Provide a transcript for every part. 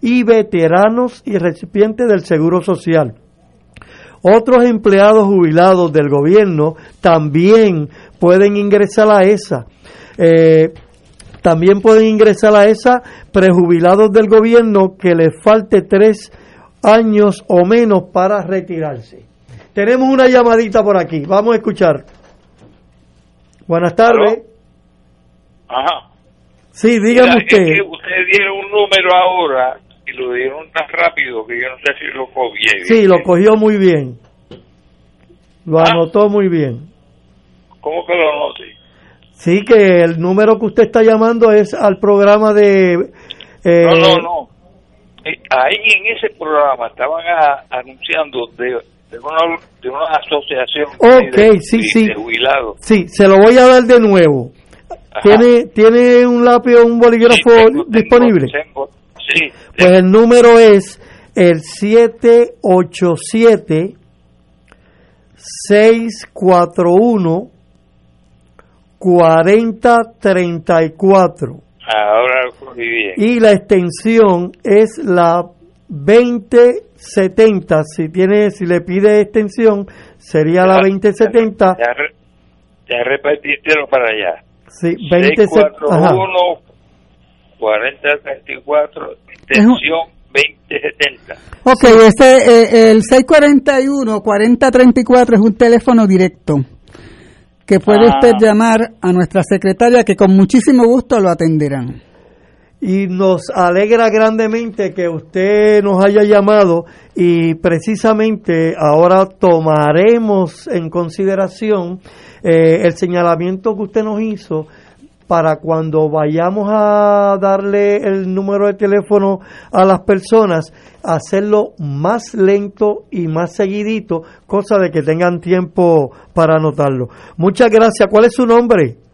Y veteranos y recipientes del Seguro Social. Otros empleados jubilados del gobierno también pueden ingresar a esa. Eh, también pueden ingresar a esa prejubilados del gobierno que les falte tres años o menos para retirarse. Tenemos una llamadita por aquí. Vamos a escuchar. Buenas tardes. Ajá. Sí, dígame usted. Es que ustedes dieron un número ahora y lo dieron tan rápido que yo no sé si lo cogí. Sí, lo cogió muy bien. Lo Ah. anotó muy bien. ¿Cómo que lo noté? Sí, que el número que usted está llamando es al programa de... eh, No, no, no. Eh, Ahí en ese programa estaban a- anunciando de, de, una, de una asociación Ok, de, sí, de- sí. de. Sí, se lo voy a dar de nuevo. ¿Tiene, ¿Tiene un lápiz o un bolígrafo Sí, tengo- disponible? tengo- sí, Pues el número es el 787 641 4034 ahora bien. y la extensión es la 2070. Si tiene, si le pide extensión, sería la 2070. Ya, ya repartítelo para allá. Sí, 2070. Ajá. 641 4034 extensión 2070. Ok, ese, eh, el 641-4034 es un teléfono directo que puede Ah. usted llamar a nuestra secretaria que con muchísimo gusto lo atenderán. Y nos alegra grandemente que usted nos haya llamado y precisamente ahora tomaremos en consideración eh, el señalamiento que usted nos hizo para cuando vayamos a darle el número de teléfono a las personas, hacerlo más lento y más seguidito, cosa de que tengan tiempo para anotarlo. Muchas gracias. ¿Cuál es su nombre?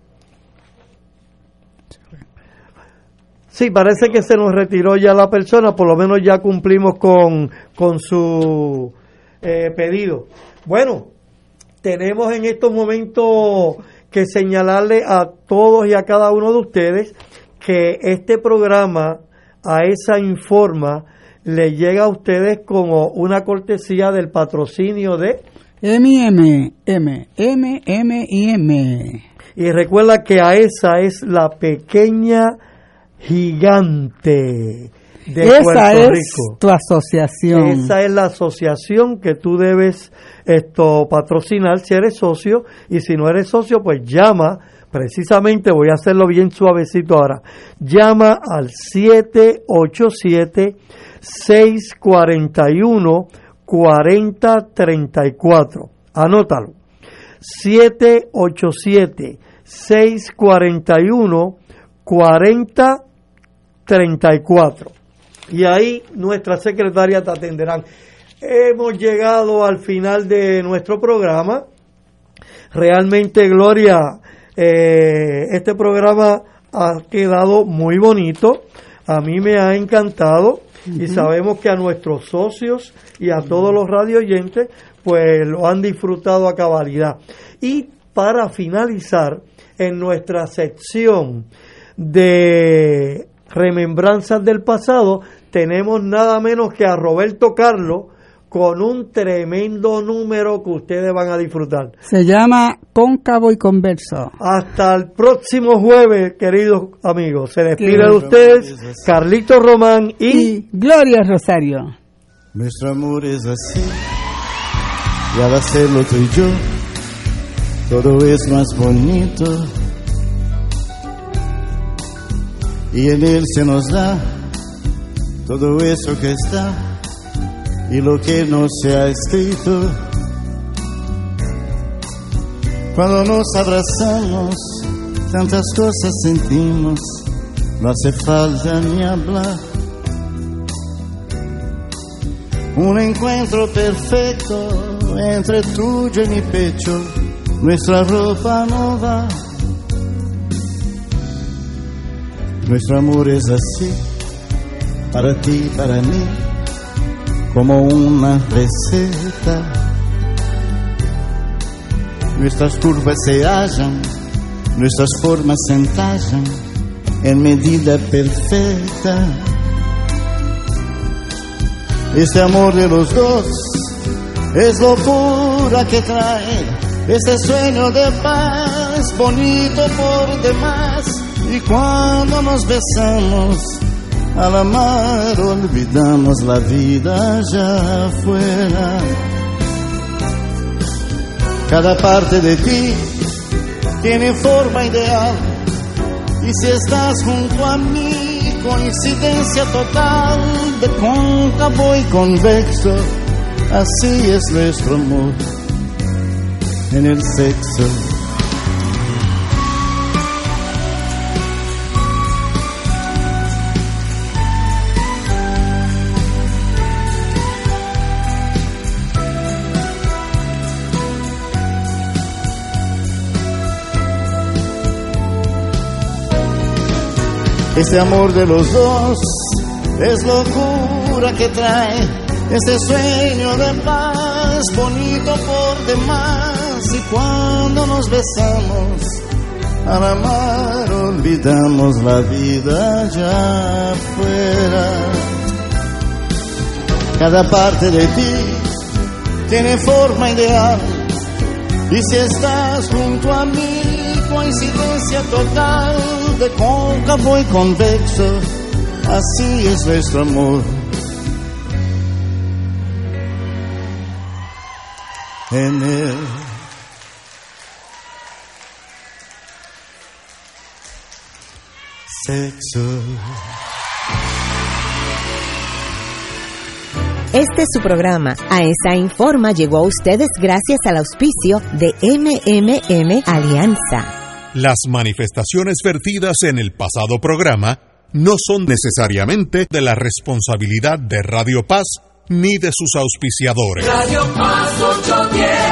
Sí, parece que se nos retiró ya la persona, por lo menos ya cumplimos con, con su eh, pedido. Bueno, tenemos en estos momentos que señalarle a todos y a cada uno de ustedes que este programa, a esa informa, le llega a ustedes como una cortesía del patrocinio de... M, M, M, M y M. Y recuerda que a esa es la pequeña gigante de Esa Puerto es Rico. tu asociación. Esa es la asociación que tú debes esto patrocinar si eres socio y si no eres socio pues llama precisamente voy a hacerlo bien suavecito ahora llama al 787 641 4034 anótalo 787 641 4034 y ahí nuestra secretaria te atenderán. Hemos llegado al final de nuestro programa. Realmente, Gloria, eh, este programa ha quedado muy bonito. A mí me ha encantado y sabemos que a nuestros socios y a todos los radio oyentes, pues lo han disfrutado a cabalidad. Y para finalizar, en nuestra sección de remembranzas del pasado, tenemos nada menos que a Roberto Carlos con un tremendo número que ustedes van a disfrutar. Se llama Cóncavo y Converso. Hasta el próximo jueves, queridos amigos. Se despide de ustedes Carlito Román y Y Gloria Rosario. Nuestro amor es así, y al hacerlo tú y yo, todo es más bonito. Y en él se nos da todo eso que está y lo que no se ha escrito. Cuando nos abrazamos, tantas cosas sentimos, no hace falta ni hablar. Un encuentro perfecto entre tuyo y mi pecho, nuestra ropa no va. Nuestro amor es así, para ti para mí, como una receta. Nuestras curvas se hallan, nuestras formas se entallan en medida perfecta. Este amor de los dos es locura que trae este sueño de paz, bonito por demás. Y cuando nos besamos, al amar olvidamos la vida allá afuera. Cada parte de ti tiene forma ideal. Y si estás junto a mí, coincidencia total de cóncavo y convexo, así es nuestro amor en el sexo. Este amor de los dos es locura que trae este sueño de paz bonito por demás y cuando nos besamos al amar olvidamos la vida allá afuera. Cada parte de ti tiene forma ideal y si estás junto a mí coincidencia total de cóncavo y convexo, así es nuestro amor. En el sexo. Este es su programa. A esa Informa llegó a ustedes gracias al auspicio de MMM Alianza. Las manifestaciones vertidas en el pasado programa no son necesariamente de la responsabilidad de Radio Paz ni de sus auspiciadores. Radio Paz 810.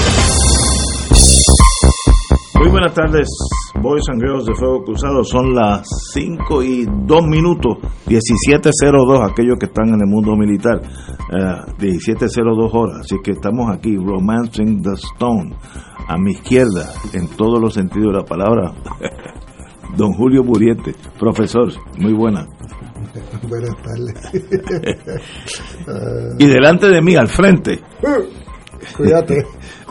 Muy buenas tardes, Boys and Girls de Fuego Cruzado. Son las 5 y 2 minutos, 17.02, aquellos que están en el mundo militar, eh, 17.02 horas. Así que estamos aquí, Romancing the Stone, a mi izquierda, en todos los sentidos de la palabra. Don Julio Muriente, profesor, muy buena. Buenas tardes. y delante de mí, al frente, Cuídate.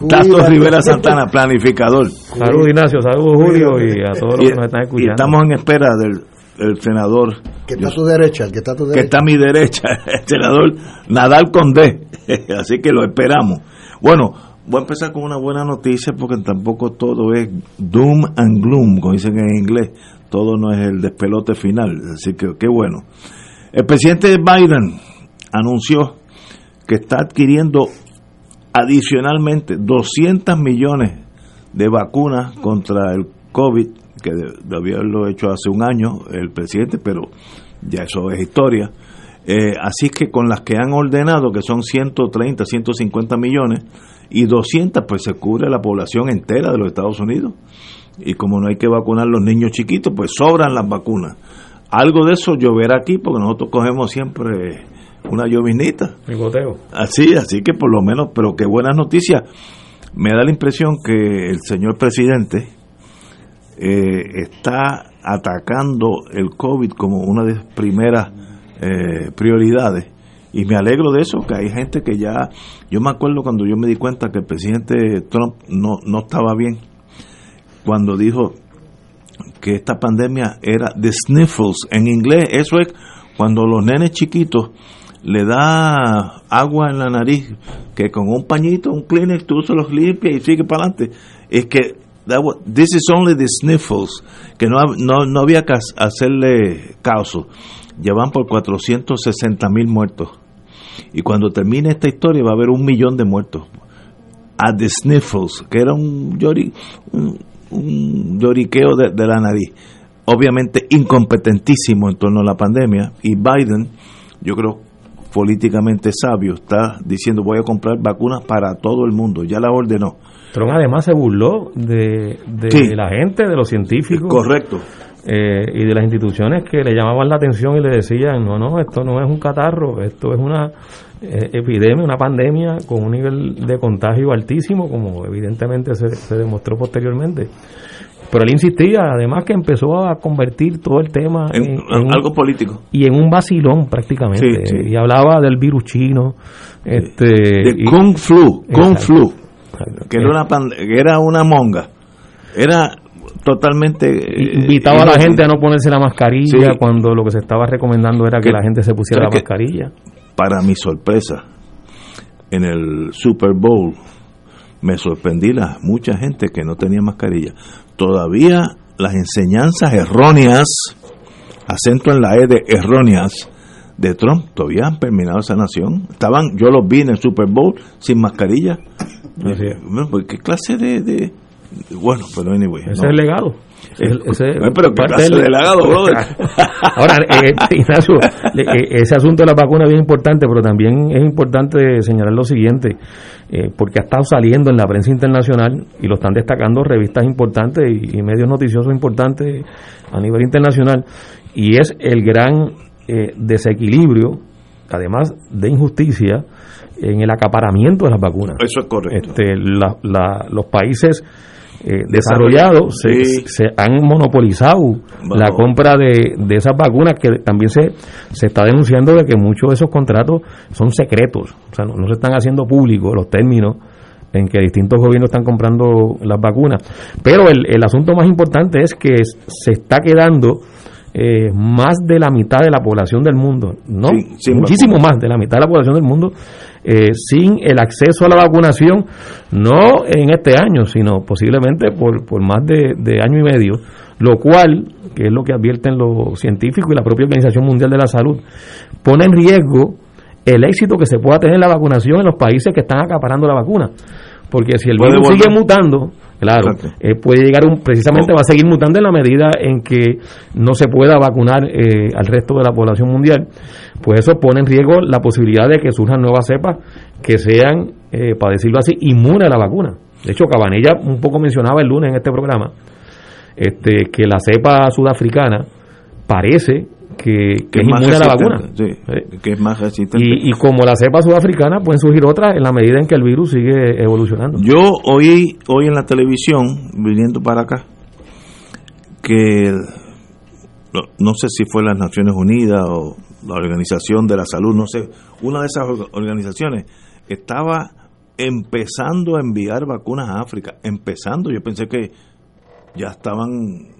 Tato. Rivera Santana, planificador. Salud Ignacio, salud Julio y a todos los que nos están Y escuchando. estamos en espera del el senador Que está a tu derecha, el que está a tu que derecha. está a mi derecha, el senador Nadal Condé. Así que lo esperamos. Bueno, voy a empezar con una buena noticia porque tampoco todo es doom and gloom, como dicen en inglés. Todo no es el despelote final. Así que qué bueno. El presidente Biden anunció que está adquiriendo adicionalmente 200 millones de vacunas contra el COVID que de- debió haberlo hecho hace un año el presidente, pero ya eso es historia. Eh, así que con las que han ordenado, que son 130, 150 millones, y 200, pues se cubre la población entera de los Estados Unidos. Y como no hay que vacunar los niños chiquitos, pues sobran las vacunas. Algo de eso lloverá aquí, porque nosotros cogemos siempre una llovinita. El goteo. Así, así que por lo menos, pero qué buenas noticias. Me da la impresión que el señor presidente eh, está atacando el COVID como una de las primeras eh, prioridades. Y me alegro de eso, que hay gente que ya... Yo me acuerdo cuando yo me di cuenta que el presidente Trump no, no estaba bien, cuando dijo que esta pandemia era the sniffles. En inglés, eso es cuando los nenes chiquitos le da agua en la nariz, que con un pañito, un Kleenex, tú se los limpias y sigue para adelante. Es que that wa- this is only the sniffles, que no, no, no había que ha- hacerle caso. Llevan por 460 mil muertos. Y cuando termine esta historia va a haber un millón de muertos. A the sniffles, que era un, llori, un, un lloriqueo de, de la nariz. Obviamente incompetentísimo en torno a la pandemia. Y Biden, yo creo políticamente sabio, está diciendo voy a comprar vacunas para todo el mundo. Ya la ordenó. Trump además se burló de, de Sí. la gente, de los científicos. Correcto. eh, y de las instituciones que le llamaban la atención y le decían, no, no, esto no es un catarro, esto es una eh, epidemia, una pandemia con un nivel de contagio altísimo, como evidentemente se, se demostró posteriormente. Pero él insistía, además que empezó a convertir todo el tema En- en, en un- algo político. y en un vacilón prácticamente. Sí, sí. Y hablaba del virus chino. Este, De y- Kung Flu, Kung Exacto. Flu, que era una, pand- que era una monga. Era totalmente... eh, Invitaba a la gente a no ponerse la mascarilla Sí. cuando lo que se estaba recomendando era que Que- la gente se pusiera la mascarilla. Para mi sorpresa, en el Super Bowl me sorprendí la mucha gente que no tenía mascarilla. Todavía las enseñanzas erróneas, acento en la E de erróneas, de Trump, todavía han permeado esa nación. Estaban, yo los vi en el Super Bowl sin mascarilla. Bueno, pues, ¿Qué clase de, de- Bueno, pero anyway. Ese no. es el legado. Ese- ese- Eh, pero ¿qué parte del- de legado, brother? Ahora, eh, Ignacio, le- eh, ese asunto de la vacuna es bien importante, pero también es importante señalar lo siguiente, eh, porque ha estado saliendo en la prensa internacional y lo están destacando revistas importantes y, y medios noticiosos importantes a nivel internacional, y es el gran eh, desequilibrio, además de injusticia, en el acaparamiento de las vacunas. Eso es correcto. Este, la- la- los países eh, desarrollados se, Sí. se han monopolizado la compra de, de esas vacunas que también se, se está denunciando de que muchos de esos contratos son secretos, o sea, no, no se están haciendo públicos los términos en que distintos gobiernos están comprando las vacunas. Pero el, el asunto más importante es que se está quedando eh, más de la mitad de la población del mundo, no, muchísimo más de la mitad de la población del mundo eh, sin el acceso a la vacunación, no en este año, sino posiblemente por, por más de, de año y medio, lo cual, que es lo que advierten los científicos y la propia Organización Mundial de la Salud, pone en riesgo el éxito que se pueda tener en la vacunación en los países que están acaparando la vacuna. Porque si el virus sigue mutando, claro, eh, puede llegar un, precisamente va a seguir mutando en la medida en que no se pueda vacunar eh, al resto de la población mundial, pues eso pone en riesgo la posibilidad de que surjan nuevas cepas que sean, eh, para decirlo así, inmunes a la vacuna. De hecho, Cabanella un poco mencionaba el lunes en este programa este, que la cepa sudafricana parece que, que es más inmune a la resistente, vacuna. sí, Eh, que es más resistente. y, y como la cepa sudafricana, pueden surgir otras en la medida en que el virus sigue evolucionando. Yo oí hoy en la televisión, viniendo para acá, que no, no sé si fue las Naciones Unidas o la Organización de la Salud, no sé, una de esas orga- organizaciones estaba empezando a enviar vacunas a África, empezando, yo pensé que ya estaban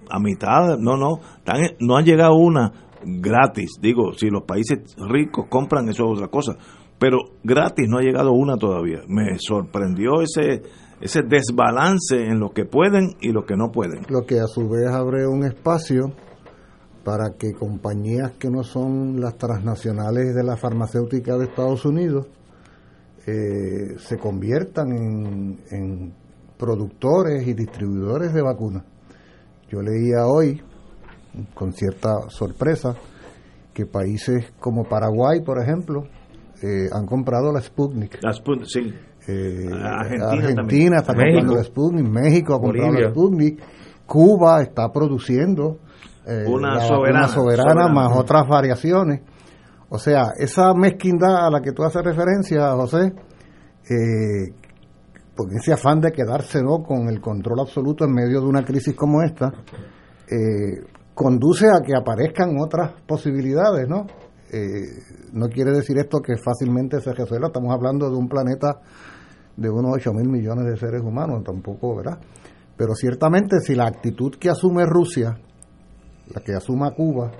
a mitad, no, no, están, no ha llegado una gratis, digo, si los países ricos compran eso es otra cosa, pero gratis no ha llegado una todavía. Me sorprendió ese ese desbalance en lo que pueden y lo que no pueden. Lo que a su vez abre un espacio para que compañías que no son las transnacionales de la farmacéutica de Estados Unidos eh, se conviertan en productores y distribuidores de vacunas. yo leía hoy, con cierta sorpresa, que países como Paraguay, por ejemplo, eh, han comprado la Sputnik. La Sputnik, sí. Eh, Argentina Argentina, está comprando la Sputnik, México ha comprado Bolivia. la Sputnik, Cuba está produciendo eh, Una la soberana, vacuna soberana, soberana. más otras variaciones. O sea, esa mezquindad a la que tú haces referencia, José, eh, porque ese afán de quedarse ¿no? con el control absoluto en medio de una crisis como esta, eh, conduce a que aparezcan otras posibilidades, ¿no? Eh, no quiere decir esto que fácilmente se resuelva, estamos hablando de un planeta de unos 8 mil millones de seres humanos, tampoco, ¿verdad? Pero ciertamente si la actitud que asume Rusia, la que asuma Cuba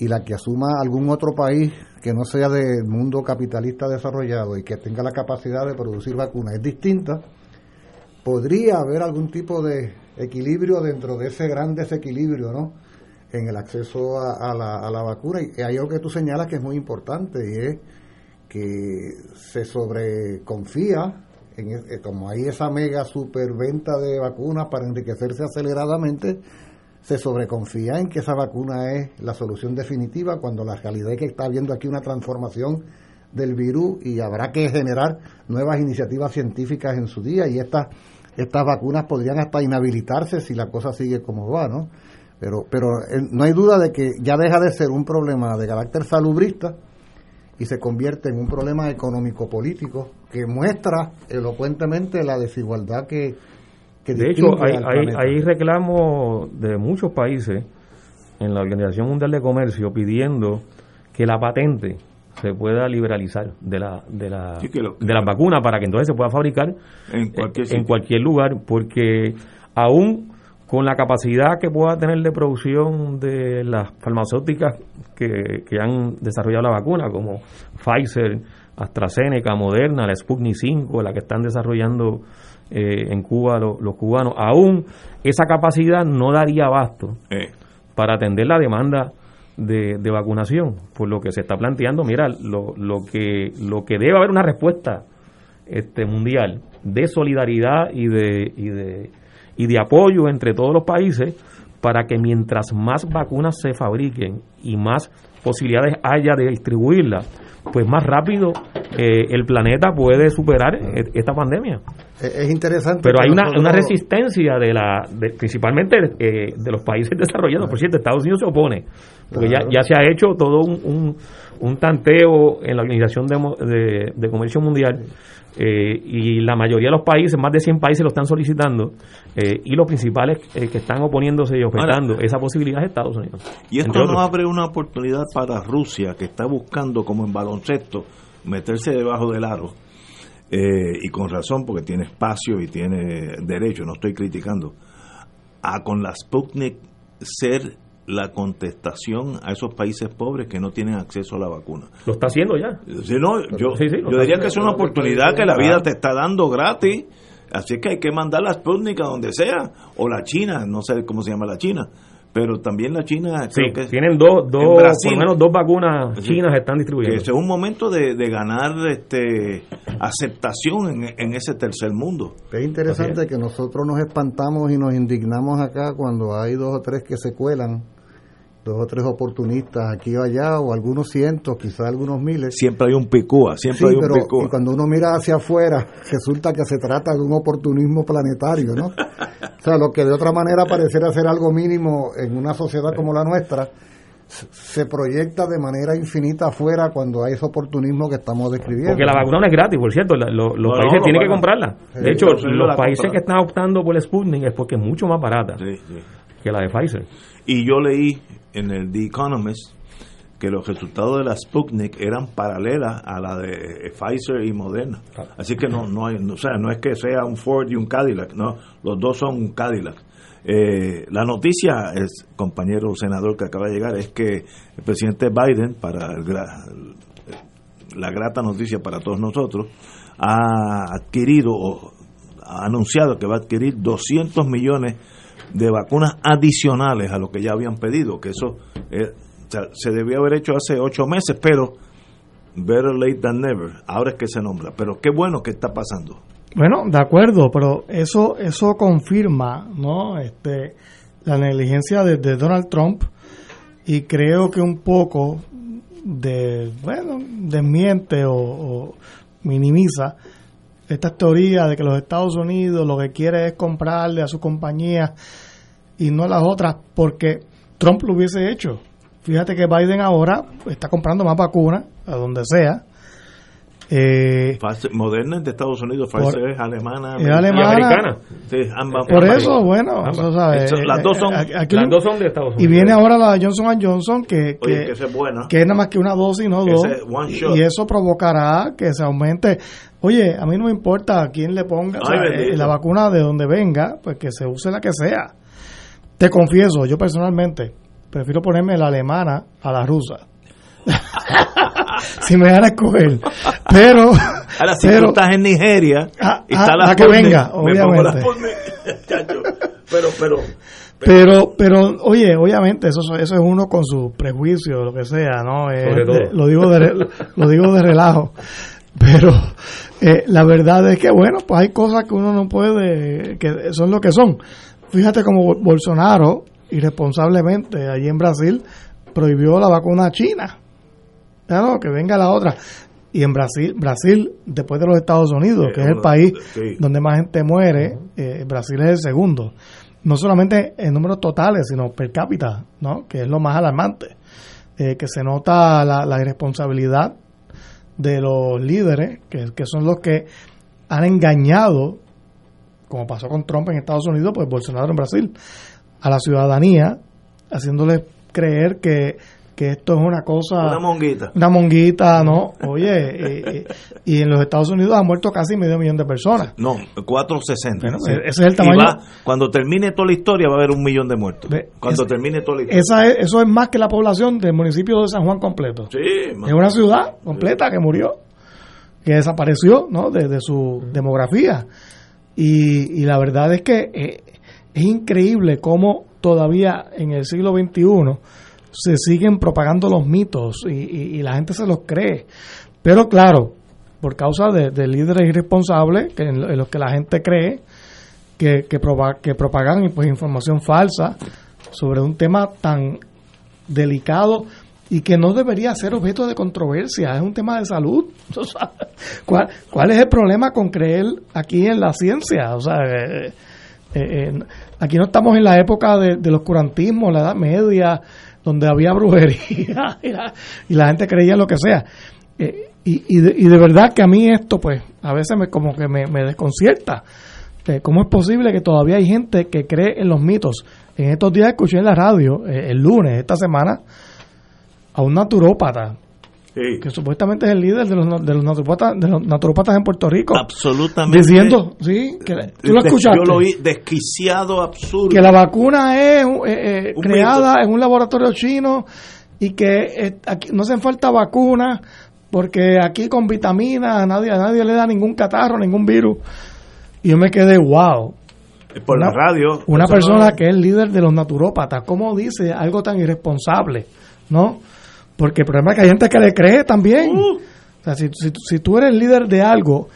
y la que asuma algún otro país que no sea del mundo capitalista desarrollado y que tenga la capacidad de producir vacunas es distinta, podría haber algún tipo de equilibrio dentro de ese gran desequilibrio, ¿no? En el acceso a, a la, a la vacuna. Y hay algo que tú señalas que es muy importante y es que se sobreconfía, en, eh, como hay esa mega superventa de vacunas para enriquecerse aceleradamente, se sobreconfía en que esa vacuna es la solución definitiva cuando la realidad es que está habiendo aquí una transformación del virus y habrá que generar nuevas iniciativas científicas en su día y estas estas vacunas podrían hasta inhabilitarse si la cosa sigue como va, ¿no? Pero pero eh, no hay duda de que ya deja de ser un problema de carácter salubrista y se convierte en un problema económico-político que muestra elocuentemente la desigualdad que, que De hecho, hay, al hay, reclamos de muchos países en la Organización Mundial de Comercio pidiendo que la patente se pueda liberalizar de la de la Sí, que lo- de las vacunas para que entonces se pueda fabricar En cualquier en cualquier lugar porque aún con la capacidad que pueda tener de producción de las farmacéuticas que, que han desarrollado la vacuna como Pfizer, AstraZeneca, Moderna, la Sputnik 5, la que están desarrollando eh, en Cuba lo- los cubanos, aún esa capacidad no daría abasto Eh, para atender la demanda de, de vacunación, por lo que se está planteando, mira, lo, lo que lo que debe haber una respuesta este mundial de solidaridad y de y de y de apoyo entre todos los países para que mientras más vacunas se fabriquen y más posibilidades haya de distribuirlas, pues más rápido eh, el planeta puede superar e- esta pandemia. Es es interesante. Pero hay una resistencia de la, de- principalmente eh, de los países desarrollados. Por cierto, Estados Unidos se opone, porque Claro. ya, ya se ha hecho todo un, un, un tanteo en la Organización de, Mo- de- de Comercio Mundial eh, y la mayoría de los países, más de 100 países lo están solicitando eh, y los principales eh, que están oponiéndose y objetando esa posibilidad es Estados Unidos. Y esto no abre una oportunidad para Rusia, que está buscando, como en baloncesto, meterse debajo del aro. Eh, y con razón, porque tiene espacio y tiene derecho, no estoy criticando. A con la Sputnik ser la contestación a esos países pobres que no tienen acceso a la vacuna. Lo está haciendo ya. No, yo, Sí, sí, lo yo diría que es una oportunidad que la vida te está dando gratis. Así que hay que mandar la Sputnik a donde sea. O la China, no sé cómo se llama la China. Pero también la China. Sí, creo que tienen dos, dos por lo menos dos vacunas Sí. chinas están que distribuyendo. ese es un momento de, de ganar este aceptación en, en ese tercer mundo. Es interesante que nosotros nos espantamos y nos indignamos acá cuando hay dos o tres que se cuelan, dos o tres oportunistas aquí o allá, o algunos cientos, quizás algunos miles. Siempre hay un picúa, siempre Sí, hay un pero picúa. y cuando uno mira hacia afuera, resulta que se trata de un oportunismo planetario, ¿no? O sea, lo que de otra manera pareciera ser algo mínimo en una sociedad como la nuestra, se proyecta de manera infinita afuera cuando hay ese oportunismo que estamos describiendo. Porque la vacuna no es gratis, por cierto, la- lo- los No, no, países lo tienen que comprarla. Sí, De hecho, los países compra. que están optando por el Sputnik es porque es mucho más barata Sí, sí. que la de Pfizer. Y yo leí en el The Economist que los resultados de la Sputnik eran paralelas a la de Pfizer y Moderna. Así que no, no hay, no, o sea, no es que sea un Ford y un Cadillac, no, los dos son un Cadillac. Eh, la noticia, el compañero senador que acaba de llegar, es que el presidente Biden, para el gra- la grata noticia para todos nosotros, ha adquirido o ha anunciado que va a adquirir 200 millones de vacunas adicionales a lo que ya habían pedido, que eso eh, se debió haber hecho hace ocho meses, pero better late than never, ahora es que se nombra, pero qué bueno que está pasando. Bueno, de acuerdo, pero eso eso confirma, ¿no? Este la negligencia de, de Donald Trump y creo que un poco de, bueno, desmiente o, o minimiza esta teoría de que los Estados Unidos lo que quiere es comprarle a su compañía y no a las otras porque Trump lo hubiese hecho. Fíjate que Biden ahora está comprando más vacunas a donde sea. Eh, Moderna es de Estados Unidos, Pfizer es alemana. es alemana. Sí, ambas- por ambas. eso, bueno, Ambas. eso sabes, Eso, las dos son, aquí- Las dos son de Estados Unidos. Y viene ahora la Johnson Johnson que, Oye, que, que esa es buena. que es nada más que una dosis, no Que dos. ese es one shot. Y eso provocará que se aumente. Oye, a mí no me importa a quién le ponga o sea, eh, la vacuna de donde venga, pues que se use la que sea. Te confieso, yo personalmente prefiero ponerme la alemana a la rusa. si me dan a escoger. Pero, Ahora, si pero tú estás en Nigeria Ah, y ah, está la, la que venga, me pongo la obviamente. Chacho, pero, pero, Pero, pero, oye, obviamente, eso, eso es uno con su prejuicio, lo que sea, ¿no? Eh, Sobre todo. de- lo digo de, re- lo digo de relajo. Pero eh, la verdad es que, bueno, pues hay cosas que uno no puede, que son lo que son. Fíjate como Bol- Bolsonaro, irresponsablemente, allí en Brasil, prohibió la vacuna china. Ya no, que venga la otra. Y en Brasil, Brasil, después de los Estados Unidos, Sí, que es el país sí. donde más gente muere, eh, Brasil es el segundo. No solamente en números totales, sino per cápita, ¿no? Que es lo más alarmante. Eh, que se nota la, la irresponsabilidad de los líderes, que, que son los que han engañado, como pasó con Trump en Estados Unidos, pues Bolsonaro en Brasil, a la ciudadanía, haciéndoles creer que, que esto es una cosa una monguita. una monguita, ¿no? Oye, eh, eh, y en los Estados Unidos han muerto casi medio millón de personas. No, 460. Bueno, sí. ese es el Y tamaño- va- cuando termine toda la historia va a haber un millón de muertos. Ve, Cuando es- termine toda la historia. Esa es, eso es más que la población del municipio de San Juan completo. Sí, Es una ciudad completa que murió, que desapareció, ¿no? De, de su demografía. Y, y la verdad es que eh, es increíble cómo todavía en el siglo XXI se siguen propagando los mitos y, y- la gente se los cree. Pero claro, por causa de, de líderes irresponsables que en, lo- en los que la gente cree que, que, propa- que propagan pues, información falsa sobre un tema tan delicado y que no debería ser objeto de controversia, es un tema de salud. ¿cuál, cuál es el problema con creer aquí en la ciencia? O sea, eh, eh, eh, aquí no estamos en la época de, del oscurantismo, la Edad Media, donde había brujería y la, gente creía lo que sea. Eh, y, y, de, y de verdad que a mí esto, pues, a veces me, como que me, me desconcierta. Eh, ¿Cómo es posible que todavía hay gente que cree en los mitos? En estos días escuché en la radio, eh, el lunes, esta semana, a un naturópata, Sí. que supuestamente es el líder de los, de los, naturópatas, de los naturópatas en Puerto Rico, Absolutamente. diciendo, sí, que la- tú lo escuchaste, Yo lo oí desquiciado, absurdo. que la vacuna es eh, eh, creada mito. en un laboratorio chino y que eh, aquí no hacen falta vacunas porque aquí con vitaminas a nadie, a nadie le da ningún catarro, ningún virus. Y yo me quedé, wow, Por la una- radio. Una persona no- que es líder de los naturópatas, ¿cómo dice algo tan irresponsable? ¿No? Porque el problema es que hay gente que le cree también. Uh. O sea, si, si, si tú eres líder de algo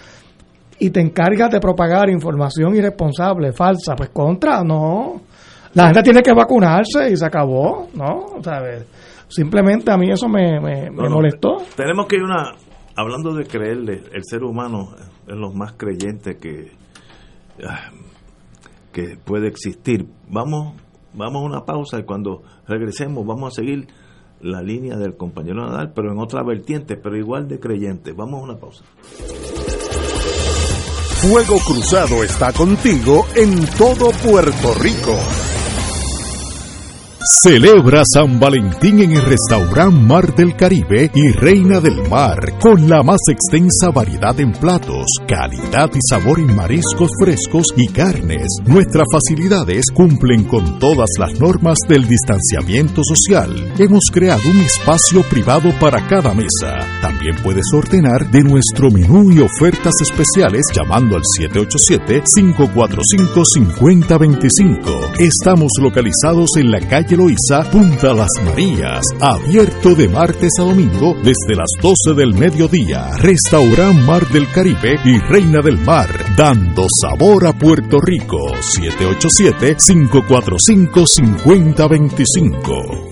y te encargas de propagar información irresponsable, falsa, pues contra, no. La gente tiene que vacunarse y se acabó, ¿no? O sea, eh, simplemente a mí eso me, me, me No, no, molestó. Tenemos que ir una. Hablando de creerle, el ser humano es lo más creyente que. ah, que puede existir. Vamos, vamos a una pausa y cuando regresemos vamos a seguir la línea del compañero Nadal, pero en otra vertiente, pero igual de creyente. Vamos a una pausa. Fuego Cruzado está contigo en todo Puerto Rico. Celebra San Valentín en el restaurante Mar del Caribe y Reina del Mar, con la más extensa variedad en platos, calidad y sabor en mariscos frescos y carnes. Nuestras facilidades cumplen con todas las normas del distanciamiento social. Hemos creado un espacio privado para cada mesa. También puedes ordenar de nuestro menú y ofertas especiales llamando al 787-545-5025. Estamos localizados en la calle Punta Las Marías. Abierto de martes a domingo desde las 12 del mediodía. Restaurant Mar del Caribe y Reina del Mar, dando sabor a Puerto Rico. 787-545-5025.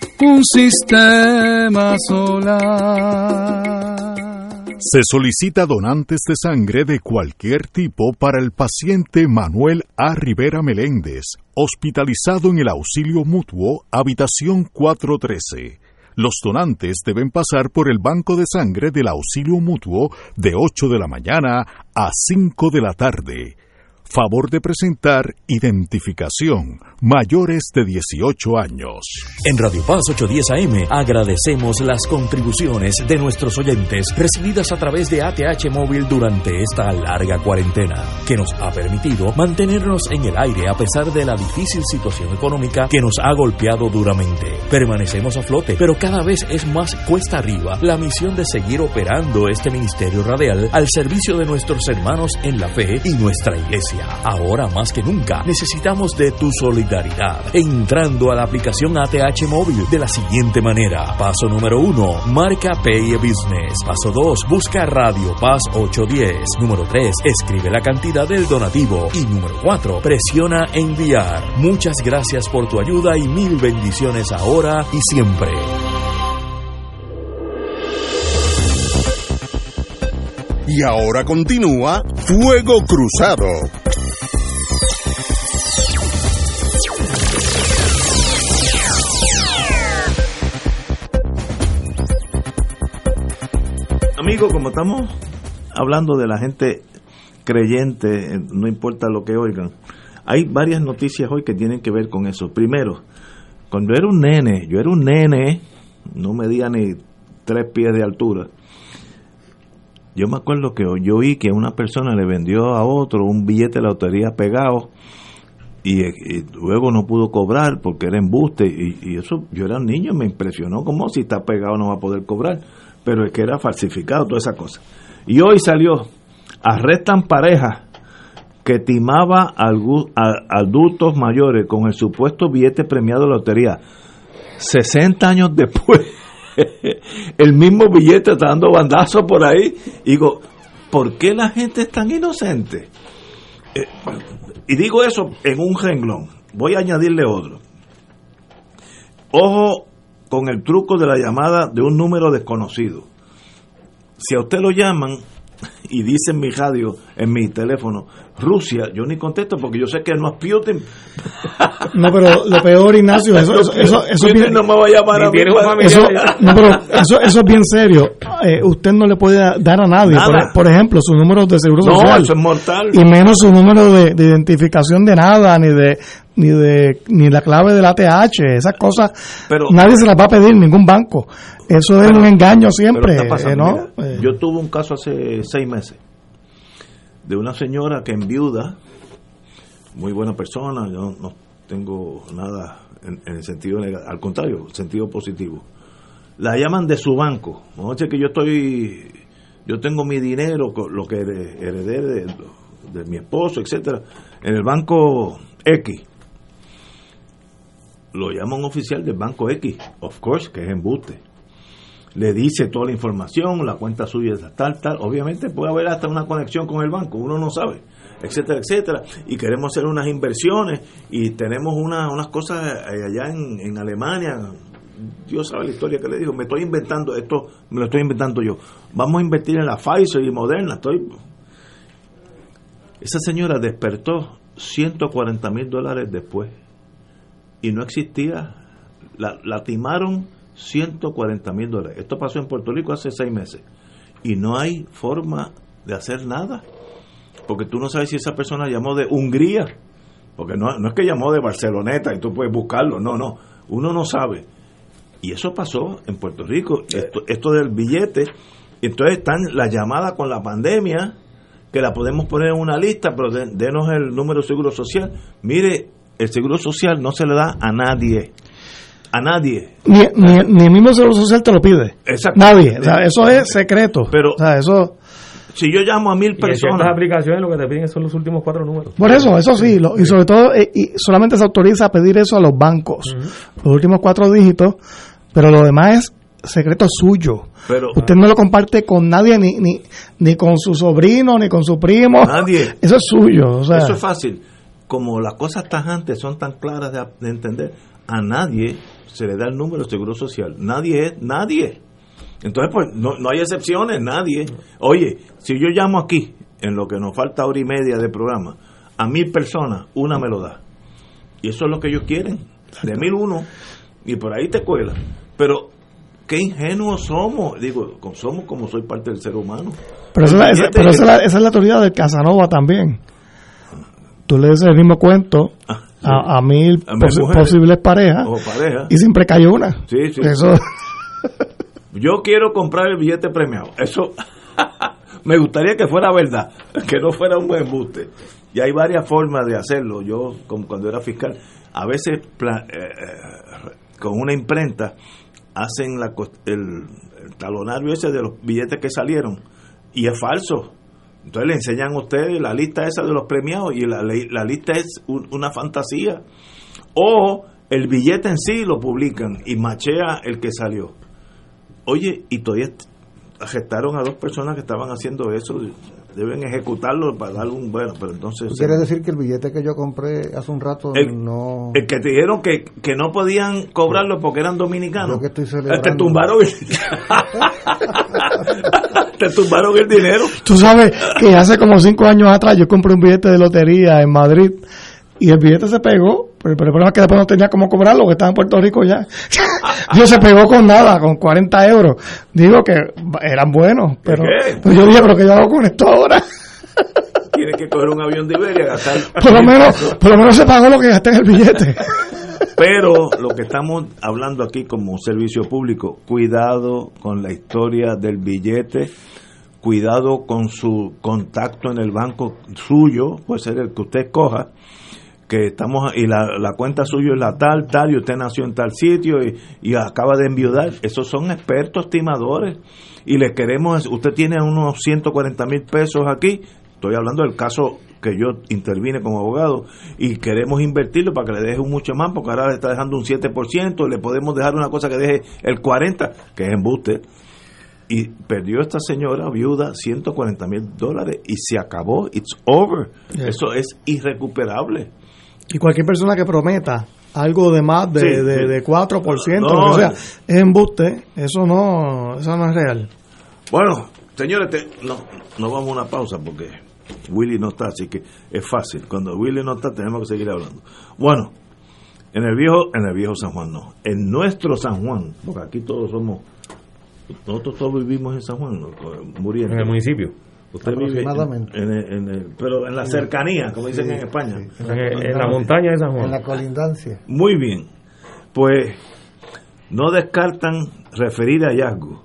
un sistema solar. Se solicita donantes de sangre de cualquier tipo para el paciente Manuel A. Rivera Meléndez, hospitalizado en el auxilio mutuo, habitación 413. Los donantes deben pasar por el banco de sangre del auxilio mutuo de 8 de la mañana a 5 de la tarde. Favor de presentar identificación mayores de 18 años. En Radio Paz 810 AM agradecemos las contribuciones de nuestros oyentes recibidas a través de ATH Móvil durante esta larga cuarentena, que nos ha permitido mantenernos en el aire a pesar de la difícil situación económica que nos ha golpeado duramente. Permanecemos a flote, pero cada vez es más cuesta arriba la misión de seguir operando este ministerio radial al servicio de nuestros hermanos en la fe y nuestra iglesia. Ahora más que nunca necesitamos de tu solidaridad. Entrando a la aplicación ATH móvil de la siguiente manera. Paso número uno, marca Pay Business. Paso 2, busca Radio Paz 810. Número 3, escribe la cantidad del donativo. Y número 4, presiona enviar. Muchas gracias por tu ayuda y mil bendiciones ahora y siempre. Y ahora continúa Fuego Cruzado. Amigo, como estamos hablando de la gente creyente, no importa lo que oigan, hay varias noticias hoy que tienen que ver con eso. Primero, cuando era un nene, yo era un nene, no medía ni tres pies de altura, yo me acuerdo que yo oí que una persona le vendió a otro un billete de lotería pegado y, y luego no pudo cobrar porque era embuste y, y, eso yo era un niño me impresionó como si está pegado no va a poder cobrar pero es que era falsificado toda esa cosa y hoy salió arrestan pareja que timaba a adultos mayores con el supuesto billete premiado de lotería 60 años después el mismo billete está dando bandazos por ahí. Y digo, ¿por qué la gente es tan inocente? Eh, y digo eso en un renglón. Voy a añadirle otro. Ojo con el truco de la llamada de un número desconocido. Si a usted lo llaman y dice en mi radio, en mi teléfono, Rusia, yo ni contesto porque yo sé que no es Putin. No, pero lo peor, Ignacio, eso, eso, eso, eso es bien, no me va a llamar a mí. Eso, no, pero eso, eso es bien serio. Eh, usted no le puede dar a nadie, por, por, ejemplo, su número de seguro no, social. eso es mortal. Y menos su número de, de, identificación de nada, ni de ni de ni la clave del ATH, esas cosas pero, nadie se las va a pedir, ningún banco. Eso es un engaño siempre. Pasando, eh, ¿no? mira, yo tuve un caso hace seis meses de una señora que enviuda, muy buena persona, yo no tengo nada en, en el sentido negativo, al contrario, el sentido positivo. La llaman de su banco. Noche que yo estoy, yo tengo mi dinero, lo que heredé de, de mi esposo, etcétera, en el banco X. Lo llama un oficial del banco X, of course, que es embuste le dice toda la información, la cuenta suya es tal, tal. Obviamente puede haber hasta una conexión con el banco, uno no sabe, etcétera, etcétera. Y queremos hacer unas inversiones y tenemos una, unas cosas allá en, en Alemania. Dios sabe la historia que le digo, me estoy inventando, esto me lo estoy inventando yo. Vamos a invertir en la Pfizer y Moderna. Estoy... Esa señora despertó 140 mil dólares después y no existía, la, la timaron 140 mil dólares. Esto pasó en Puerto Rico hace seis meses. Y no hay forma de hacer nada. Porque tú no sabes si esa persona llamó de Hungría. Porque no, no es que llamó de Barceloneta y tú puedes buscarlo, no, no, uno no sabe. Y eso pasó en Puerto Rico, esto, esto del billete, entonces están las llamadas con la pandemia, que la podemos poner en una lista, pero de- denos el número de seguro social. Mire, el seguro social no se le da a nadie, a nadie. Ni, ni, ni el mismo Seguro Social te lo pide. Exacto. Nadie. O sea, eso es secreto. Pero o sea, eso... si yo llamo a mil personas, aplicaciones lo que te piden son los últimos cuatro números. Por eso, eso sí, lo- y sobre todo, eh, y solamente se autoriza a pedir eso a los bancos, los últimos cuatro dígitos, pero lo demás es secreto suyo. Pero- Usted no lo comparte con nadie, ni, ni, ni con su sobrino, ni con su primo. Nadie. Eso es suyo. O sea, Eso es fácil. Como las cosas tajantes son tan claras de, de entender, a nadie se le da el número de seguro social. Nadie es nadie. Entonces, pues, no, no hay excepciones, nadie. Oye, si yo llamo aquí, en lo que nos falta hora y media de programa, a mil personas, una me lo da. Y eso es lo que ellos quieren. De mil uno. Y por ahí te cuela. Pero, qué ingenuos somos. Digo, somos como soy parte del ser humano. pero esa, pero esa es la, esa es la teoría del Casanova también. Tú le dices el mismo cuento a, a mil A mujeres. posibles parejas pareja. y siempre cayó una. Sí, sí. Eso, Yo quiero comprar el billete premiado. Eso me gustaría que fuera verdad, que no fuera un embuste. Y hay varias formas de hacerlo. Yo, como cuando era fiscal, a veces eh, eh, con una imprenta hacen la, el, el talonario ese de los billetes que salieron y es falso. Entonces le enseñan a ustedes la lista esa de los premiados y la, la lista es un- una fantasía. O el billete en sí lo publican y machea el que salió. Oye, y todavía arrestaron a dos personas que estaban haciendo eso. Deben ejecutarlo para darle un bueno, pero entonces... ¿Tú quieres decir que el billete que yo compré hace un rato El- no... El que te dijeron que, que no podían cobrarlo porque eran dominicanos. Que estoy te tumbaron el, te tumbaron el dinero. Tú sabes que hace como cinco años atrás yo compré un billete de lotería en Madrid y el billete se pegó, pero, el problema es que después no tenía cómo cobrarlo, que estaba en Puerto Rico ya. Yo se pegó con nada, con 40 euros. Digo que eran buenos, pero yo dije, pero ¿qué yo hago con esto ahora? Tienes que coger un avión de Iberia, gastar... Por lo menos, por lo menos se pagó lo que gasté en el billete. Pero lo que estamos hablando aquí como servicio público, cuidado con la historia del billete, cuidado con su contacto en el banco suyo, puede ser el que usted escoja, que estamos y la, la cuenta suya es la tal, tal, y usted nació en tal sitio y, y acaba de enviudar. Esos son expertos estimadores y les queremos, usted tiene unos 140 mil pesos aquí, estoy hablando del caso que yo intervine como abogado y queremos invertirlo para que le deje un mucho más porque ahora le está dejando un 7%, le podemos dejar una cosa que deje el 40%, que es embuste. Y perdió esta señora viuda 140 mil dólares y se acabó, it's over. Yeah. Eso es irrecuperable. Y cualquier persona que prometa algo de más de, Sí, de, sí. de 4%, No, lo que sea, no. es embuste, eso no, eso no es real. Bueno, señores, te- no, no vamos a una pausa porque Willy no está, así que es fácil. Cuando Willy no está, tenemos que seguir hablando. Bueno, en el viejo, en el viejo San Juan no, en nuestro San Juan, porque aquí todos somos, nosotros todos vivimos en San Juan, ¿no? muriendo. En el municipio. Usted vive en, en el- en el- pero en la cercanía, como dicen Sí, en España. sí. En, en la montaña de San Juan. En la colindancia. Muy bien. Pues no descartan referir hallazgo.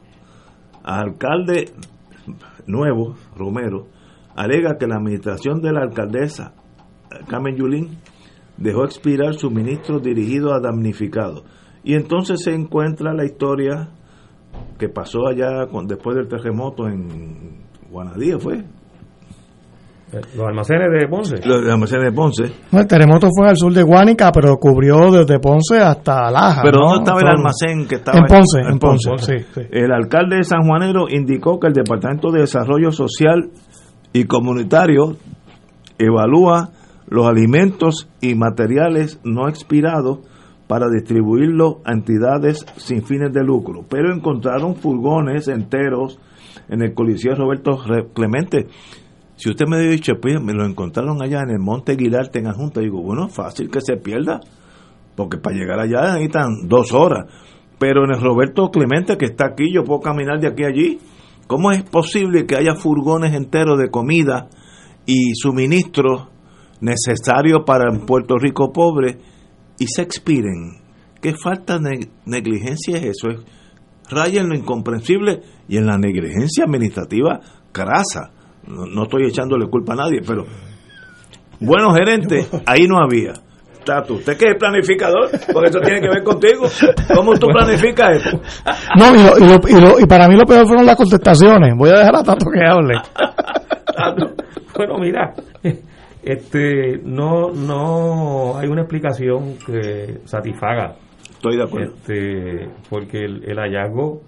Alcalde nuevo, Romero, alega que la administración de la alcaldesa eh, Carmen Yulín dejó expirar suministros dirigidos a damnificados. Y entonces se encuentra la historia que pasó allá con- después del terremoto en Guanadía, ¿fue? Eh, Los almacenes de Ponce. Los almacenes de Ponce. No, el terremoto fue al sur de Guánica, pero cubrió desde Ponce hasta Laja. Pero ¿no? ¿dónde estaba el almacén que estaba En Ponce, en Ponce, sí, sí. El alcalde de San Juanero indicó que el Departamento de Desarrollo Social y Comunitario evalúa los alimentos y materiales no expirados para distribuirlos a entidades sin fines de lucro, pero encontraron furgones enteros en el Coliseo Roberto Clemente. Si usted me dicho, pues me lo encontraron allá en el Monte Guilarte en Adjunta, digo, bueno, fácil que se pierda, porque para llegar allá necesitan dos horas. Pero en el Roberto Clemente, que está aquí, yo puedo caminar de aquí a allí. ¿Cómo es posible que haya furgones enteros de comida y suministros necesario para un Puerto Rico pobre y se expiren. ¿Qué falta de negligencia es eso? Raya en lo incomprensible y en la negligencia administrativa crasa. No, no estoy echándole culpa a nadie, pero buenos gerentes ahí no había. Tato, ¿usted qué es planificador? Porque eso tiene que ver contigo. ¿Cómo tú planificas esto? No, y, lo- y lo- y lo- y para mí lo peor fueron las contestaciones. Voy a dejar a Tato que hable. Bueno, mira, este, no, no hay una explicación que satisfaga. Estoy de acuerdo. Este, porque el, el hallazgo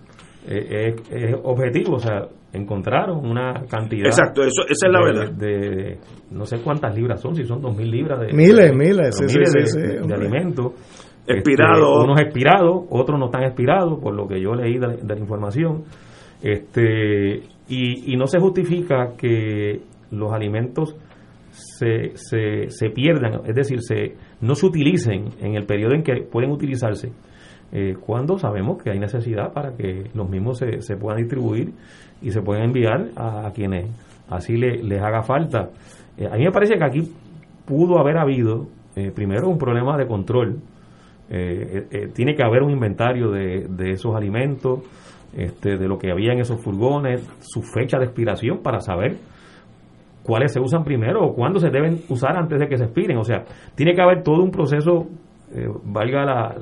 eh, es, es objetivo, o sea, encontraron una cantidad. Exacto, eso- esa es la de- verdad. De, no sé cuántas libras son, si son dos mil libras de. Miles, de- miles, pero sí, sí, miles sí, de, sí, de hombre. alimentos. Expirados. Este, unos expirados, otros no están expirados, por lo que yo leí de, de la información. Este, y, y no se justifica que los alimentos se, se, se pierdan, es decir, se, no se utilicen en el periodo en que pueden utilizarse, eh, cuando sabemos que hay necesidad para que los mismos se, se puedan distribuir y se puedan enviar a, quienes así le- les haga falta. Eh, a mí me parece que aquí pudo haber habido, eh, primero, un problema de control. Tiene que haber un inventario de, de esos alimentos, este, de lo que había en esos furgones, su fecha de expiración para saber cuáles se usan primero o cuándo se deben usar antes de que se expiren. O sea, tiene que haber todo un proceso, eh, valga la,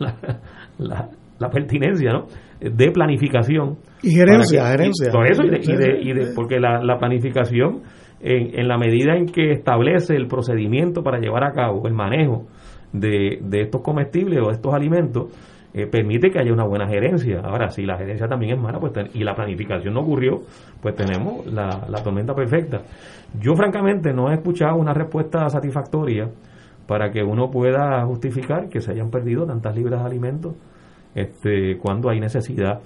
la, la- la- la pertinencia, ¿no? de planificación. Y gerencia, que- gerencia. y por eso, y de- y de- y de- porque la, la planificación, en, en la medida en que establece el procedimiento para llevar a cabo el manejo de, de estos comestibles o estos alimentos, eh, permite que haya una buena gerencia. Ahora, si la gerencia también es mala pues ten- y la planificación no ocurrió, pues tenemos la, la tormenta perfecta. Yo, francamente, no he escuchado una respuesta satisfactoria para que uno pueda justificar que se hayan perdido tantas libras de alimentos este, cuando hay necesidad.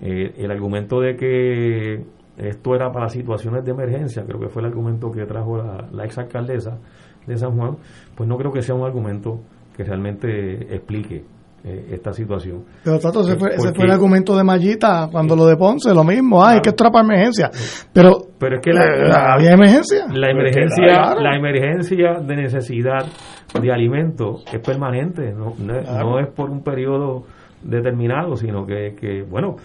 Eh, el argumento de que esto era para situaciones de emergencia, creo que fue el argumento que trajo la, la ex alcaldesa de San Juan, pues no creo que sea un argumento que realmente explique eh, esta situación. Pero Tato, ese fue, ese fue el argumento de Mallita cuando lo de Ponce, lo mismo. Ay, que esto era para emergencia. Pero, Pero es que la, eh, la- había emergencia. La emergencia, Claro. la emergencia de necesidad de alimentos es permanente, no, no, es- no es por un periodo determinado, sino que, que, bueno,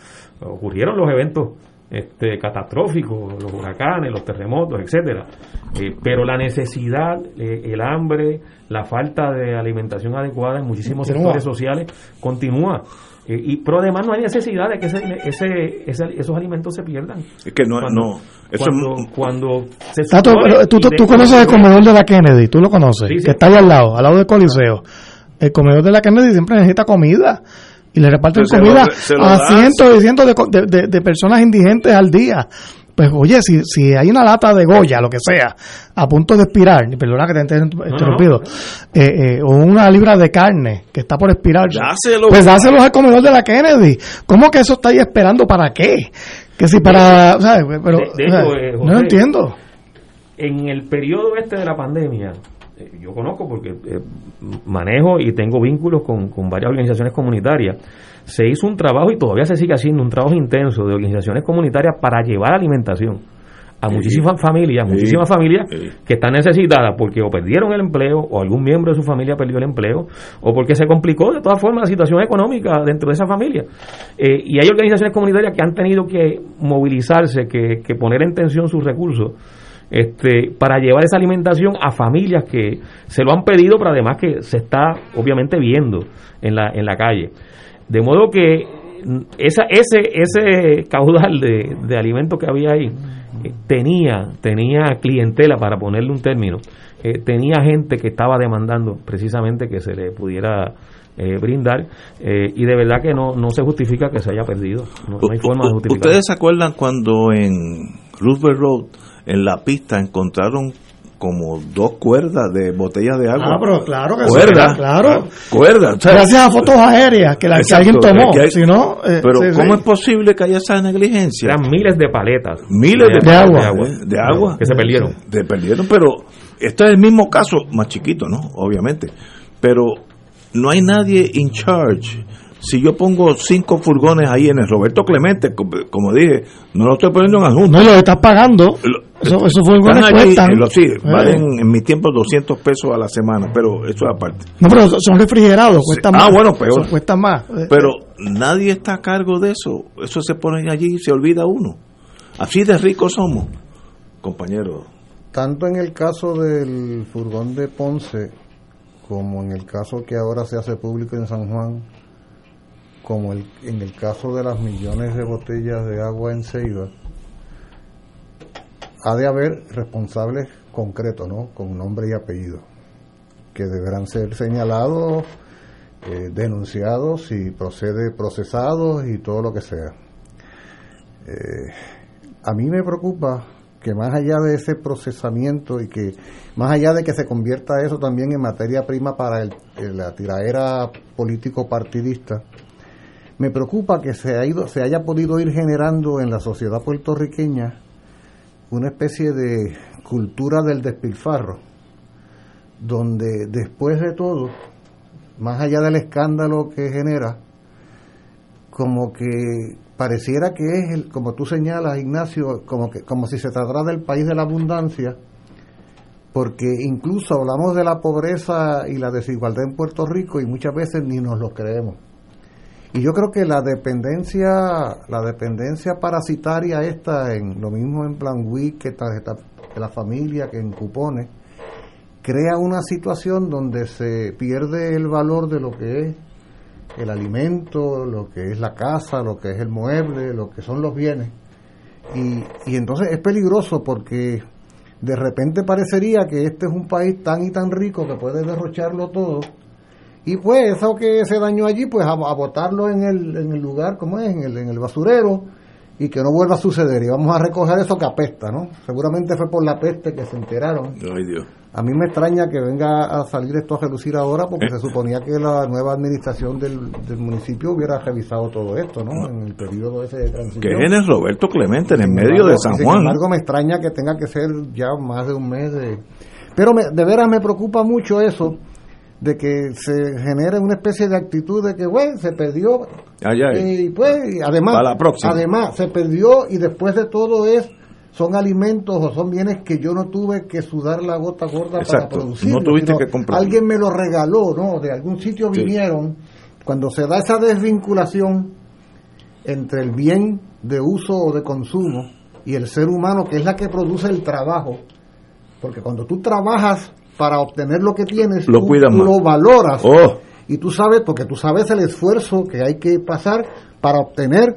ocurrieron los eventos este, catastróficos, los huracanes, los terremotos, etcétera. Eh, pero la necesidad, eh, el hambre, la falta de alimentación adecuada en muchísimos Continúa. sectores sociales continúa. Eh, y pero además no hay necesidad de que ese, ese- ese- esos alimentos se pierdan. Es que no, Cuando- no. Eso cuando, cuando se Tato, pero tú, tú, de- tú conoces el comedor de la Kennedy, tú lo conoces, Sí, sí. que está ahí al lado, al lado del Coliseo. El comedor de la Kennedy siempre necesita comida y le reparten Se lo- comida se lo a cientos y cientos de, de- personas indigentes al día. Pues oye, si, si hay una lata de Goya, lo que sea, a punto de expirar, perdona que te esté interrumpido, eh, eh, o una libra de carne que está por expirar, Dáselo. pues dáselos al comedor de la Kennedy. ¿Cómo que eso está ahí esperando para qué? Que si para, ¿sabes? Pero, De- de o sea, hecho, eh, no José, lo entiendo. En el periodo este de la pandemia, yo conozco porque eh, manejo y tengo vínculos con, con varias organizaciones comunitarias, se hizo un trabajo y todavía se sigue haciendo un trabajo intenso de organizaciones comunitarias para llevar alimentación a Sí. muchísimas familias, Sí. muchísimas familias que están necesitadas porque o perdieron el empleo o algún miembro de su familia perdió el empleo o porque se complicó de todas formas la situación económica dentro de esa familia. Eh, y hay organizaciones comunitarias que han tenido que movilizarse, que, que poner en tensión sus recursos este, para llevar esa alimentación a familias que se lo han pedido, pero además que se está obviamente viendo en la, en la calle. De modo que mm, esa, ese, ese caudal de, de alimentos que había ahí eh, tenía, tenía clientela, para ponerle un término, eh, tenía gente que estaba demandando precisamente que se le pudiera eh, brindar y de verdad que no, no se justifica que se haya perdido. No, no hay forma de U- justificar. ¿Ustedes se acuerdan cuando en Roosevelt Road, en la pista, encontraron como dos cuerdas de botellas de agua? Ah, pero claro que sí, Cuerdas, claro. Cuerdas. o sea, Gracias a fotos aéreas que, la, que Exacto, alguien tomó. que hay- si no, eh, pero sí, ¿cómo sí. es posible que haya esa negligencia? Eran miles de paletas. Miles de, De agua. de agua, de agua. Que se perdieron. Se perdieron, pero este es el mismo caso, más chiquito, ¿no? Obviamente. Pero no hay nadie in charge si yo pongo cinco furgones ahí en el Roberto Clemente, como, como dije, no lo estoy poniendo en adjunto. No, lo estás pagando. Eso, esos furgones allí, cuestan. eh, lo- sí, Eh. valen en mi tiempo 200 pesos a la semana, pero eso es aparte. No, pero son refrigerados, cuestan Ah, más. bueno, peor. Son- cuestan más. Eh, Pero nadie está a cargo de eso. Eso se pone allí y se olvida uno. Así de ricos somos, compañero. Tanto en el caso del furgón de Ponce, como en el caso que ahora se hace público en San Juan, como en el caso de las millones de botellas de agua en Ceiba, ha de haber responsables concretos, ¿no? Con nombre y apellido, que deberán ser señalados, eh, denunciados y procede procesados y todo lo que sea. Eh, a mí me preocupa que más allá de ese procesamiento y que más allá de que se convierta eso también en materia prima para el- el- la tiraera político partidista, me preocupa que se, ha ido, se haya podido ir generando en la sociedad puertorriqueña una especie de cultura del despilfarro, donde después de todo, más allá del escándalo que genera, como que pareciera que es, el, como tú señalas, Ignacio, como, que, como si se tratara del país de la abundancia, porque incluso hablamos de la pobreza y la desigualdad en Puerto Rico y muchas veces ni nos lo creemos. Y yo creo que la dependencia, la dependencia parasitaria esta, en lo mismo en Plan WIC que tarjeta de la familia, que en cupones, crea una situación donde se pierde el valor de lo que es el alimento, lo que es la casa, lo que es el mueble, lo que son los bienes. Y, y entonces es peligroso porque de repente parecería que este es un país tan y tan rico que puede derrocharlo todo. Y pues eso que se dañó allí, pues a, a botarlo en el, en el lugar, como es? En el, en el basurero y que no vuelva a suceder. Y vamos a recoger eso que apesta, ¿no? Seguramente fue por la peste que se enteraron. Ay, Dios. A mí me extraña que venga a salir esto a relucir ahora porque se suponía que la nueva administración del, del municipio hubiera revisado todo esto, ¿no? En el periodo ese de transición. Que es Roberto Clemente, en el Sin medio de San sin Juan. embargo, me extraña que tenga que ser ya más de un mes de... Pero me- de veras me preocupa mucho eso, de que se genere una especie de actitud de que, bueno, se perdió. Ay, ay. Y pues, además, la próxima. además, se perdió y después de todo es son alimentos o son bienes que yo no tuve que sudar la gota gorda Exacto, para producir. no tuviste que comprar. Alguien me lo regaló, ¿no? De algún sitio Sí. vinieron. Cuando se da esa desvinculación entre el bien de uso o de consumo y el ser humano, que es la que produce el trabajo, porque cuando tú trabajas para obtener lo que tienes, Lo tú, cuidas tú más. lo valoras. Oh. Y tú sabes, porque tú sabes el esfuerzo que hay que pasar para obtener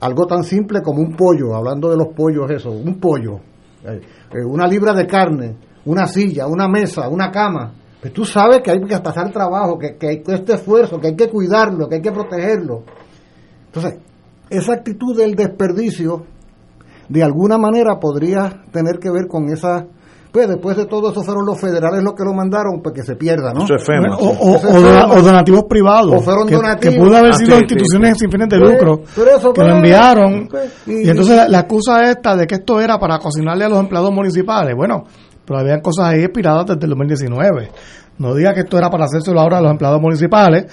algo tan simple como un pollo, hablando de los pollos, eso, un pollo, eh, eh, una libra de carne, una silla, una mesa, una cama. Pues tú sabes que hay que pasar trabajo, que, que hay este esfuerzo, que hay que cuidarlo, que hay que protegerlo. Entonces, esa actitud del desperdicio, de alguna manera podría tener que ver con esa... Pues después de todo eso fueron los federales los que lo mandaron, pues que se pierda, ¿no? Eso es FEMA, o, sí. o- Eso es o dona- FEMA. o donativos privados. O fueron que, donativos. que pudo haber Ah, sido sí, instituciones sí, sin fines de lucro eso que lo enviaron. pues, y, y- entonces la, la excusa esta de que esto era para cocinarle a los empleados municipales. Bueno, pero habían cosas ahí expiradas desde el 2019. No diga que esto era para hacérselo ahora a los empleados municipales,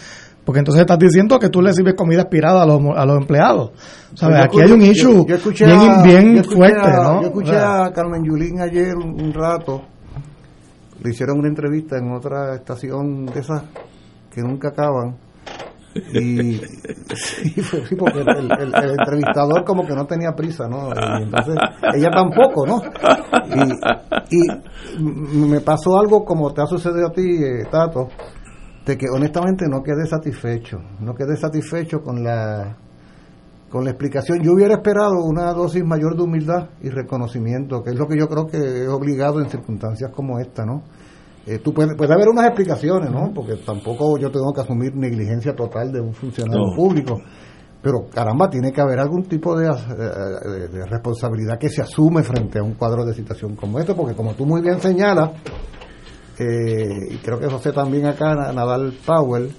porque entonces estás diciendo que tú le sirves comida expirada a los, a los empleados. ¿Sabes? Aquí hay un issue yo- yo escuché bien, a- bien yo fuerte, a- ¿no? Yo escuché a Carmen Yulín ayer un, un rato. Le hicieron una entrevista en otra estación de esas que nunca acaban. Y sí, fue- sí, porque el, el- el entrevistador como que no tenía prisa, ¿no? Y entonces ella tampoco, ¿no? Y, y me pasó algo como te ha sucedido a ti, eh, Tato, de que honestamente no quedé satisfecho, no quedé satisfecho con la con la explicación. Yo hubiera esperado una dosis mayor de humildad y reconocimiento, que es lo que yo creo que es obligado en circunstancias como esta, ¿no? Eh, tú puede, puede haber unas explicaciones, ¿no? Porque tampoco yo tengo que asumir negligencia total de un funcionario No. público. Pero caramba, tiene que haber algún tipo de, eh, de- de responsabilidad que se asume frente a un cuadro de situación como este, porque como tú muy bien señalas, eh, y creo que José también acá, Na- Nadal Powell,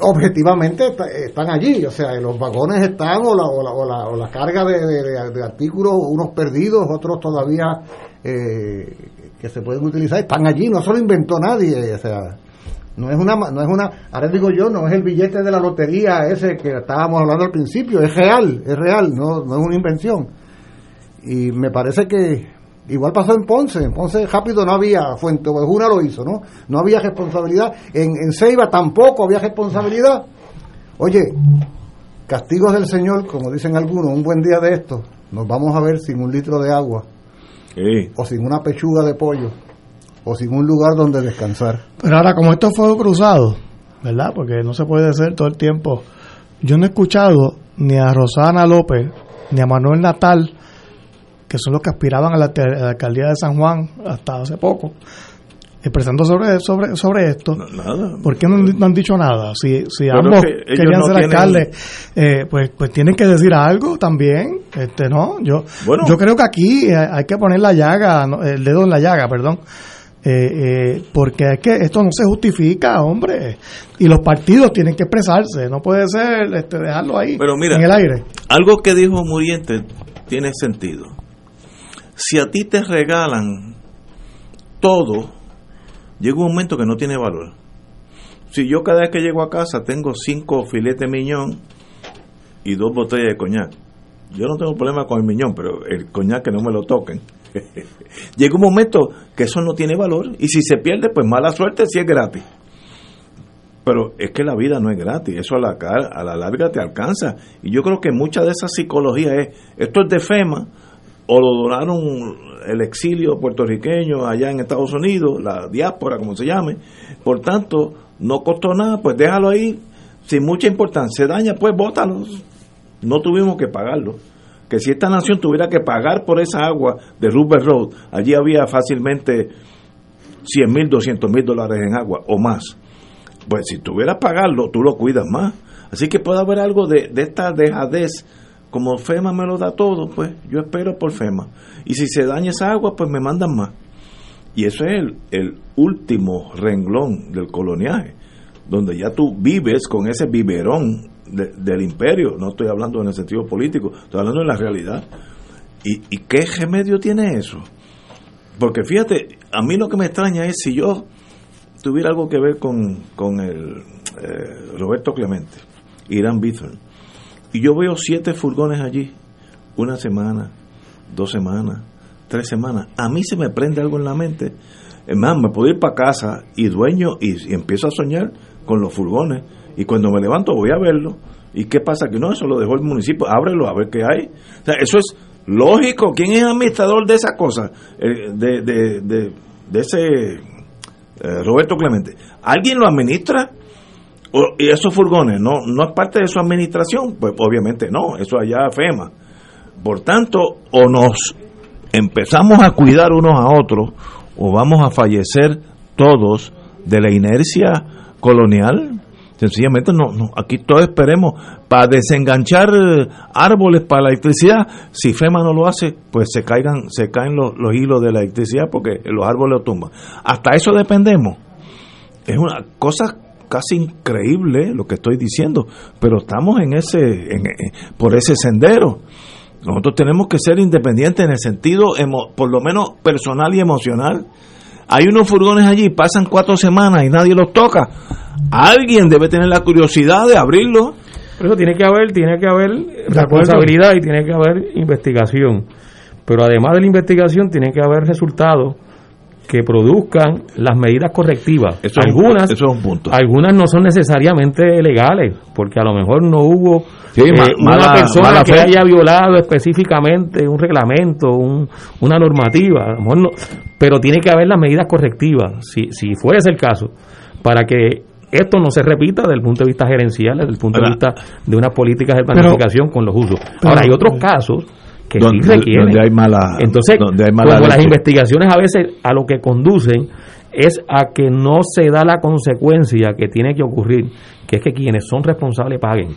objetivamente está- están allí, o sea, los vagones están o la, o la, o la, o la carga de- de artículos, unos perdidos, otros todavía eh, que se pueden utilizar, están allí, no se lo inventó nadie, o sea, No es una, no es una, ahora digo yo, no es el billete de la lotería ese que estábamos hablando al principio, es real, es real, no, no es una invención. Y me parece que igual pasó en Ponce, en Ponce rápido no había, Fuente Ovejuna lo hizo, ¿no? No había responsabilidad, en, en Ceiba tampoco había responsabilidad. Oye, castigos del Señor, como dicen algunos, un buen día de esto, nos vamos a ver sin un litro de agua, o sin una pechuga de pollo, o sin un lugar donde descansar. Pero ahora, como esto fue cruzado, ¿verdad? Porque no se puede hacer todo el tiempo. Yo no he escuchado ni a Rosana López, ni a Manuel Natal, que son los que aspiraban a la, a la alcaldía de San Juan hasta hace poco, expresando sobre sobre sobre esto. Nada. ¿Por qué no, no han dicho nada? Si, si ambos es que ellos querían no ser alcaldes, eh, pues pues tienen que decir algo también. Este, ¿no? Yo, Bueno. yo creo que aquí eh, hay que poner la llaga, no, el dedo en la llaga, perdón. Eh, eh, porque es que esto no se justifica, hombre. Y los partidos tienen que expresarse, no puede ser este, dejarlo ahí Pero mira, en el aire. algo que dijo Muriente tiene sentido. Si a ti te regalan todo, llega un momento que no tiene valor. Si yo cada vez que llego a casa tengo cinco filetes miñón y dos botellas de coñac, yo no tengo problema con el miñón, pero el coñac que no me lo toquen. llega un momento que eso no tiene valor y si se pierde, pues mala suerte si es gratis. Pero es que la vida no es gratis, eso a la, a la larga te alcanza. Y yo creo que mucha de esa psicología es, esto es de FEMA, o lo donaron el exilio puertorriqueño allá en Estados Unidos, la diáspora, como se llame. Por tanto, no costó nada, pues déjalo ahí, sin mucha importancia. Se daña, pues bótalo. No tuvimos que pagarlo. Que si esta nación tuviera que pagar por esa agua de Rubber Road, allí había fácilmente 100 mil, 200 mil dólares en agua o más pues si tuvieras pagarlo, tú lo cuidas más. Así que puede haber algo de, de esta dejadez. Como FEMA me lo da todo, pues yo espero por FEMA. Y si se daña esa agua, pues me mandan más. Y eso es el, último renglón del coloniaje, donde ya tú vives con ese biberón de- del imperio. No estoy hablando en el sentido político, estoy hablando en la realidad. ¿Y, y qué remedio tiene eso? Porque fíjate, a mí lo que me extraña es si yo tuviera algo que ver con, con el eh, Roberto Clemente, Irán Bithorn, y yo veo siete furgones allí, una semana, dos semanas, tres semanas, a mí se me prende algo en la mente, más, me puedo ir para casa y dueño y, empiezo a soñar con los furgones, y cuando me levanto voy a verlo, ¿y qué pasa? Que no, eso lo dejó el municipio, ábrelo a ver qué hay. O sea, eso es lógico, ¿quién es administrador de esas cosas? Eh, de, de, de, de ese eh, Roberto Clemente, ¿alguien lo administra? ¿Y esos furgones no, no es parte de su administración? Pues obviamente no, eso allá FEMA. Por tanto, o nos empezamos a cuidar unos a otros, o vamos a fallecer todos de la inercia colonial. Sencillamente, no, no, aquí todos esperemos para desenganchar eh, árboles para la electricidad. Si FEMA no lo hace, pues se caigan, se caen los, los hilos de la electricidad porque los árboles lo tumban. Hasta eso dependemos. Es una cosa casi increíble lo que estoy diciendo, pero estamos en ese, en- en- por ese sendero. Nosotros tenemos que ser independientes en el sentido, emo- por lo menos personal y emocional. Hay unos furgones allí, pasan cuatro semanas y nadie los toca. Alguien debe tener la curiosidad de abrirlo. Por eso tiene que haber, tiene que haber responsabilidad y tiene que haber investigación. Pero además de la investigación, tiene que haber resultados que produzcan las medidas correctivas. Eso es un- algunas, eso es un punto. algunas no son necesariamente legales, porque a lo mejor no hubo Sí, eh, ma- una mala- persona mala que haya violado específicamente un reglamento, un- una normativa, a lo mejor no, pero tiene que haber las medidas correctivas, si, si fuese el caso, para que esto no se repita desde el punto de vista gerencial, desde el punto de vista de unas políticas de Pero- planificación con los usos. Ahora, hay otros casos que Donde- sí requieren. donde hay mala- Entonces, donde hay mala como las investigaciones a veces a lo que conducen es a que no se da la consecuencia que tiene que ocurrir, que es que quienes son responsables paguen.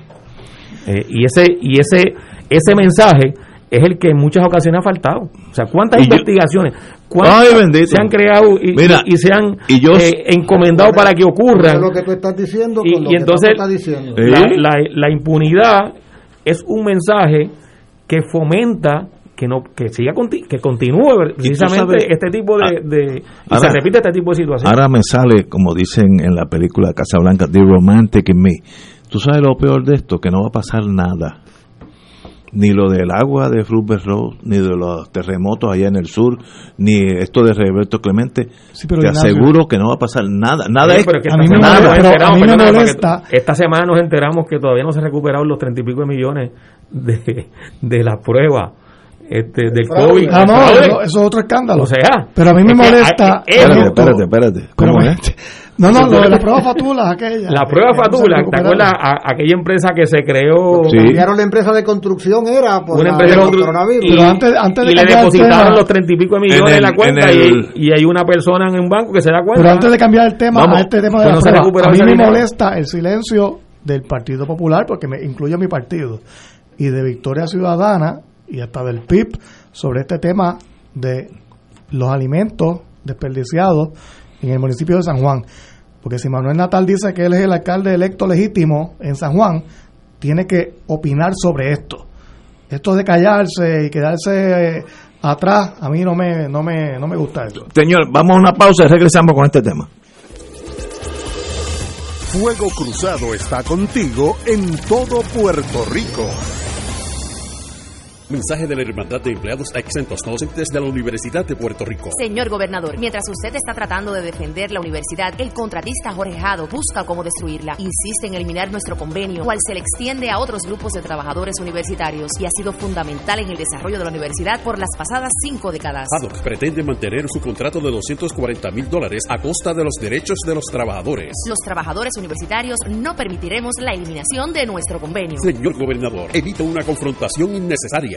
Eh, y ese y ese ese mensaje es el que en muchas ocasiones ha faltado. O sea, ¿cuántas Y investigaciones cuántas Ay, bendito. se han creado y, Mira, y- y se han y yo- eh, encomendado para que ocurran? lo que tú estás diciendo y, lo que entonces Paco está diciendo. la, la- la impunidad es un mensaje que fomenta que no que siga que continúe precisamente sabes- este tipo de, de- y se repite este tipo de situaciones. Ahora me sale, como dicen en la película Casablanca, The Romantic in Me. ¿Tú sabes lo peor de esto? Que no va a pasar nada. Ni lo del agua de Rupert Road, ni de los terremotos allá en el sur, ni esto de Roberto Clemente. pero Te aseguro que no va a pasar nada. Nada Sí, es pero es que a esta mí me semana nos pero a enteramos, mí me perdona, porque molesta- esta semana nos enteramos que todavía no se han recuperado los treinta y pico de millones de, de las pruebas este, del COVID. Ah, no, eso, es otro escándalo. O sea, pero a mí me molesta. Espérate, espérate, espérate. ¿Cómo es? No, no, lo de la prueba fatula, aquella. la prueba fatula, ¿te acuerdas? A- aquella empresa que se creó Sí. Cambiaron la empresa de construcción, era por una la- empresa de constru- coronavirus. y, Pero antes- antes de y le depositaron tema- los treinta y pico de millones En la cuenta en y- el- y, hay una persona en un banco que se da cuenta. Pero antes de cambiar el tema Vamos, a este tema pues de la no prueba, a mí me dinero. molesta el silencio del Partido Popular, porque me incluye a mi partido, y de Victoria Ciudadana y hasta del PIB sobre este tema de los alimentos desperdiciados en el municipio de San Juan. Porque si Manuel Natal dice que él es el alcalde electo legítimo en San Juan, tiene que opinar sobre esto. Esto de callarse y quedarse eh, atrás, a mí no me, no me, no me gusta eso. Señor, vamos a una pausa y regresamos con este tema. Fuego Cruzado está contigo en todo Puerto Rico. Mensaje de la Hermandad de Empleados Exentos Docentes de la Universidad de Puerto Rico. Señor gobernador, mientras usted está tratando de defender la universidad, el contratista Jorge Jado busca cómo destruirla. Insiste en eliminar nuestro convenio, cual se le extiende a otros grupos de trabajadores universitarios y ha sido fundamental en el desarrollo de la universidad por las pasadas cinco décadas. Haddock pretende mantener su contrato de 240 mil dólares a costa de los derechos de los trabajadores. Los trabajadores universitarios no permitiremos la eliminación de nuestro convenio. Señor gobernador, evita una confrontación innecesaria.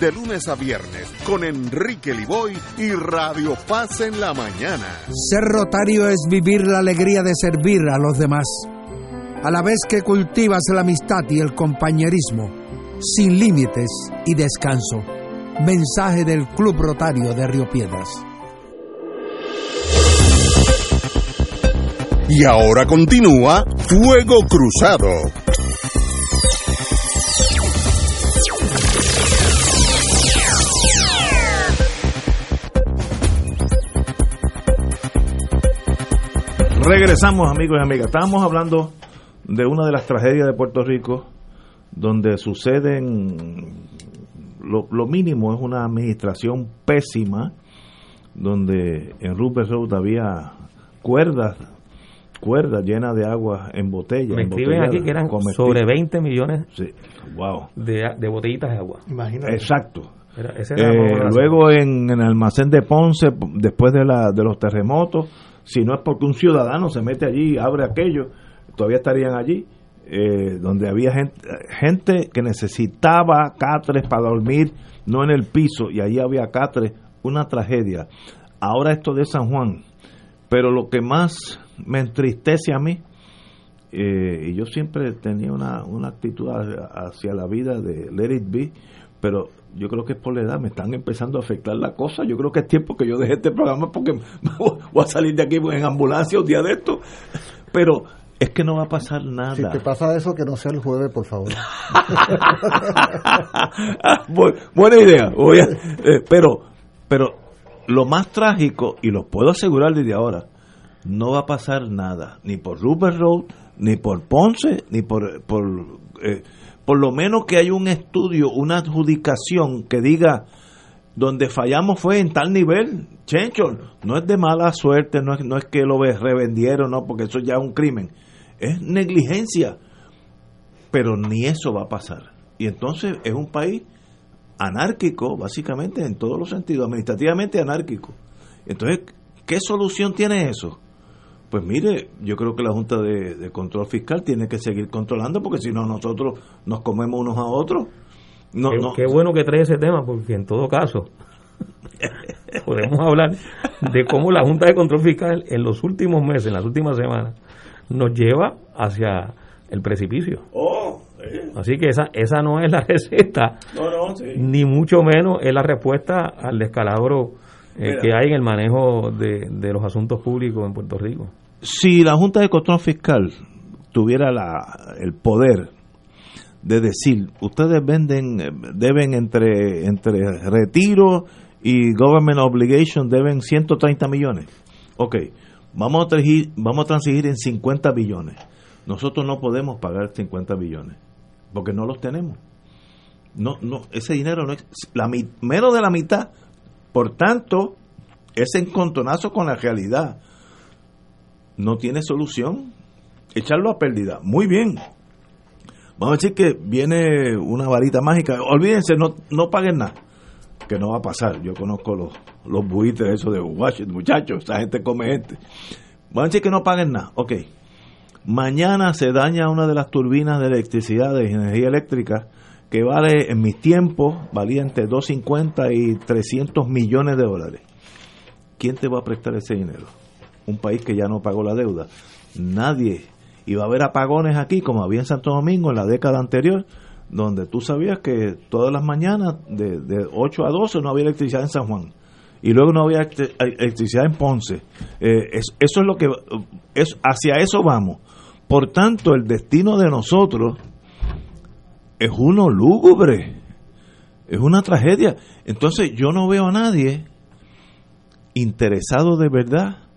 de lunes a viernes con Enrique Liboy y Radio Paz en la mañana. Ser rotario es vivir la alegría de servir a los demás, a la vez que cultivas la amistad y el compañerismo, sin límites y descanso. Mensaje del Club Rotario de Río Piedras. Y ahora continúa Fuego Cruzado. Regresamos, amigos y amigas. Estábamos hablando de una de las tragedias de Puerto Rico, donde suceden lo, lo mínimo es una administración pésima, donde en Rupert Road había cuerdas, cuerdas llenas de agua en botella. Me escriben aquí que eran sobre 20 millones wow. de, de botellitas de agua. Exacto. Era- Eh, luego en, en el almacén de Ponce, después de, la, de los terremotos, si no es porque un ciudadano se mete allí y abre aquello, todavía estarían allí, eh, donde había gente, gente que necesitaba catres para dormir, no en el piso, y allí había catres, una tragedia. Ahora esto de San Juan, pero lo que más me entristece a mí eh, y yo siempre tenía una, una actitud hacia la vida de let it be, pero yo creo que es por la edad, me están empezando a afectar la cosa. Yo creo que es tiempo que yo deje este programa porque voy a salir de aquí en ambulancia un día de esto. Pero es que no va a pasar nada. Si te pasa eso, que no sea el jueves, por favor. Bu- buena idea. Voy a- eh, pero, pero lo más trágico, y lo puedo asegurar desde ahora, no va a pasar nada, ni por Rupert Road, ni por Ponce, ni por, por, eh, por lo menos que haya un estudio, una adjudicación que diga donde fallamos fue en tal nivel, Chencho, no es de mala suerte, no es, no es que lo ve- revendieron, no, porque eso ya es un crimen, es negligencia, pero ni eso va a pasar. Y entonces es un país anárquico, básicamente, en todos los sentidos, administrativamente anárquico. Entonces, ¿qué solución tiene eso? Pues mire, yo creo que la Junta de, de Control Fiscal tiene que seguir controlando, porque si no, nosotros nos comemos unos a otros. No, qué, no. qué bueno que trae ese tema, porque en todo caso podemos hablar de cómo la Junta de Control Fiscal en los últimos meses, en las últimas semanas, nos lleva hacia el precipicio. Oh, eh. Así que esa, esa no es la receta, No, no, sí. ni mucho menos es la respuesta al descalabro eh, que hay en el manejo de, de los asuntos públicos en Puerto Rico. si la Junta de Control Fiscal tuviera la, el poder de decir, ustedes venden, deben entre, entre retiro y government obligation, deben 130 millones. Ok, vamos a, transigir, vamos a transigir en 50 billones. Nosotros no podemos pagar 50 billones, porque no los tenemos. No, no, ese dinero no es, la, mi- menos de la mitad. Por tanto, ese encontronazo con la realidad no tiene solución. Echarlo a pérdida. Muy bien. Vamos a decir que viene una varita mágica. Olvídense, no, no paguen nada. Que no va a pasar. Yo conozco los, los buitres esos de Washington, muchachos. Esa gente come gente. Vamos a decir que no paguen nada. Ok. Mañana se daña una de las turbinas de electricidad, de energía eléctrica, que vale, en mis tiempos, valía entre 250 y 300 millones de dólares. ¿Quién te va a prestar ese dinero? Un país que ya no pagó la deuda. Nadie. Y va a haber apagones aquí, como había en Santo Domingo en la década anterior, donde tú sabías que todas las mañanas, de, de 8 a 12, no había electricidad en San Juan. Y luego no había electri- electricidad en Ponce. Eh, es- eso es lo que. Es, hacia eso vamos. Por tanto, el destino de nosotros es uno lúgubre. Es una tragedia. Entonces, yo no veo a nadie interesado de verdad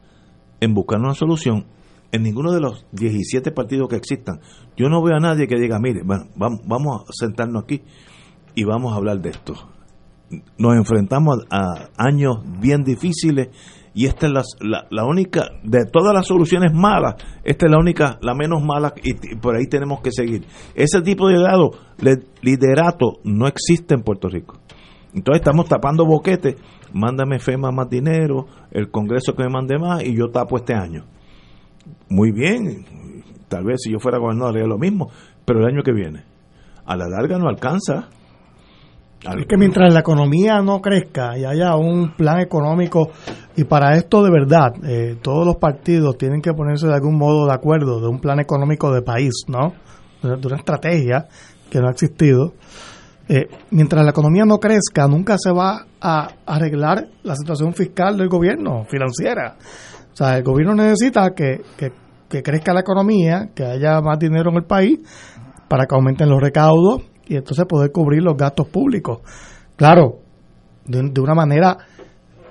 en buscar una solución en ninguno de los 17 partidos que existan. Yo no veo a nadie que diga, mire, bueno, vamos, a sentarnos aquí y vamos a hablar de esto. Nos enfrentamos a, a años bien difíciles y esta es la, la- la única, de todas las soluciones malas, esta es la única, la menos mala y, por ahí tenemos que seguir. Ese tipo de liderato, le- liderato no existe en Puerto Rico. Entonces estamos tapando boquete, mándame FEMA más dinero, el Congreso que me mande más y yo tapo este año. Muy bien, tal vez si yo fuera gobernador haría lo mismo, pero el año que viene, a la larga no alcanza. Es que mientras la economía no crezca y haya un plan económico, y para esto de verdad, eh, todos los partidos tienen que ponerse de algún modo de acuerdo de un plan económico de país, ¿no? De una estrategia que no ha existido. Eh, mientras la economía no crezca, nunca se va a arreglar la situación fiscal del gobierno, financiera. O sea, el gobierno necesita que, que, que crezca la economía, que haya más dinero en el país para que aumenten los recaudos y entonces poder cubrir los gastos públicos. Claro, de, de una manera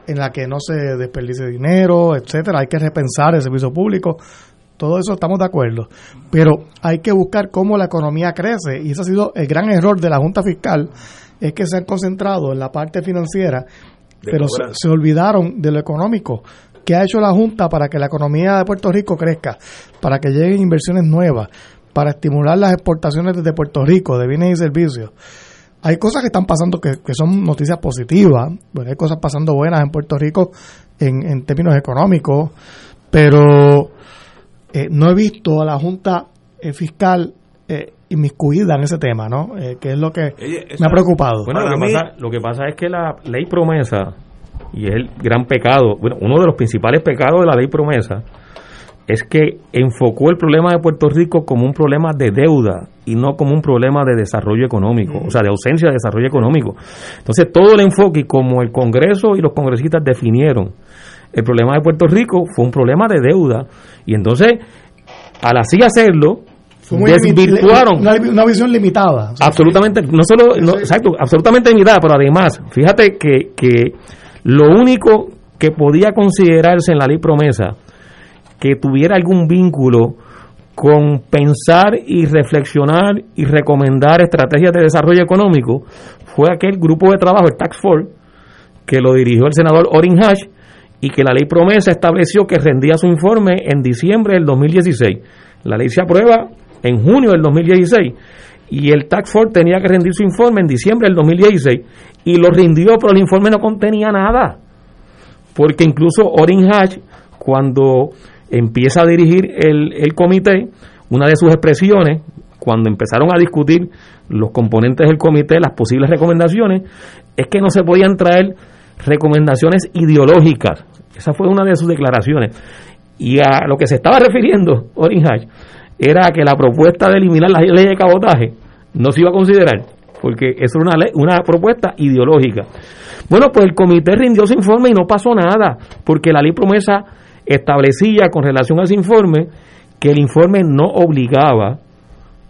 en la que no se desperdicie dinero, etcétera, hay que repensar el servicio público, todo eso estamos de acuerdo, pero hay que buscar cómo la economía crece y ese ha sido el gran error de la Junta Fiscal, es que se han concentrado en la parte financiera, pero se, se olvidaron de lo económico. ¿Qué ha hecho la Junta para que la economía de Puerto Rico crezca? Para que lleguen inversiones nuevas, para estimular las exportaciones desde Puerto Rico de bienes y servicios. Hay cosas que están pasando que, que son noticias positivas, bueno, hay cosas pasando buenas en Puerto Rico en, en términos económicos, pero eh, no he visto a la Junta eh, Fiscal eh, inmiscuida en ese tema, ¿no? Eh, que es lo que me ha preocupado. Bueno, lo que, pasa, lo que pasa es que la ley promesa, y es el gran pecado, bueno, uno de los principales pecados de la ley promesa, es que enfocó el problema de Puerto Rico como un problema de deuda y no como un problema de desarrollo económico, o sea, de ausencia de desarrollo económico. Entonces, todo el enfoque, y como el Congreso y los congresistas definieron el problema de Puerto Rico, fue un problema de deuda. Y entonces, al así hacerlo, desvirtuaron Una, una visión limitada. O sea, absolutamente, no solo, no, exacto, absolutamente limitada, pero además, fíjate que, que lo único que podía considerarse en la ley promesa que tuviera algún vínculo con pensar y reflexionar y recomendar estrategias de desarrollo económico fue aquel grupo de trabajo, el Tax Force, que lo dirigió el senador Orrin Hatch y que la ley promesa estableció que rendía su informe en diciembre del 2016. La ley se aprueba en junio del 2016 y el Tax Force tenía que rendir su informe en diciembre del 2016 y lo rindió, pero el informe no contenía nada. Porque incluso Orrin Hatch, cuando empieza a dirigir el, el comité, una de sus expresiones, cuando empezaron a discutir los componentes del comité, las posibles recomendaciones, es que no se podían traer recomendaciones ideológicas. Esa fue una de sus declaraciones. Y a lo que se estaba refiriendo Orrin Hatch era que la propuesta de eliminar la ley de cabotaje no se iba a considerar, porque eso era una, una propuesta ideológica. Bueno, pues el comité rindió su informe y no pasó nada, porque la ley promesa establecía con relación a ese informe que el informe no obligaba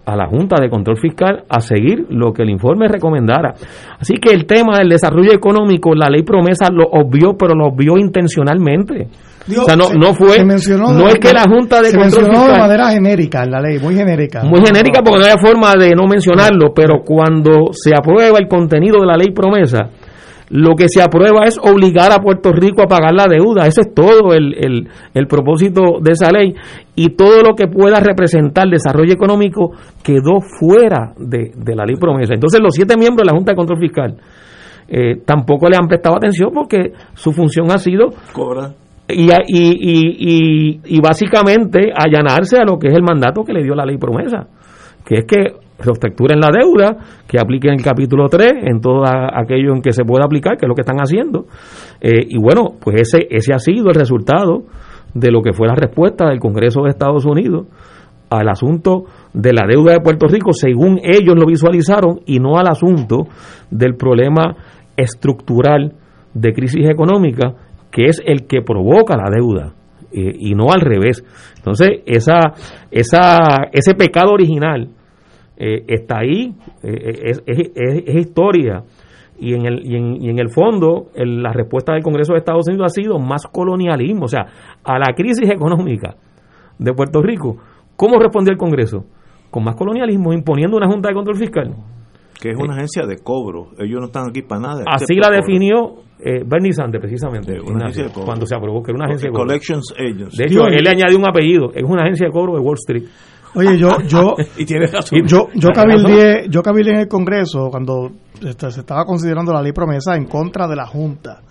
a la Junta de Control Fiscal a seguir lo que el informe recomendara. Así que el tema del desarrollo económico, la ley promesa lo obvió, pero lo obvió intencionalmente. digo, o sea, no, se- no fue, se mencionó no de- es que la Junta de se Control mencionó de Fiscal manera genérica en la ley, muy genérica. muy genérica porque no hay forma de no mencionarlo, pero cuando se aprueba el contenido de la ley promesa, lo que se aprueba es obligar a Puerto Rico a pagar la deuda. Ese es todo el, el, el propósito de esa ley. Y todo lo que pueda representar desarrollo económico quedó fuera de, de la ley promesa. Entonces los siete miembros de la Junta de Control Fiscal eh, tampoco le han prestado atención porque su función ha sido Cobra. y, a- y, y, y, y básicamente allanarse a lo que es el mandato que le dio la ley promesa, que es que reestructuren la deuda, que apliquen el capítulo 3 en todo aquello en que se pueda aplicar, que es lo que están haciendo. Eh, y bueno, pues ese, ese ha sido el resultado de lo que fue la respuesta del Congreso de Estados Unidos al asunto de la deuda de Puerto Rico según ellos lo visualizaron y no al asunto del problema estructural de crisis económica que es el que provoca la deuda eh, y no al revés. Entonces, esa, esa, ese pecado original eh, está ahí, eh, es, es- historia. Y en, el, y, en, y en el fondo, el- la respuesta del Congreso de Estados Unidos ha sido más colonialismo, o sea, a la crisis económica de Puerto Rico. ¿Cómo respondió el Congreso? Con más colonialismo, imponiendo una Junta de Control Fiscal. Que es una agencia de cobro. Ellos no están aquí para nada. Así la definió eh, Bernie Sanders, precisamente, una Ignacio, agencia de cobro. cuando se aprobó que era una agencia de cobro. Collections Agency. De hecho, él le añadió un apellido, es una agencia de cobro de Wall Street. Oye, yo, yo, y tiene razón. yo, yo cabildeé, yo cabildeé en el Congreso cuando este, se estaba considerando la ley promesa en contra de la Junta.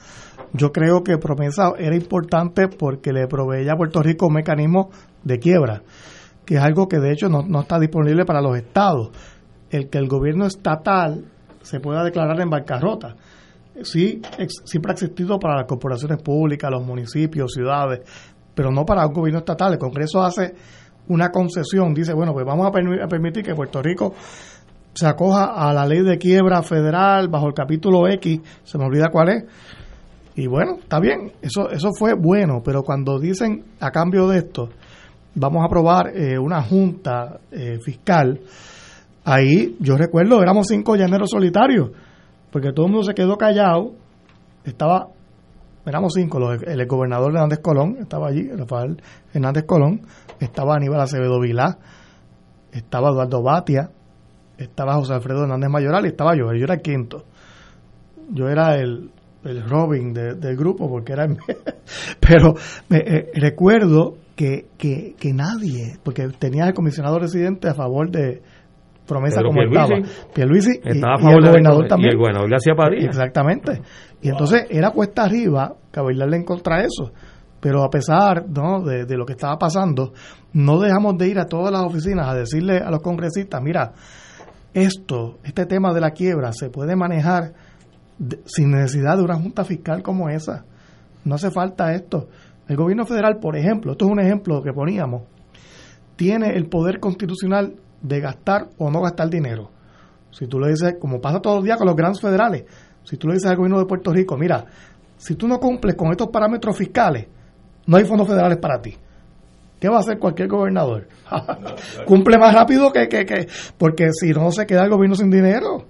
Yo creo que promesa era importante porque le proveía a Puerto Rico un mecanismo de quiebra, que es algo que de hecho no, no está disponible para los estados. El que el gobierno estatal se pueda declarar en bancarrota. Sí, ex- siempre ha existido para las corporaciones públicas, los municipios, ciudades, pero no para un gobierno estatal. El Congreso hace una concesión, dice, bueno, pues vamos a, permi- a permitir que Puerto Rico se acoja a la ley de quiebra federal bajo el capítulo X, se me olvida cuál es. Y bueno, está bien, eso, eso fue bueno, pero cuando dicen a cambio de esto, vamos a aprobar eh, una junta eh, fiscal, ahí yo recuerdo, éramos cinco llaneros solitarios, porque todo el mundo se quedó callado, estaba, éramos cinco, los- el, gobernador Hernández Colón estaba allí, Rafael Hernández Colón, estaba Aníbal Acevedo Vilá, estaba Eduardo Batia, estaba José Alfredo Hernández Mayoral y estaba yo, yo era el quinto. Yo era el, el Robin de- del grupo porque era el pero me, eh, recuerdo que, que, que nadie, porque tenía el comisionado residente a favor de promesa Pedro como Pierluisi. estaba. Pierluisi y, Estaba a y favor de- gobernador y también. el gobernador García Padilla. Exactamente. Y entonces era cuesta arriba cabildarle en contra de eso. Pero a pesar ¿no? de, de lo que estaba pasando, no dejamos de ir a todas las oficinas a decirle a los congresistas, mira, esto, este tema de la quiebra se puede manejar sin necesidad de una junta fiscal como esa. No hace falta esto. El gobierno federal, por ejemplo, esto es un ejemplo que poníamos, tiene el poder constitucional de gastar o no gastar dinero. Si tú le dices, como pasa todos los días con los grandes federales, si tú le dices al gobierno de Puerto Rico, mira, si tú no cumples con estos parámetros fiscales, no hay fondos federales para ti. ¿Qué va a hacer cualquier gobernador? Cumple más rápido que, que, que, porque si no se queda el gobierno sin dinero.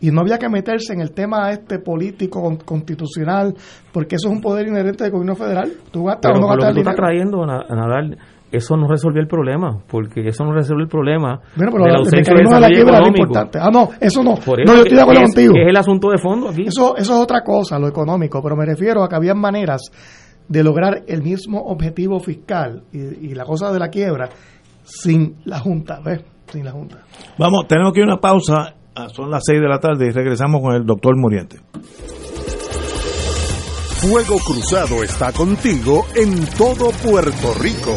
Y no había que meterse en el tema este político con- constitucional, porque eso es un poder inherente del gobierno federal. Tú gastas Pero o no con lo gastas que tú estás trayendo, Na- Nadal, eso no resolvió el problema, porque eso no resolvió el problema Bueno, pero de la el ausencia de mecanismo de la quiebra es importante. Ah, no, eso no. Por no, yo estoy de acuerdo es- contigo. es el asunto de fondo aquí. Eso, eso es otra cosa, lo económico, pero me refiero a que había maneras de lograr el mismo objetivo fiscal y, y la cosa de la quiebra sin la Junta, ¿ves? Sin la Junta. Vamos, tenemos que ir a una pausa. Ah, Son las 6 de la tarde y regresamos con el doctor Muriente. Fuego Cruzado está contigo en todo Puerto Rico.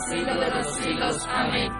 los siglos de los siglos. Amén.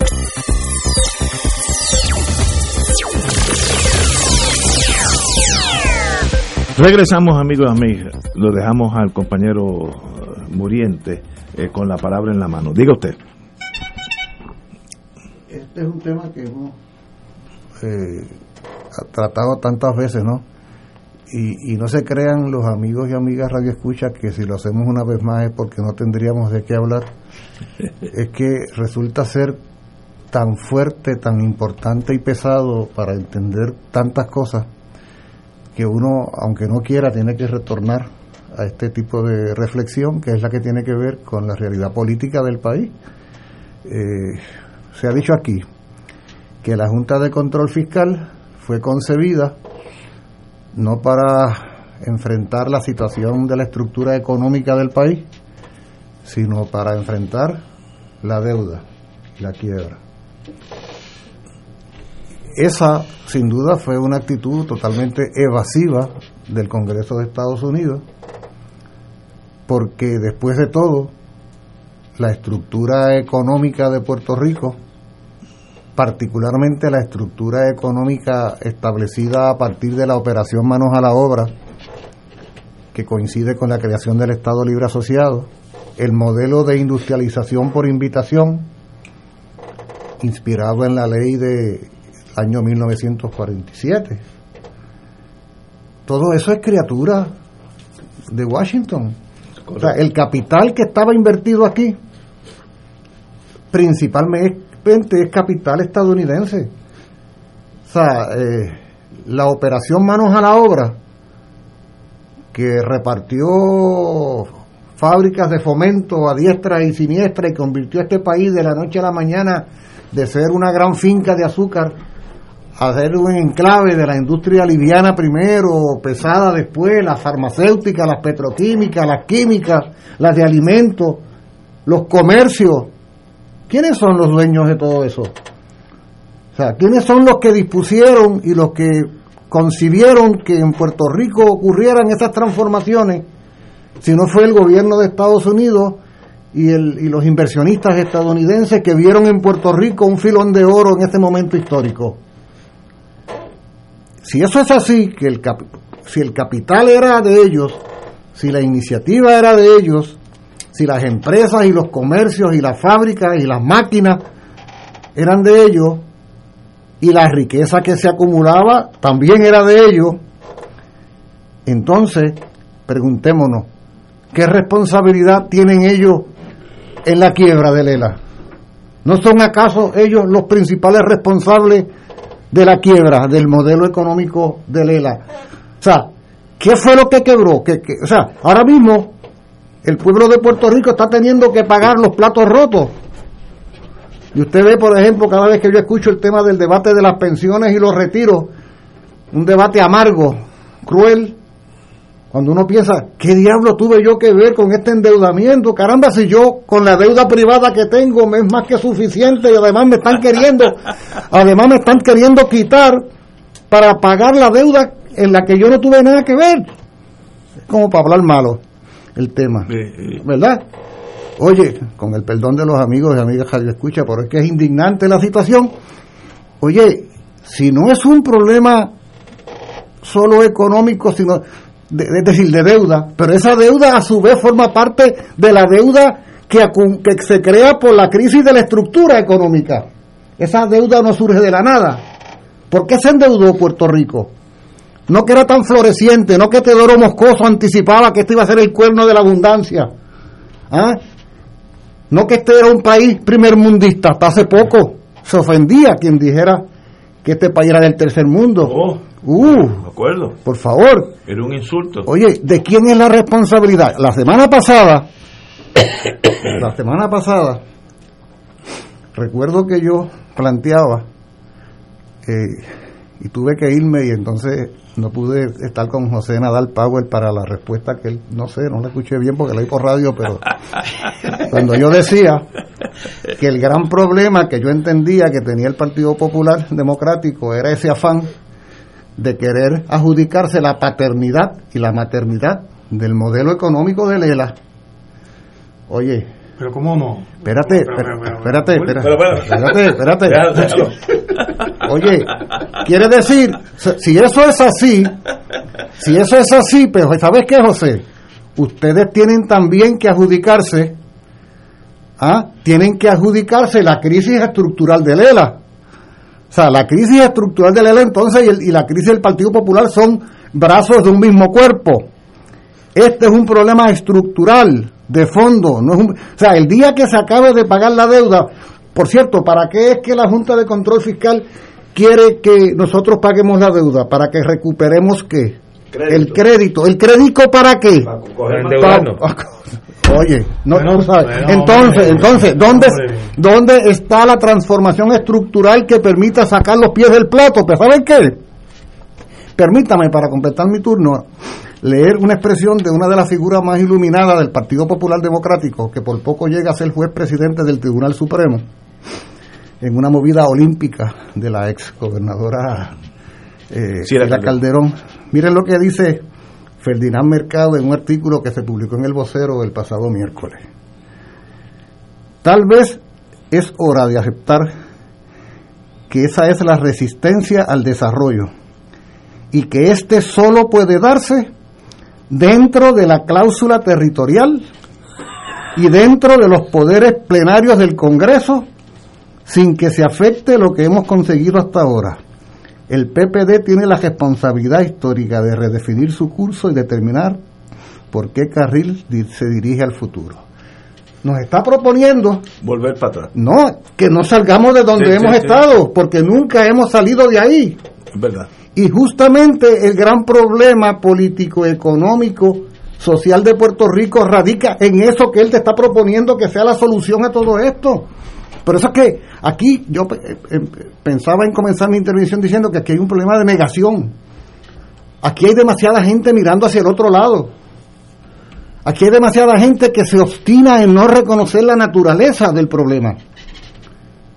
Regresamos, amigos y amigas. Lo dejamos al compañero eh, Muriente eh, con la palabra en la mano. Diga usted. Este es un tema que hemos eh, tratado tantas veces, ¿no? Y, y no se crean los amigos y amigas Radio Escucha que si lo hacemos una vez más es porque no tendríamos de qué hablar. es que resulta ser tan fuerte, tan importante y pesado para entender tantas cosas que uno, aunque no quiera, tiene que retornar a este tipo de reflexión, que es la que tiene que ver con la realidad política del país. Eh, se ha dicho aquí que la Junta de Control Fiscal fue concebida no para enfrentar la situación de la estructura económica del país, sino para enfrentar la deuda, la quiebra. Esa, sin duda, fue una actitud totalmente evasiva del Congreso de Estados Unidos, porque después de todo, la estructura económica de Puerto Rico, particularmente la estructura económica establecida a partir de la operación Manos a la Obra, que coincide con la creación del Estado Libre Asociado, el modelo de industrialización por invitación, inspirado en la ley de año 1947. Todo eso es criatura de Washington. O sea, el capital que estaba invertido aquí, principalmente es capital estadounidense. O sea, eh, la operación Manos a la Obra, que repartió fábricas de fomento a diestra y siniestra y convirtió a este país de la noche a la mañana de ser una gran finca de azúcar a ser un enclave de la industria liviana primero, pesada después, las farmacéuticas, las petroquímicas, las químicas, las de alimentos, los comercios. ¿Quiénes son los dueños de todo eso? O sea, ¿quiénes son los que dispusieron y los que concibieron que en Puerto Rico ocurrieran esas transformaciones? Si no fue el gobierno de Estados Unidos y, el, y los inversionistas estadounidenses que vieron en Puerto Rico un filón de oro en este momento histórico. Si eso es así, que el si el capital era de ellos, si la iniciativa era de ellos, si las empresas y los comercios y las fábricas y las máquinas eran de ellos, y la riqueza que se acumulaba también era de ellos, entonces preguntémonos, ¿qué responsabilidad tienen ellos en la quiebra de Lela? ¿No son acaso ellos los principales responsables de la quiebra del modelo económico de Lela? O sea, ¿qué fue lo que quebró? Que, o sea, ahora mismo el pueblo de Puerto Rico está teniendo que pagar los platos rotos. Y usted ve, por ejemplo, cada vez que yo escucho el tema del debate de las pensiones y los retiros, un debate amargo, cruel, cuando uno piensa, ¿qué diablo tuve yo que ver con este endeudamiento? Caramba, si yo con la deuda privada que tengo me es más que suficiente y además me están queriendo, además me están queriendo quitar para pagar la deuda en la que yo no tuve nada que ver. Es como para hablar malo el tema, ¿verdad? Oye, con el perdón de los amigos y amigas que escucha, pero es que es indignante la situación. Oye, si no es un problema solo económico, sino es decir, de deuda, pero esa deuda a su vez forma parte de la deuda que, que se crea por la crisis de la estructura económica. Esa deuda no surge de la nada. ¿Por qué se endeudó Puerto Rico? No que era tan floreciente, no que Teodoro Moscoso anticipaba que este iba a ser el cuerno de la abundancia. ¿Ah? No que este era un país primermundista, hasta hace poco se ofendía quien dijera que este país era del tercer mundo. Oh, uh, acuerdo. Por favor. Era un insulto. Oye, ¿de quién es la responsabilidad? La semana pasada, la semana pasada, recuerdo que yo planteaba, eh, y tuve que irme y entonces no pude estar con José Nadal Power para la respuesta que él, no sé, no la escuché bien porque la oí por radio, pero cuando yo decía que el gran problema que yo entendía que tenía el Partido Popular Democrático era ese afán de querer adjudicarse la paternidad y la maternidad del modelo económico de Lela. Oye, pero cómo no. Espérate, espérate, espérate, espérate, espérate. Oye, quiere decir, si eso es así, si eso es así, pero ¿sabes qué, José? Ustedes tienen también que adjudicarse, ¿ah? Tienen que adjudicarse la crisis estructural de Lela. O sea, la crisis estructural de Lela entonces y, y la crisis del Partido Popular son brazos de un mismo cuerpo. Este es un problema estructural de fondo. No es un, o sea, el día que se acabe de pagar la deuda, por cierto, ¿para qué es que la Junta de Control Fiscal quiere que nosotros paguemos la deuda? Para que recuperemos qué? El crédito. ¿El crédito para qué? endeudarnos. Oye, no, Bueno, tú sabes. bueno, entonces, hombre, entonces, ¿dónde. ¿dónde está la transformación estructural que permita sacar los pies del plato? Pues ¿saben qué? Permítame, para completar mi turno, leer una expresión de una de las figuras más iluminadas del Partido Popular Democrático, que por poco llega a ser juez presidente del Tribunal Supremo, en una movida olímpica de la ex gobernadora eh, Sí, la Calderón. Miren lo que dice Ferdinand Mercado en un artículo que se publicó en El Vocero el pasado miércoles. Tal vez es hora de aceptar que esa es la resistencia al desarrollo y que éste solo puede darse dentro de la cláusula territorial y dentro de los poderes plenarios del Congreso sin que se afecte lo que hemos conseguido hasta ahora. El PPD tiene la responsabilidad histórica de redefinir su curso y determinar por qué carril se dirige al futuro. Nos está proponiendo Volver para atrás. no que no salgamos de donde Sí, hemos sí. estado, porque nunca hemos salido de ahí. Es verdad. Y justamente el gran problema político, económico, social de Puerto Rico radica en eso que él te está proponiendo que sea la solución a todo esto. Por eso es que aquí yo eh, eh, pensaba en comenzar mi intervención diciendo que aquí hay un problema de negación. Aquí hay demasiada gente mirando hacia el otro lado. Aquí hay demasiada gente que se obstina en no reconocer la naturaleza del problema.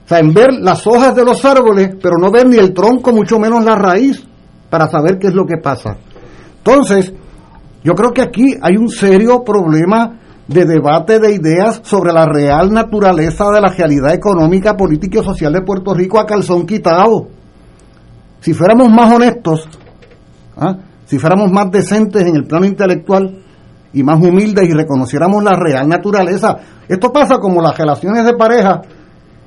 O sea, en ver las hojas de los árboles, pero no ver ni el tronco, mucho menos la raíz, para saber qué es lo que pasa. Entonces, yo creo que aquí hay un serio problema de debate de ideas sobre la real naturaleza de la realidad económica, política y social de Puerto Rico a calzón quitado. Si fuéramos más honestos, ¿ah? si fuéramos más decentes en el plano intelectual y más humildes y reconociéramos la real naturaleza, esto pasa como las relaciones de pareja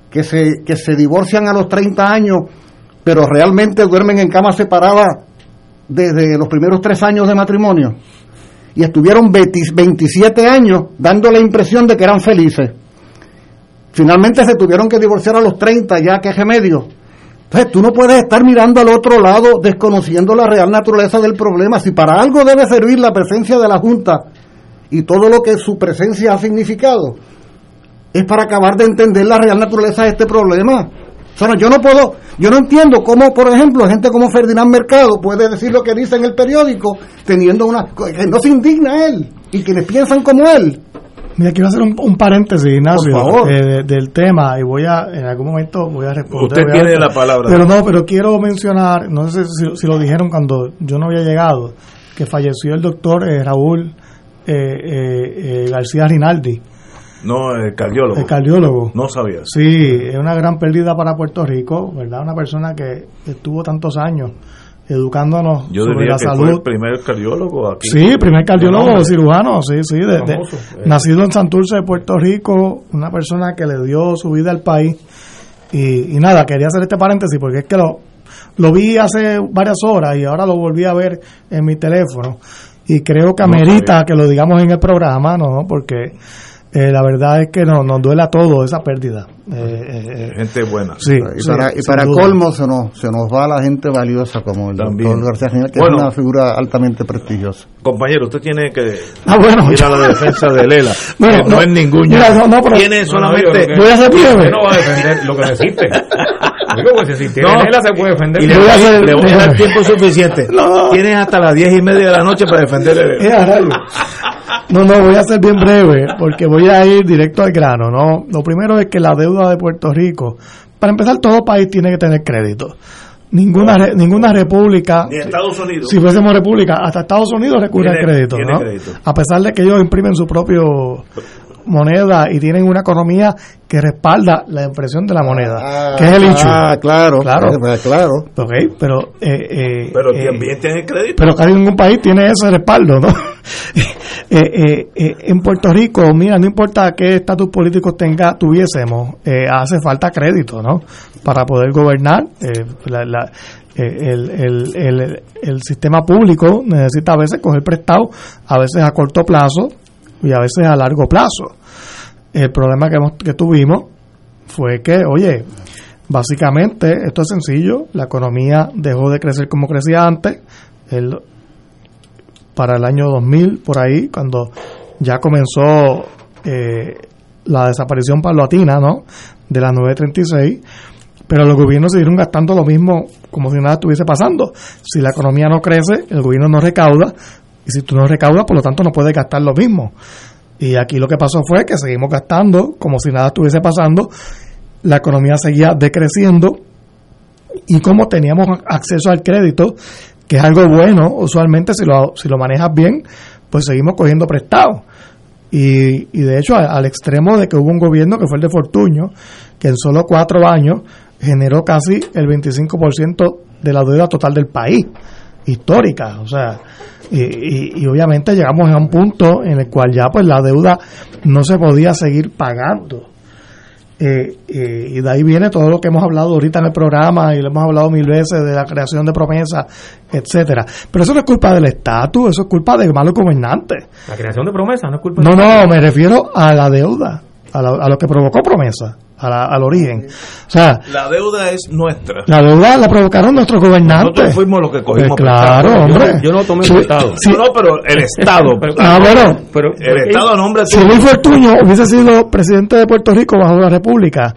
que se, que se divorcian a los 30 años, pero realmente duermen en camas separadas desde los primeros tres años de matrimonio. Y estuvieron 20 27 años dando la impresión de que eran felices. Finalmente se tuvieron que divorciar a los 30, ya que remedio. Entonces tú no puedes estar mirando al otro lado desconociendo la real naturaleza del problema. Si para algo debe servir la presencia de la Junta y todo lo que su presencia ha significado, es para acabar de entender la real naturaleza de este problema. O sea, no, yo no puedo, yo no entiendo cómo, por ejemplo, gente como Ferdinand Mercado puede decir lo que dice en el periódico teniendo una... que no se indigna él y quienes piensan como él. Mira, quiero hacer un, un paréntesis, Ignacio, Por favor. eh, de- del tema y voy a, en algún momento voy a responder. Usted a- tiene la palabra. Pero no, pero quiero mencionar, no sé si, si lo dijeron cuando yo no había llegado, que falleció el doctor eh, Raúl eh, eh, eh, García Rinaldi, No, el cardiólogo. el cardiólogo. No sabía. Sí, es una gran pérdida para Puerto Rico, ¿verdad? Una persona que estuvo tantos años educándonos Yo sobre diría la que fue salud. el primer cardiólogo aquí. Sí, primer cardiólogo cirujano, sí, sí, de- eh. nacido en Santurce de Puerto Rico, una persona que le dio su vida al país. Y, y nada, quería hacer este paréntesis porque es que lo, lo vi hace varias horas y ahora lo volví a ver en mi teléfono. Y creo que No amerita que lo digamos en el programa, ¿no? Porque eh, la verdad es que no, nos duele a todos esa pérdida. Eh, eh, eh, Gente buena. Sí, y sí, para, y para colmo se nos, se nos va la gente valiosa como el También. doctor García Genial, que Bueno. es una figura altamente prestigiosa. Compañero, usted tiene que Ah, bueno. ir a la defensa de Lela. Bueno, no, no, es ningún mira, no, no, pero- Tiene No, no, solamente. yo creo que- Voy a hacer breve. Usted no va a defender lo que necesite. Digo, pues si tiene No. Se puede defender. Y le voy, a hacer- le voy a dar tiempo suficiente. No. Tienes hasta las diez y media de la noche para defender. A rayos. No, no, voy a ser bien breve porque voy a ir directo al grano, ¿no? Lo primero es que la deuda de Puerto Rico, para empezar, todo país tiene que tener crédito. Ninguna re- ninguna república, Ni Estados Unidos. si fuésemos república, hasta Estados Unidos recurre Tiene- al crédito, tiene ¿no? crédito. A pesar de que ellos imprimen su propio moneda y tienen una economía que respalda la impresión de la moneda, que es el inchu. Ah, claro, Claro. eh, pues, claro. Ok, pero eh, eh, Pero eh, también tiene crédito. pero casi ningún país tiene ese respaldo, ¿no? Eh, eh, eh, en Puerto Rico, mira, no importa qué estatus político tenga, tuviésemos, eh, hace falta crédito, ¿no? Para poder gobernar. la- la- el, el, el, el sistema público necesita a veces coger prestado, a veces a corto plazo y a veces a largo plazo. El problema que, hemos, que tuvimos fue que, oye, básicamente esto es sencillo, la economía dejó de crecer como crecía antes, el, para el año 2000, por ahí, cuando ya comenzó eh, la desaparición paulatina, ¿no? De las 936, pero los gobiernos siguieron gastando lo mismo como si nada estuviese pasando. Si la economía no crece, el gobierno no recauda, y si tú no recaudas, por lo tanto no puedes gastar lo mismo. Y aquí lo que pasó fue que seguimos gastando como si nada estuviese pasando, la economía seguía decreciendo y como teníamos acceso al crédito, que es algo bueno, usualmente si lo, si lo manejas bien, pues seguimos cogiendo prestado. Y, y de hecho, al, extremo de que hubo un gobierno que fue el de Fortuño, que en solo cuatro años generó casi el 25% de la deuda total del país, histórica. O sea, y, y, obviamente llegamos a un punto en el cual ya pues la deuda no se podía seguir pagando. Eh, eh, y de ahí viene todo lo que hemos hablado ahorita en el programa y lo hemos hablado mil veces de la creación de promesas, etcétera. Pero eso no es culpa del estatus, eso es culpa de malos gobernantes. La creación de promesas no es culpa. No, no, me refiero a la deuda, a, a lo que provocó promesas al origen. O sea, la deuda es nuestra. La deuda la provocaron nuestros gobernantes. Nosotros fuimos los que cogimos. Pues claro, hombre. Yo, no tomé el Estado. No, pero el Estado. ah, bueno. Pero, el Estado nombre Si Luis Fortuño hubiese sido presidente de Puerto Rico bajo la República,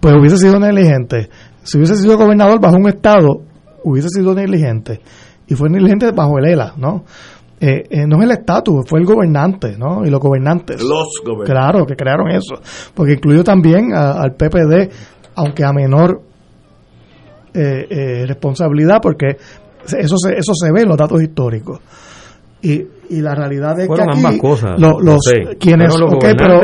pues hubiese sido negligente. Si hubiese sido gobernador bajo un Estado, hubiese sido negligente. Y fue negligente bajo el ELA, ¿no? Eh, eh, no es el estatus, fue el gobernante, ¿no? Y los gobernantes. Los gobernantes. Claro, que crearon eso. Porque incluyó también al PPD, aunque a menor eh, responsabilidad, porque eso se, eso se ve en los datos históricos. Y, y la realidad es que aquí ambas cosas, los, los quienes los pero,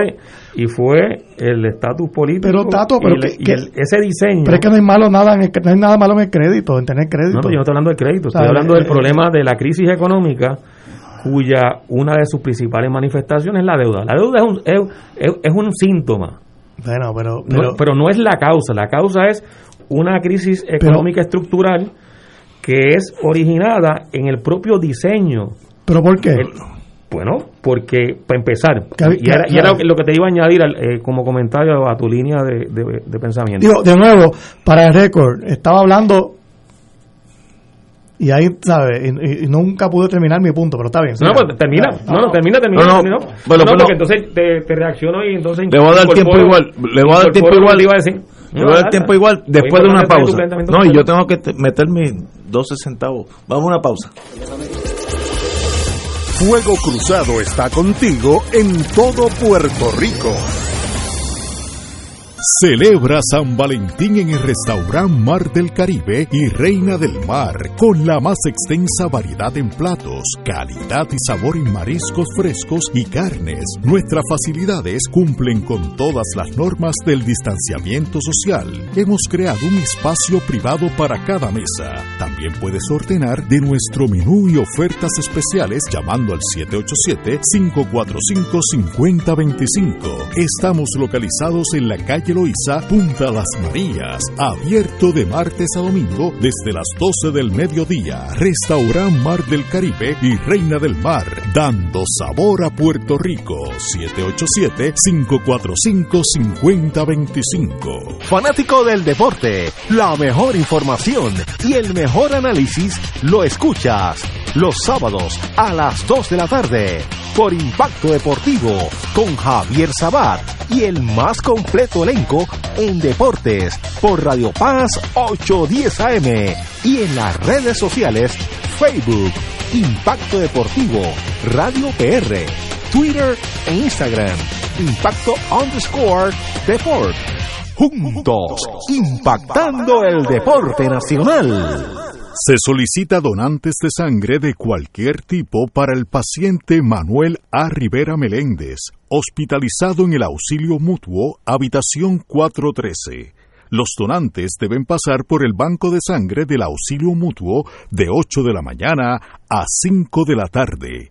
y fue el estatus político pero Tato pero y, que, ese diseño pero es que no hay malo nada en no hay nada malo en el crédito en tener crédito no, yo no estoy hablando del crédito estoy hablando del problema de la crisis económica cuya una de sus principales manifestaciones es la deuda. La deuda es un, es, es un síntoma. Bueno, pero, pero, no, es la causa. La causa es una crisis económica estructural que es originada en el propio diseño. ¿Pero por qué? bueno, porque, para empezar, y era, lo que te iba a añadir eh, como comentario a tu línea de, de pensamiento. Digo, de nuevo, para el récord, estaba hablando y ahí, ¿sabes? Y, nunca pude terminar mi punto, pero está bien. No, pues termina. No, no, termina, termina. No, no, Bueno, no porque entonces te, te, reacciono y entonces. Le voy a dar tiempo igual. Le voy a dar tiempo igual. Iba a decir. Le voy a dar tiempo igual después de una pausa. No, y yo tengo que meter mis 12 centavos. Vamos a una pausa. Fuego Cruzado está contigo en todo Puerto Rico. Celebra San Valentín en el restaurante Mar del Caribe y Reina del Mar, con la más extensa variedad en platos, calidad y sabor en mariscos frescos y carnes. Nuestras facilidades cumplen con todas las normas del distanciamiento social. Hemos creado un espacio privado para cada mesa. También puedes ordenar de nuestro menú y ofertas especiales llamando al 787-545-5025. Estamos localizados en la calle Loiza, Punta Las Marías, abierto de martes a domingo desde las 12 del mediodía. Restaurant Mar del Caribe y Reina del Mar, dando sabor a Puerto Rico. 787-545-5025. Fanático del deporte, la mejor información y el mejor análisis lo escuchas los sábados a las 2 de la tarde por Impacto Deportivo con Javier Sabat y el más completo elenco en deportes por Radio Paz 810 AM y en las redes sociales Facebook Impacto Deportivo Radio PR Twitter e Instagram Impacto underscore Deport juntos impactando el deporte nacional. Se solicita donantes de sangre de cualquier tipo para el paciente Manuel A. Rivera Meléndez, hospitalizado en el auxilio mutuo, habitación 413. Los donantes deben pasar por el banco de sangre del auxilio mutuo de 8 de la mañana a 5 de la tarde.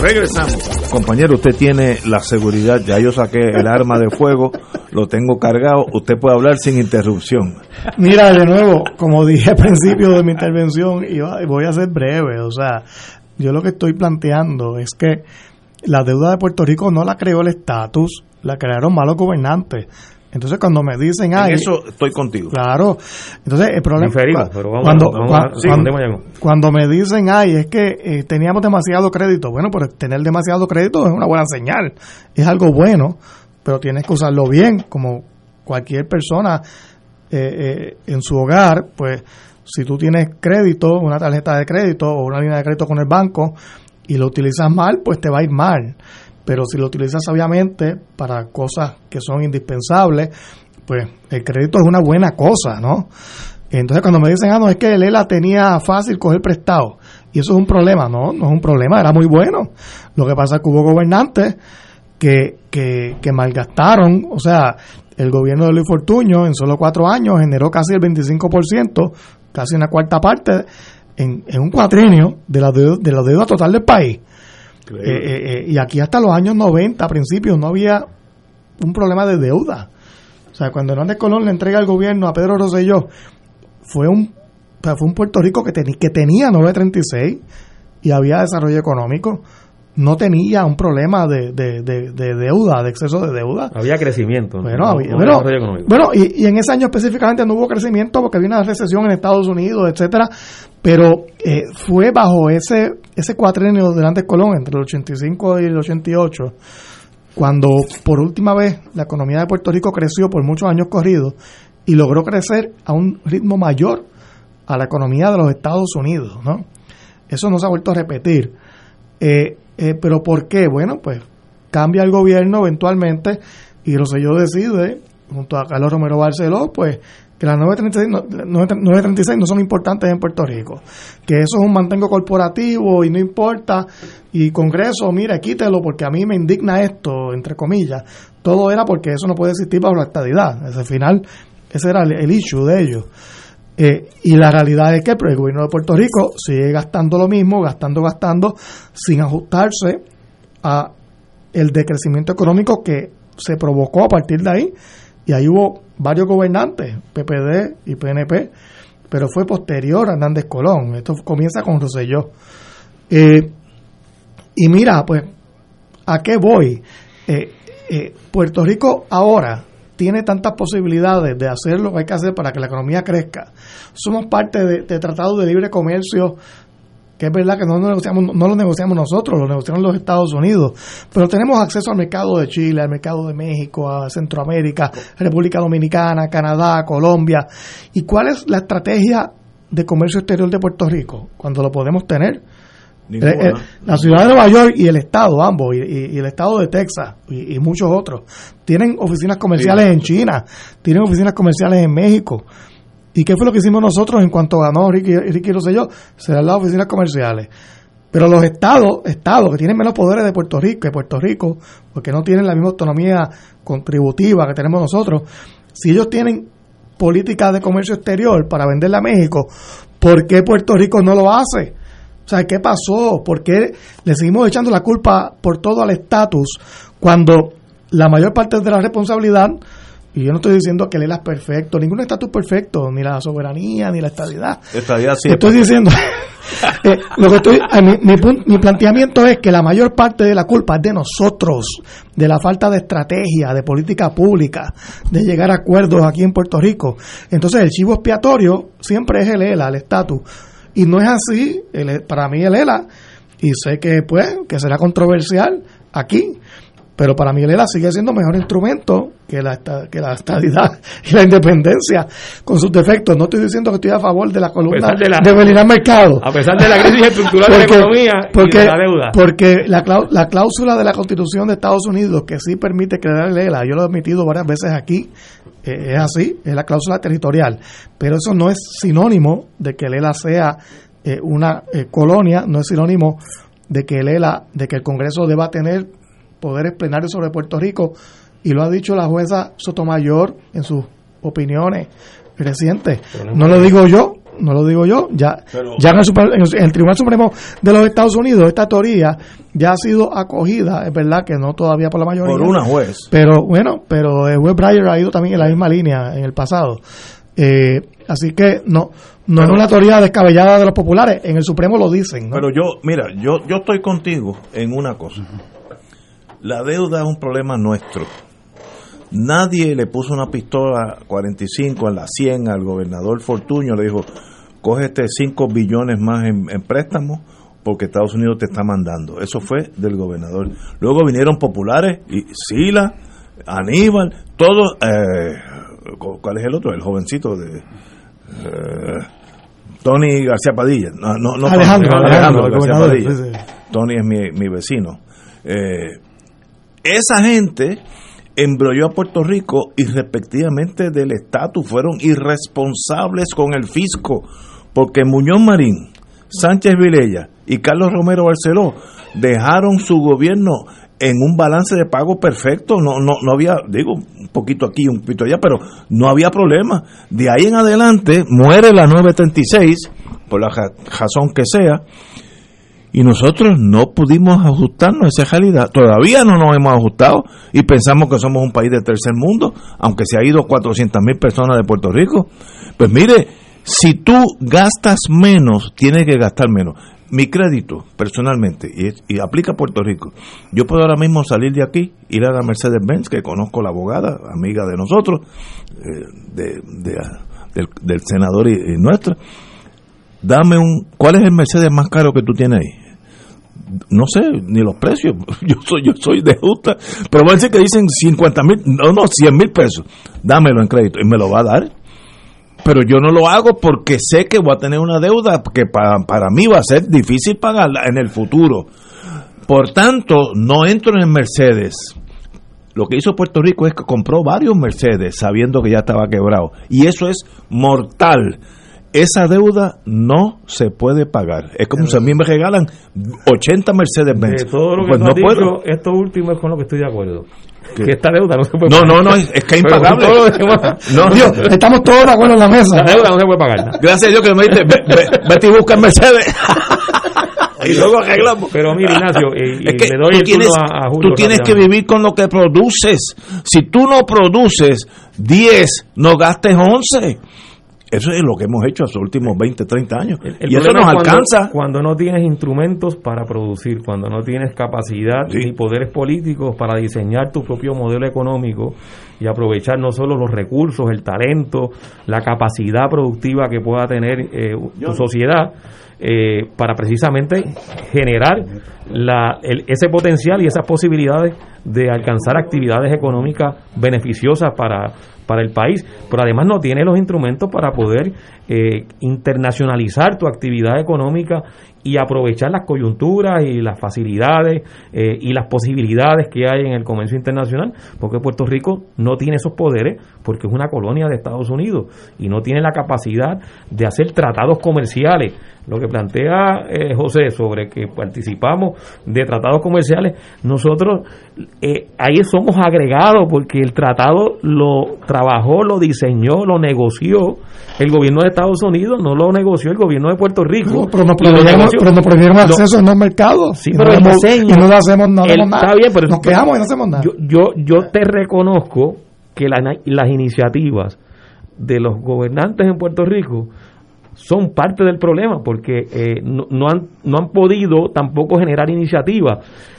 Regresamos. Compañero, usted tiene la seguridad, ya yo saqué el arma de fuego, lo tengo cargado, usted puede hablar sin interrupción. Mira, de nuevo, como dije al principio de mi intervención, y voy a ser breve, o sea, yo lo que estoy planteando es que la deuda de Puerto Rico no la creó el estatus, la crearon malos gobernantes. Entonces cuando me dicen, ay, en eso estoy contigo. Claro. Entonces el problema Diferimos, pero vamos, cuando, vamos, cuando, sí, cuando me dicen, ay, es que eh, teníamos demasiado crédito. Bueno, pero tener demasiado crédito es una buena señal, es algo bueno, pero tienes que usarlo bien, como cualquier persona eh, eh, en su hogar, pues si tú tienes crédito, una tarjeta de crédito o una línea de crédito con el banco y lo utilizas mal, pues te va a ir mal pero si lo utilizas sabiamente para cosas que son indispensables, pues el crédito es una buena cosa, ¿no? Entonces cuando me dicen, ah, no, es que Lela tenía fácil coger prestado, y eso es un problema, no, no es un problema, era muy bueno. Lo que pasa es que hubo gobernantes que, que, que malgastaron, o sea, el gobierno de Luis Fortuño en solo cuatro años generó casi el 25%, casi una cuarta parte, en, en un cuatrenio de la, deuda, de la deuda total del país. Eh, eh, y aquí hasta los años 90, a principios, no había un problema de deuda. O sea, cuando Hernández Colón le entrega el gobierno a Pedro Rosselló, fue un, fue un Puerto Rico que, ten, que tenía 936 y había desarrollo económico. No tenía un problema de, de, de, de deuda, de exceso de deuda. Había crecimiento. Bueno, no, había, no bueno, y, y en ese año específicamente no hubo crecimiento porque había una recesión en Estados Unidos, etcétera, pero eh, fue bajo ese ese cuatrenio de Hernández Colón entre el 85 y el 88 cuando por última vez la economía de Puerto Rico creció por muchos años corridos y logró crecer a un ritmo mayor a la economía de los Estados Unidos, ¿no? Eso no se ha vuelto a repetir. Eh, eh, ¿Pero por qué? Bueno, pues cambia el gobierno eventualmente y Rosselló decide, junto a Carlos Romero Barceló, pues que las 936 no, 936 no son importantes en Puerto Rico, que eso es un mantengo corporativo y no importa, y Congreso, mire, quítelo porque a mí me indigna esto, entre comillas, todo era porque eso no puede existir bajo la estadidad, al final ese era el, el issue de ellos. Eh, y la realidad es que el gobierno de Puerto Rico sigue gastando lo mismo, gastando, gastando, sin ajustarse a el decrecimiento económico que se provocó a partir de ahí. Y ahí hubo varios gobernantes, PPD y PNP, pero fue posterior a Hernández Colón. Esto comienza con Rosselló. Eh, y mira, pues, ¿a qué voy? Eh, eh, Puerto Rico ahora tiene tantas posibilidades de hacer lo que hay que hacer para que la economía crezca. Somos parte de, de tratados de libre comercio que es verdad que no, negociamos, no lo negociamos nosotros, lo negociaron los Estados Unidos, pero tenemos acceso al mercado de Chile, al mercado de México, a Centroamérica, República Dominicana, Canadá, Colombia. ¿Y cuál es la estrategia de comercio exterior de Puerto Rico cuando lo podemos tener? Eh, eh, la ciudad de Nueva York y el estado, ambos, y, y, y el estado de Texas y, y, muchos otros, tienen oficinas comerciales sí. en China, tienen oficinas comerciales en México. ¿Y qué fue lo que hicimos nosotros en cuanto ganó Ricky, Ricky Rosselló? Serán las oficinas comerciales. Pero los estados, estados que tienen menos poderes de Puerto Rico, que Puerto Rico, porque no tienen la misma autonomía contributiva que tenemos nosotros, si ellos tienen política de comercio exterior para venderle a México, ¿por qué Puerto Rico no lo hace? O sea, ¿qué pasó? ¿Por qué le seguimos echando la culpa por todo al estatus cuando la mayor parte de la responsabilidad y yo no estoy diciendo que Lela es perfecto, ningún estatus perfecto, ni la soberanía, ni la estabilidad. Estadidad sí. Estoy diciendo, eh, lo que estoy, eh, mi, mi, mi, planteamiento es que la mayor parte de la culpa es de nosotros, de la falta de estrategia, de política pública, de llegar a acuerdos aquí en Puerto Rico. Entonces el chivo expiatorio siempre es el ELA, el estatus. Y no es así, el, para mí el ELA y sé que pues que será controversial aquí, pero para mí Lela sigue siendo mejor instrumento que la, que la estabilidad y la independencia con sus defectos. No estoy diciendo que estoy a favor de la columna de, la, Mercado. A pesar de la crisis estructural de la economía porque, y la deuda. Porque la, la cláusula de la Constitución de Estados Unidos que sí permite crear Lela, yo lo he admitido varias veces aquí, eh, es así, es la cláusula territorial. Pero eso no es sinónimo de que Lela sea eh, una eh, colonia, no es sinónimo de que Lela, de que el Congreso deba tener poderes plenarios sobre Puerto Rico y lo ha dicho la jueza Sotomayor en sus opiniones recientes. No lo digo yo, no lo digo yo, ya, ya en el, Tribunal Supremo de los Estados Unidos esta teoría ya ha sido acogida, es verdad que no todavía por la mayoría. Por una juez. Pero bueno, pero el juez Breyer ha ido también en la misma línea en el pasado. Eh, así que no no es una teoría descabellada de los populares, en el Supremo lo dicen. Pero yo, mira, yo, yo estoy contigo en una cosa. La deuda es un problema nuestro. Nadie le puso una pistola 45 en la 100 al gobernador Fortuño, le dijo, cógete 5 billones más en, préstamos porque Estados Unidos te está mandando. Eso fue del gobernador. Luego vinieron populares, y Sila, Aníbal, todos, eh, ¿cuál es el otro? El jovencito de... Eh, Tony García Padilla. No, no, Alejandro, García Padilla. Tony es mi, mi vecino. Eh, esa gente embrolló a Puerto Rico y respectivamente del estatus fueron irresponsables con el fisco, porque Muñoz Marín, Sánchez Vilella y Carlos Romero Barceló dejaron su gobierno en un balance de pago perfecto, no, no, no había, digo, un poquito aquí, un poquito allá, pero no había problema. De ahí en adelante muere la 936, por la razón que sea, y nosotros no pudimos ajustarnos a esa realidad. Todavía no nos hemos ajustado y pensamos que somos un país de tercer mundo, aunque se ha ido 400 mil personas de Puerto Rico. Pues mire, si tú gastas menos, tienes que gastar menos. Mi crédito, personalmente, y, aplica a Puerto Rico, yo puedo ahora mismo salir de aquí, ir a la Mercedes-Benz, que conozco la abogada, amiga de nosotros, eh, de, del, senador y, y nuestra, dame un, ¿cuál es el Mercedes más caro que tú tienes ahí? no sé ni los precios, yo soy yo soy de justa, pero decir que dicen 50 mil, no, no, 100 mil pesos, dámelo en crédito y me lo va a dar. Pero yo no lo hago porque sé que voy a tener una deuda que para, para mí va a ser difícil pagarla en el futuro. Por tanto, no entro en Mercedes. Lo que hizo Puerto Rico es que compró varios Mercedes sabiendo que ya estaba quebrado. Y eso es mortal esa deuda no se puede pagar. Es como si a mí me regalan 80 Mercedes Benz. De todo lo que pues no puedo. esto último es con lo que estoy de acuerdo. Que esta deuda no se puede pagar. No, no, no, es, que es impagable. no, Dios, estamos todos de acuerdo en la mesa. La deuda no se puede pagar. Gracias a Dios que me dice, vete y busca Mercedes. y luego arreglamos. Pero mira, Ignacio, y, es que le doy tú tienes, a, a Julio tú tienes que vivir con lo que produces. Si tú no produces 10, no gastes 11. Eso es lo que hemos hecho en los últimos 20, 30 años. y eso nos alcanza. Cuando, no tienes instrumentos para producir, cuando no tienes capacidad ni poderes políticos para diseñar tu propio modelo económico y aprovechar no solo los recursos, el talento, la capacidad productiva que pueda tener eh, tu sociedad, eh, para precisamente generar la, ese potencial y esas posibilidades de alcanzar actividades económicas beneficiosas para, para el país, pero además no tiene los instrumentos para poder eh, internacionalizar tu actividad económica y aprovechar las coyunturas y las facilidades eh, y las posibilidades que hay en el comercio internacional, porque Puerto Rico no tiene esos poderes, porque es una colonia de Estados Unidos y no tiene la capacidad de hacer tratados comerciales. Lo que plantea eh, José sobre que participamos de tratados comerciales, nosotros eh, ahí somos agregados porque el tratado lo trabajó, lo diseñó, lo negoció el gobierno de Estados Unidos, no lo negoció el gobierno de Puerto Rico. pero, no pero no prohibieron acceso en los mercados. Sí, pero el diseño, y no hacemos, nada. Está bien, pero nos quejamos y no hacemos nada. Yo, yo, yo te reconozco que las iniciativas de los gobernantes en Puerto Rico son parte del problema porque eh, no, han, no han podido tampoco generar iniciativas.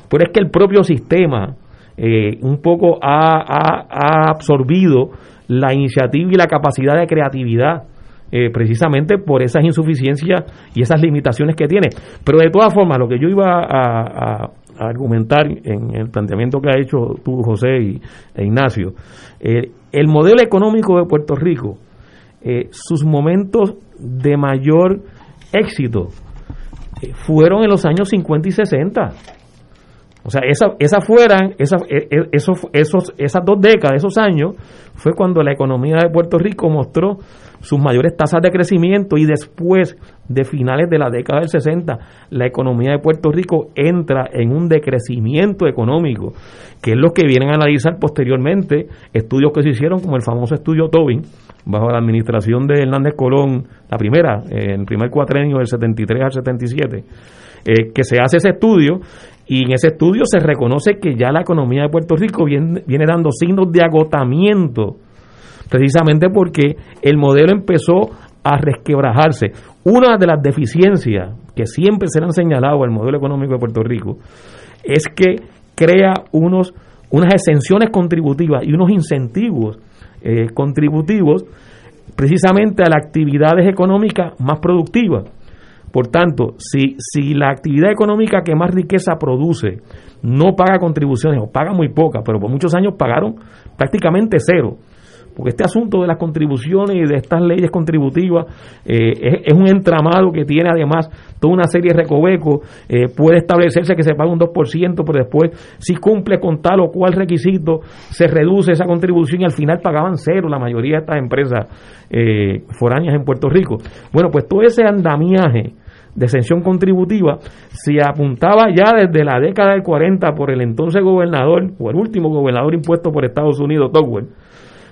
Pero es que el propio sistema eh, un poco ha, ha, ha absorbido la iniciativa y la capacidad de creatividad eh, precisamente por esas insuficiencias y esas limitaciones que tiene. Pero de todas formas, lo que yo iba a, argumentar en el planteamiento que ha hecho tú, José y, e Ignacio, eh, el modelo económico de Puerto Rico, eh, sus momentos de mayor éxito fueron en los años 50 y 60. O sea, esa, esa fueran, esa, e, e, esos, esos, esas dos décadas, esos años, fue cuando la economía de Puerto Rico mostró sus mayores tasas de crecimiento y después de finales de la década del 60, la economía de Puerto Rico entra en un decrecimiento económico, que es lo que vienen a analizar posteriormente estudios que se hicieron, como el famoso estudio Tobin, bajo la administración de Hernández Colón, la primera, en el primer cuatrenio del 73 al 77, eh, que se hace ese estudio y en ese estudio se reconoce que ya la economía de Puerto Rico viene, viene dando signos de agotamiento precisamente porque el modelo empezó a resquebrajarse. Una de las deficiencias que siempre se le han señalado al modelo económico de Puerto Rico es que crea unos, unas exenciones contributivas y unos incentivos eh, contributivos precisamente a las actividades económicas más productivas. Por tanto, si, si la actividad económica que más riqueza produce no paga contribuciones o paga muy poca, pero por muchos años pagaron prácticamente cero, porque este asunto de las contribuciones y de estas leyes contributivas eh, es, un entramado que tiene además toda una serie de recovecos, eh, puede establecerse que se paga un 2%, pero después si cumple con tal o cual requisito, se reduce esa contribución y al final pagaban cero la mayoría de estas empresas eh, foráneas en Puerto Rico. Bueno, pues todo ese andamiaje de exención contributiva se apuntaba ya desde la década del 40 por el entonces gobernador, o el último gobernador impuesto por Estados Unidos, Togwell,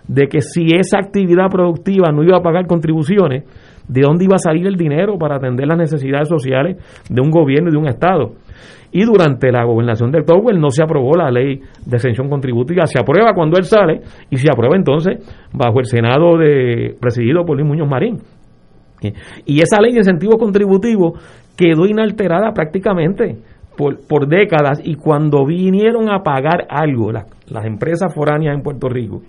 de que si esa actividad productiva no iba a pagar contribuciones, ¿de dónde iba a salir el dinero para atender las necesidades sociales de un gobierno y de un Estado? Y durante la gobernación del Towell no se aprobó la ley de exención contributiva. Se aprueba cuando él sale y se aprueba entonces bajo el Senado de, presidido por Luis Muñoz Marín. Y esa ley de incentivos contributivos quedó inalterada prácticamente por, por décadas y cuando vinieron a pagar algo las, las empresas foráneas en Puerto Rico,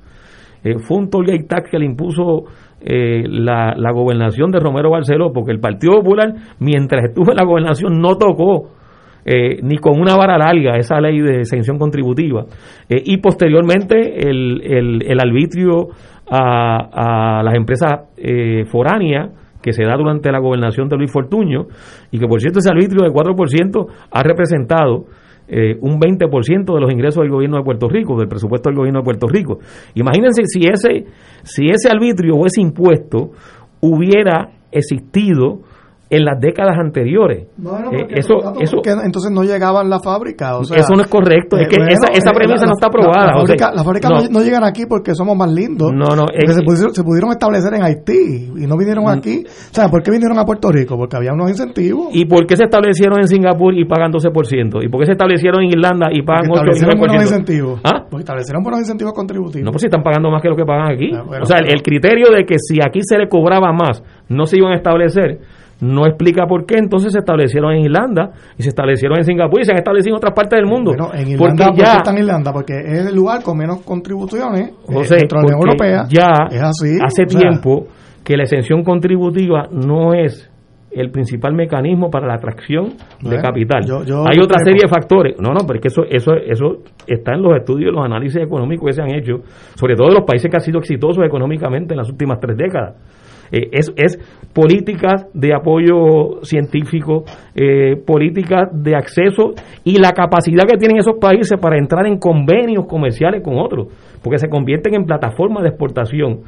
eh, fue un toll tax que le impuso eh, la, la, gobernación de Romero Barceló, porque el Partido Popular, mientras estuvo en la gobernación, no tocó eh, ni con una vara larga esa ley de exención contributiva. y posteriormente el, el, el arbitrio a, a, las empresas foráneas que se da durante la gobernación de Luis Fortuño, y que por cierto ese arbitrio del 4% ha representado eh, un 20% de los ingresos del gobierno de Puerto Rico, del presupuesto del gobierno de Puerto Rico. Imagínense si ese, si ese arbitrio o ese impuesto hubiera existido en las décadas anteriores. Eh, eso, eso entonces no llegaban la fábrica. O sea, eso no es correcto. es eh, que esa, esa, premisa no está aprobada. Las fábricas no. llegan aquí porque somos más lindos. No, no. se, pudieron, se, pudieron, establecer en Haití y no vinieron mm. aquí. O sea, ¿por qué vinieron a Puerto Rico? Porque había unos incentivos. ¿Y por qué se establecieron en Singapur y pagan 12%? ¿Y por qué se establecieron en Irlanda y pagan 8%? Establecieron buenos incentivos. ¿Ah? Porque establecieron buenos incentivos contributivos. No, pues si están pagando más que lo que pagan aquí. Ah, o sea, el criterio de que si aquí se le cobraba más, no se iban a establecer no explica por qué entonces se establecieron en Irlanda y se establecieron en Singapur y se han establecido en otras partes del mundo. en Irlanda, porque ya, está en Irlanda? Porque es el lugar con menos contribuciones José, dentro de la Unión Europea. Ya es así, hace tiempo que la exención contributiva no es el principal mecanismo para la atracción de capital. Hay otra serie de factores. No, no, pero es que eso, eso, eso está en los estudios, los análisis económicos que se han hecho, sobre todo en los países que han sido exitosos económicamente en las últimas tres décadas. Eh, es, es políticas de apoyo científico, eh, políticas de acceso y la capacidad que tienen esos países para entrar en convenios comerciales con otros, porque se convierten en plataformas de exportación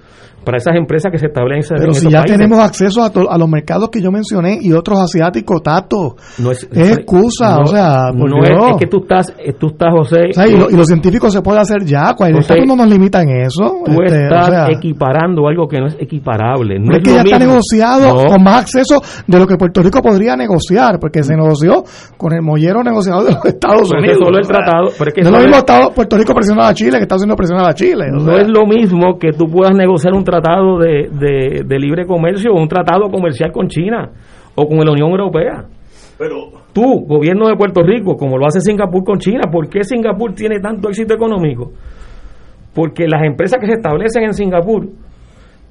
para esas empresas que se establecen Pero si ya tenemos acceso a, a, los mercados que yo mencioné y otros asiáticos, Tato, no es, excusa, o sea, no es, que tú estás, eh, tú estás, José. y, los científicos se puede hacer ya, Estado no nos limita en eso. Tú este, estás equiparando algo que no es equiparable. No es, que ya está negociado con más acceso de lo que Puerto Rico podría negociar, porque se negoció con el mollero negociado de los Estados Unidos. Solo el tratado, pero no es lo mismo Puerto Rico presionado a Chile que está haciendo presionar a Chile. no es lo mismo que tú puedas negociar un tratado de, de, libre comercio o un tratado comercial con China o con la Unión Europea. Pero tú, gobierno de Puerto Rico, como lo hace Singapur con China, ¿por qué Singapur tiene tanto éxito económico? Porque las empresas que se establecen en Singapur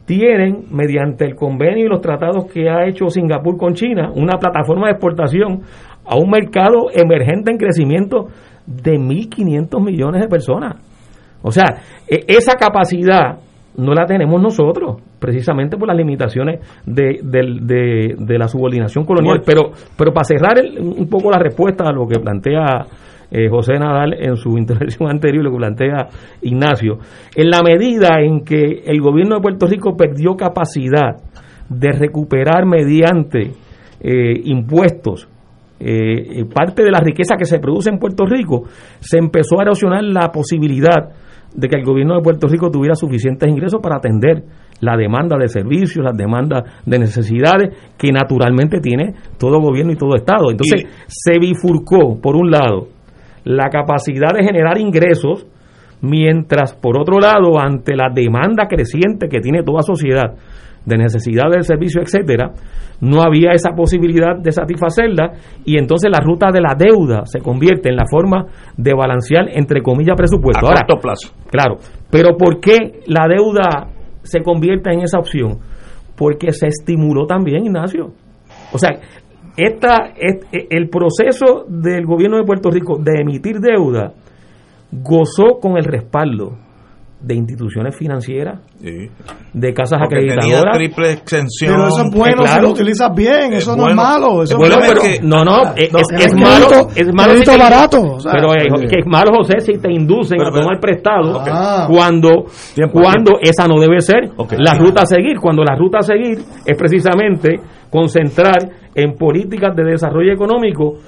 tienen, mediante el convenio y los tratados que ha hecho Singapur con China, una plataforma de exportación a un mercado emergente en crecimiento de 1.500 millones de personas. O sea, e- esa capacidad no la tenemos nosotros, precisamente por las limitaciones de, del- de- de la subordinación colonial. Pero, pero para cerrar el- un poco la respuesta a lo que plantea eh, José Nadal en su intervención anterior, lo que plantea Ignacio, en la medida en que el gobierno de Puerto Rico perdió capacidad de recuperar mediante eh, impuestos eh, parte de la riqueza que se produce en Puerto Rico, se empezó a erosionar la posibilidad de que el gobierno de Puerto Rico tuviera suficientes ingresos para atender la demanda de servicios, las demandas de necesidades que naturalmente tiene todo gobierno y todo Estado. Entonces, se bifurcó, por un lado, la capacidad de generar ingresos, mientras, por otro lado, ante la demanda creciente que tiene toda sociedad de necesidad del servicio, etcétera, no había esa posibilidad de satisfacerla y entonces la ruta de la deuda se convierte en la forma de balancear entre comillas presupuesto. A Ahora, corto plazo. Claro, pero ¿por qué la deuda se convierte en esa opción? Porque se estimuló también, Ignacio. O sea, esta, es- el proceso del gobierno de Puerto Rico de emitir deuda gozó con el respaldo de instituciones financieras, de casas Porque tenía acreditadoras. triple exención. Pero eso es bueno si lo utilizas bien, eso no es malo. Eso Bueno, es pero- bueno. no, no, es, es- es es malo, es malo si te- barato, o sea. pero eh, que es malo, José, si te inducen a tomar prestado Ah. cuando, Tiempo, cuando esa no debe ser Ok. la ruta a seguir. Cuando la ruta a seguir es precisamente concentrar en políticas de desarrollo económico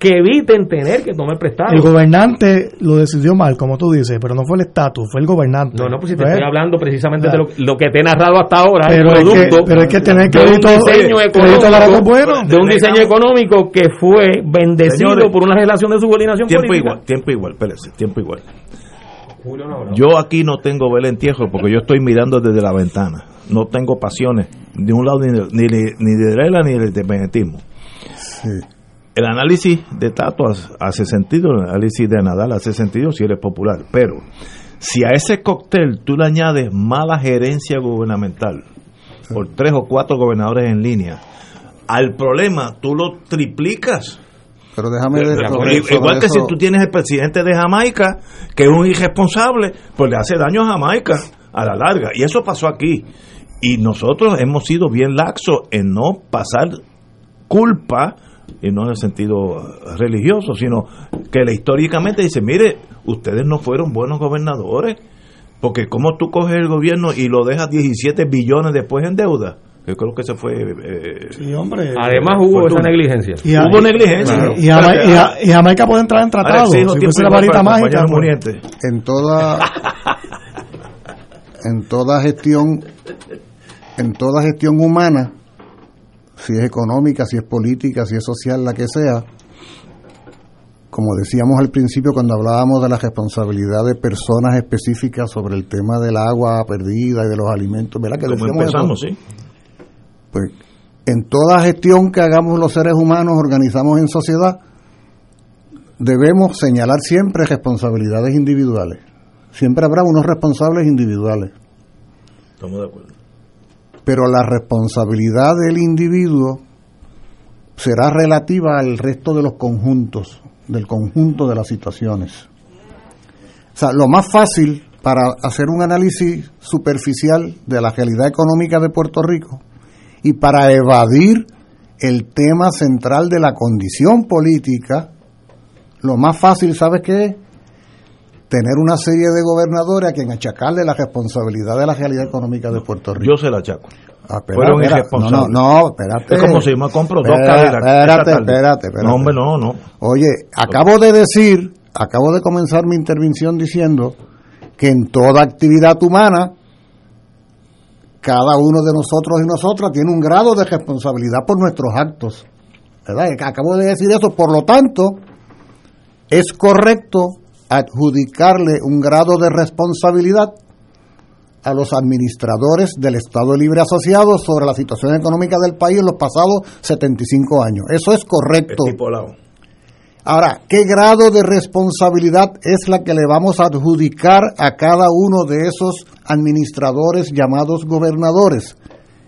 que eviten tener que tomar prestado. El gobernante lo decidió mal, como tú dices, pero no fue el estatus, fue el gobernante. No, no, pues si te ¿Ves? estoy hablando precisamente de lo, lo que te he narrado hasta ahora, Pero el es que- producto pero es que tener de un crédito- diseño oye, económico, crédito barato es bueno. de un diseño económico que fue bendecido Señores, por una relación de subordinación Tiempo política. igual, tiempo igual, espérese, tiempo igual. Yo aquí no tengo vela en porque yo estoy mirando desde la ventana. No tengo pasiones de un lado ni de, ni de, ni de derecha ni del independentismo. El análisis de Tato hace- sentido, el análisis de Nadal hace sentido si eres popular, pero si a ese cóctel tú le añades mala gerencia gubernamental por tres o cuatro gobernadores en línea, al problema tú lo triplicas. Pero déjame ver sobre- igual que eso. si tú tienes el presidente de Jamaica, que es un irresponsable, pues le hace daño a Jamaica a la larga. Y eso pasó aquí. Y nosotros hemos sido bien laxos en no pasar culpa, y no en el sentido religioso, sino que históricamente dice, mire, ustedes no fueron buenos gobernadores, porque como tú coges el gobierno y lo dejas 17 billones después en deuda, yo creo que se fue... eh, Sí, hombre. Además hubo esa negligencia. Y a- Hubo negligencia. Y, y Jama- y a- y Jamaica puede entrar en tratado. Ahora Si fuese la varita mágica. pues. Muriente. en toda en toda gestión en toda gestión humana si es económica si es política si es social la que sea como decíamos al principio cuando hablábamos de la responsabilidad de personas específicas sobre el tema del agua perdida y de los alimentos ¿verdad que empezamos, sí. pues en toda gestión que hagamos los seres humanos organizamos en sociedad debemos señalar siempre responsabilidades individuales siempre habrá unos responsables individuales Estamos de acuerdo. Pero la responsabilidad del individuo será relativa al resto de los conjuntos, del conjunto de las situaciones. O sea, lo más fácil para hacer un análisis superficial de la realidad económica de Puerto Rico y para evadir el tema central de la condición política, lo más fácil, ¿sabes qué es? Tener una serie de gobernadores a quien achacarle la responsabilidad de la realidad económica de Puerto Rico. Yo se la achaco. Ah, Fueron irresponsables. No, no, espérate. Es como si yo me compro dos Espera, Cadillac esta Espérate, espérate, espérate. No, hombre, no, no. Oye, acabo de decir, acabo de comenzar mi intervención diciendo que en toda actividad humana, cada uno de nosotros y nosotras tiene un grado de responsabilidad por nuestros actos. ¿Verdad? Acabo de decir eso, por lo tanto, es correcto adjudicarle un grado de responsabilidad a los administradores del Estado Libre Asociado sobre la situación económica del país en los pasados 75 años. Eso es correcto. Estipulado. Ahora, ¿qué grado de responsabilidad es la que le vamos a adjudicar a cada uno de esos administradores llamados gobernadores?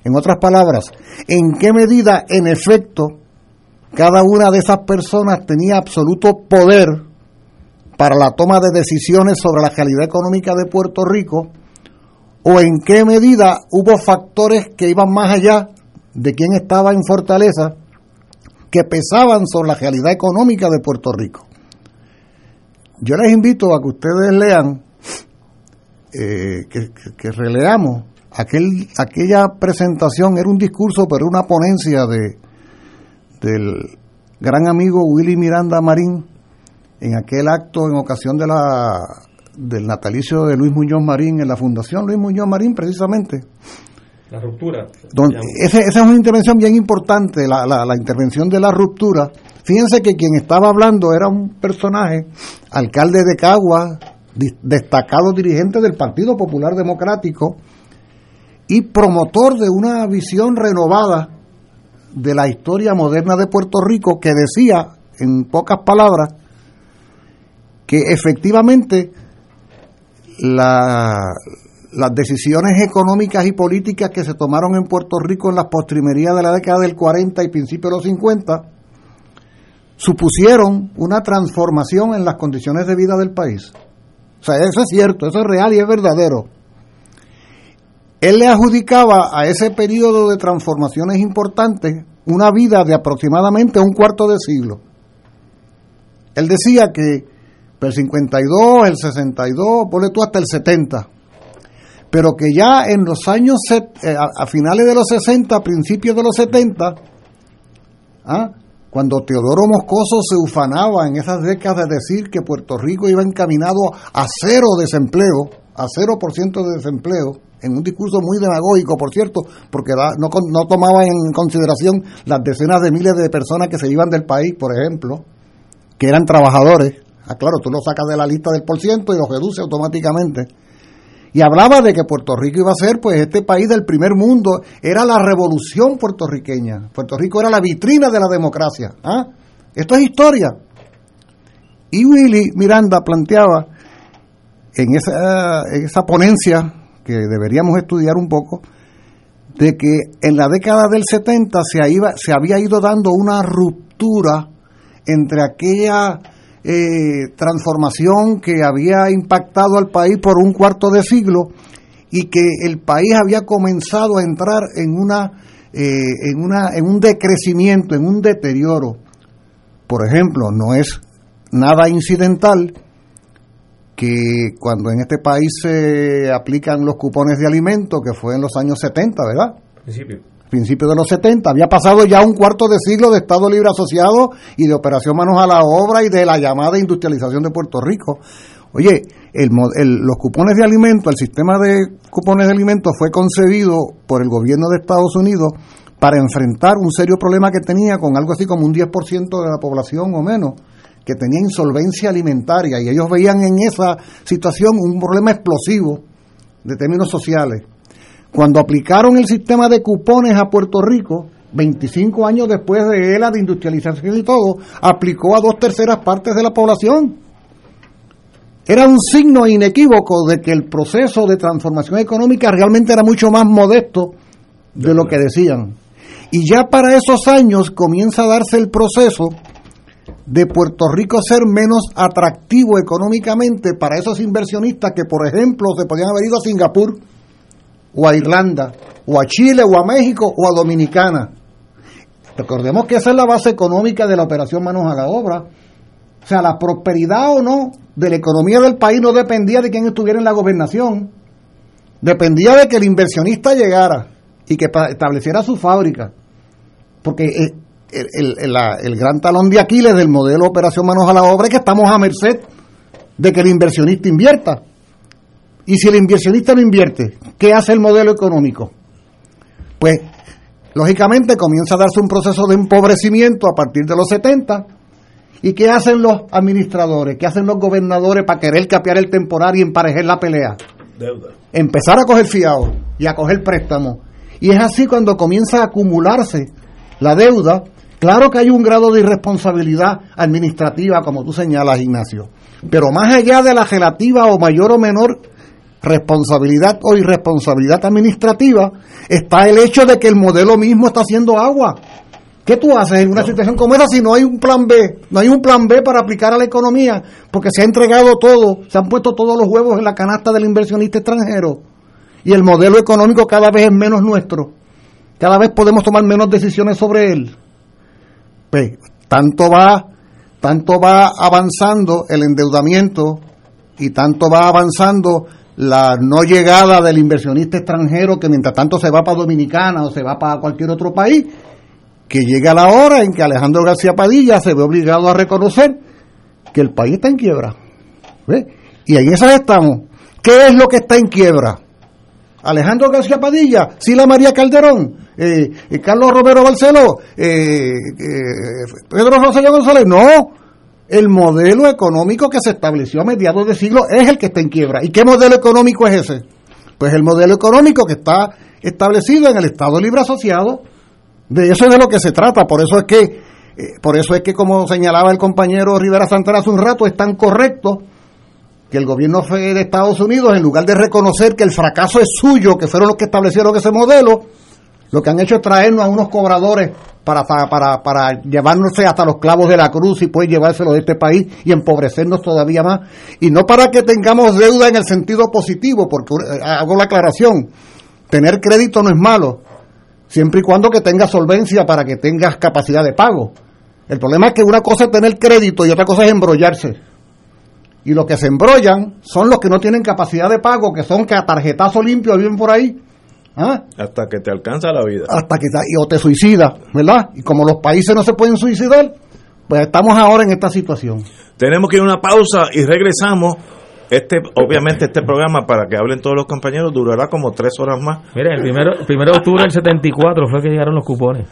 En otras palabras, ¿en qué medida, en efecto, cada una de esas personas tenía absoluto poder para la toma de decisiones sobre la realidad económica de Puerto Rico? ¿O en qué medida hubo factores que iban más allá de quien estaba en Fortaleza que pesaban sobre la realidad económica de Puerto Rico? Yo les invito a que ustedes lean, eh, que, releamos aquel, aquella presentación, era un discurso, pero una ponencia de del gran amigo Willy Miranda Marín en aquel acto en ocasión de la del natalicio de Luis Muñoz Marín en la Fundación Luis Muñoz Marín precisamente. La ruptura donde, esa, es una intervención bien importante la, la, la intervención de la ruptura. Fíjense que quien estaba hablando era un personaje alcalde de Cagua destacado dirigente del Partido Popular Democrático y promotor de una visión renovada de la historia moderna de Puerto Rico que decía, en pocas palabras, que efectivamente la, las decisiones económicas y políticas que se tomaron en Puerto Rico en las postrimerías de la década del 40 y principios de los 50 supusieron una transformación en las condiciones de vida del país. O sea, eso es cierto, eso es real y es verdadero. Él le adjudicaba a ese periodo de transformaciones importantes una vida de aproximadamente un cuarto de siglo. Él decía que el 52, el 62, ponle tú hasta el 70, pero que ya en los años, eh, a finales de los 60, principios de los 70, ¿ah? cuando Teodoro Moscoso se ufanaba en esas décadas de decir que Puerto Rico iba encaminado a cero desempleo, a 0% de desempleo, en un discurso muy demagógico, por cierto, porque no, no tomaba en consideración las decenas de miles de personas que se iban del país, por ejemplo, que eran trabajadores. Ah, claro, tú lo sacas de la lista del por ciento y lo reduce automáticamente. Y hablaba de que Puerto Rico iba a ser, pues, este país del primer mundo, era la revolución puertorriqueña. Puerto Rico era la vitrina de la democracia. ¿ah? Esto es historia. Y Willy Miranda planteaba en esa, en esa ponencia que deberíamos estudiar un poco, de que en la década del 70 se, iba, se había ido dando una ruptura entre aquella eh, transformación que había impactado al país por un cuarto de siglo y que el país había comenzado a entrar en una, eh, en una en un decrecimiento, en un deterioro. Por ejemplo, no es nada incidental que cuando en este país se aplican los cupones de alimentos, que fue en los años 70, ¿verdad? Principio. Principio de los 70, había pasado ya un cuarto de siglo de Estado Libre Asociado y de operación manos a la obra y de la llamada industrialización de Puerto Rico. Oye, los cupones de alimentos, el sistema de cupones de alimentos fue concebido por el gobierno de Estados Unidos para enfrentar un serio problema que tenía con algo así como un 10% de la población o menos que tenía insolvencia alimentaria y ellos veían en esa situación un problema explosivo de términos sociales. Cuando aplicaron el sistema de cupones a Puerto Rico, 25 años después de la de industrialización y todo, aplicó a dos terceras partes de la población. Era un signo inequívoco de que el proceso de transformación económica realmente era mucho más modesto de lo que decían. Y ya para esos años comienza a darse el proceso de Puerto Rico ser menos atractivo económicamente para esos inversionistas que, por ejemplo, se podían haber ido a Singapur o a Irlanda o a Chile o a México o a Dominicana. Recordemos que esa es la base económica de la operación Manos a la Obra. O sea, la prosperidad o no de la economía del país no dependía de quién estuviera en la gobernación. Dependía de que el inversionista llegara y que estableciera su fábrica. Porque el, el, el, el, gran talón de Aquiles del modelo Operación Manos a la Obra es que estamos a merced de que el inversionista invierta. Y si el inversionista no invierte, ¿qué hace el modelo económico? Pues, lógicamente, comienza a darse un proceso de empobrecimiento a partir de los 70. ¿Y qué hacen los administradores? ¿Qué hacen los gobernadores para querer capear el temporal y emparejar la pelea? Deuda. Empezar a coger fiado y a coger préstamo. Y es así cuando comienza a acumularse la deuda Claro que hay un grado de irresponsabilidad administrativa, como tú señalas, Ignacio, pero más allá de la relativa o mayor o menor responsabilidad o irresponsabilidad administrativa, está el hecho de que el modelo mismo está haciendo agua. ¿Qué tú haces en una situación como esa si no hay un plan B? No hay un plan B para aplicar a la economía, porque se ha entregado todo, se han puesto todos los huevos en la canasta del inversionista extranjero. Y el modelo económico cada vez es menos nuestro. Cada vez podemos tomar menos decisiones sobre él. Pues, tanto va, tanto va avanzando el endeudamiento y tanto va avanzando la no llegada del inversionista extranjero que mientras tanto se va para Dominicana o se va para cualquier otro país, que llega la hora en que Alejandro García Padilla se ve obligado a reconocer que el país está en quiebra. Y en esas estamos. ¿Qué es lo que está en quiebra? Alejandro García Padilla, Sila María Calderón, eh, eh, Carlos Romero Barceló, eh, Pedro Rosselló González. No, el modelo económico que se estableció a mediados de siglo es el que está en quiebra. ¿Y qué modelo económico es ese? Pues el modelo económico que está establecido en el Estado Libre Asociado. De eso es de lo que se trata. Por eso es que, por eso es que como señalaba el compañero Rivera Santana hace un rato, es tan correcto que el gobierno de Estados Unidos, en lugar de reconocer que el fracaso es suyo, que fueron los que establecieron ese modelo, lo que han hecho es traernos a unos cobradores para, para, para llevarnos hasta los clavos de la cruz y poder llevárselo de este país y empobrecernos todavía más. Y no para que tengamos deuda en el sentido positivo, porque eh, hago la aclaración, tener crédito no es malo, siempre y cuando que tengas solvencia para que tengas capacidad de pago. El problema es que una cosa es tener crédito y otra cosa es embrollarse y los que se embrollan son los que no tienen capacidad de pago, que son que a tarjetazo limpio viven por ahí. ¿Ah? Hasta que te alcanza la vida. Hasta que te, o te suicida, ¿verdad? Y como los países no se pueden suicidar, pues estamos ahora en esta situación. Tenemos que ir a una pausa y regresamos. Este, obviamente este programa, para que hablen todos los compañeros, durará como tres horas más. Mire, el primero, el primero de octubre del 74 fue que llegaron los cupones.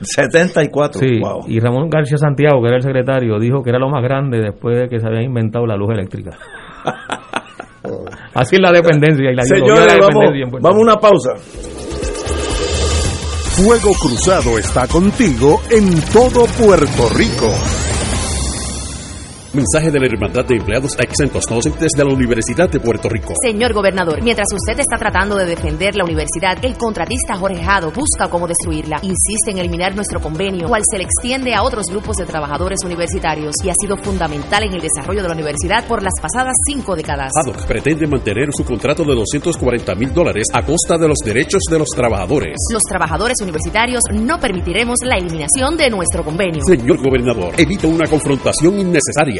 74. Sí, y Ramón García Santiago, que era el secretario, dijo que era lo más grande después de que se había inventado la luz eléctrica. Así es la dependencia y la, Señores, vamos, vamos a una pausa. Fuego Cruzado está contigo en todo Puerto Rico. Mensaje de la Hermandad de Empleados Exentos Docentes de la Universidad de Puerto Rico. Señor gobernador, mientras usted está tratando de defender la universidad, el contratista Jorge Jado busca cómo destruirla. Insiste en eliminar nuestro convenio, cual se le extiende a otros grupos de trabajadores universitarios y ha sido fundamental en el desarrollo de la universidad por las pasadas cinco décadas. Jado pretende mantener su contrato de 240 mil dólares a costa de los derechos de los trabajadores. Los trabajadores universitarios no permitiremos la eliminación de nuestro convenio. Señor gobernador, evita una confrontación innecesaria.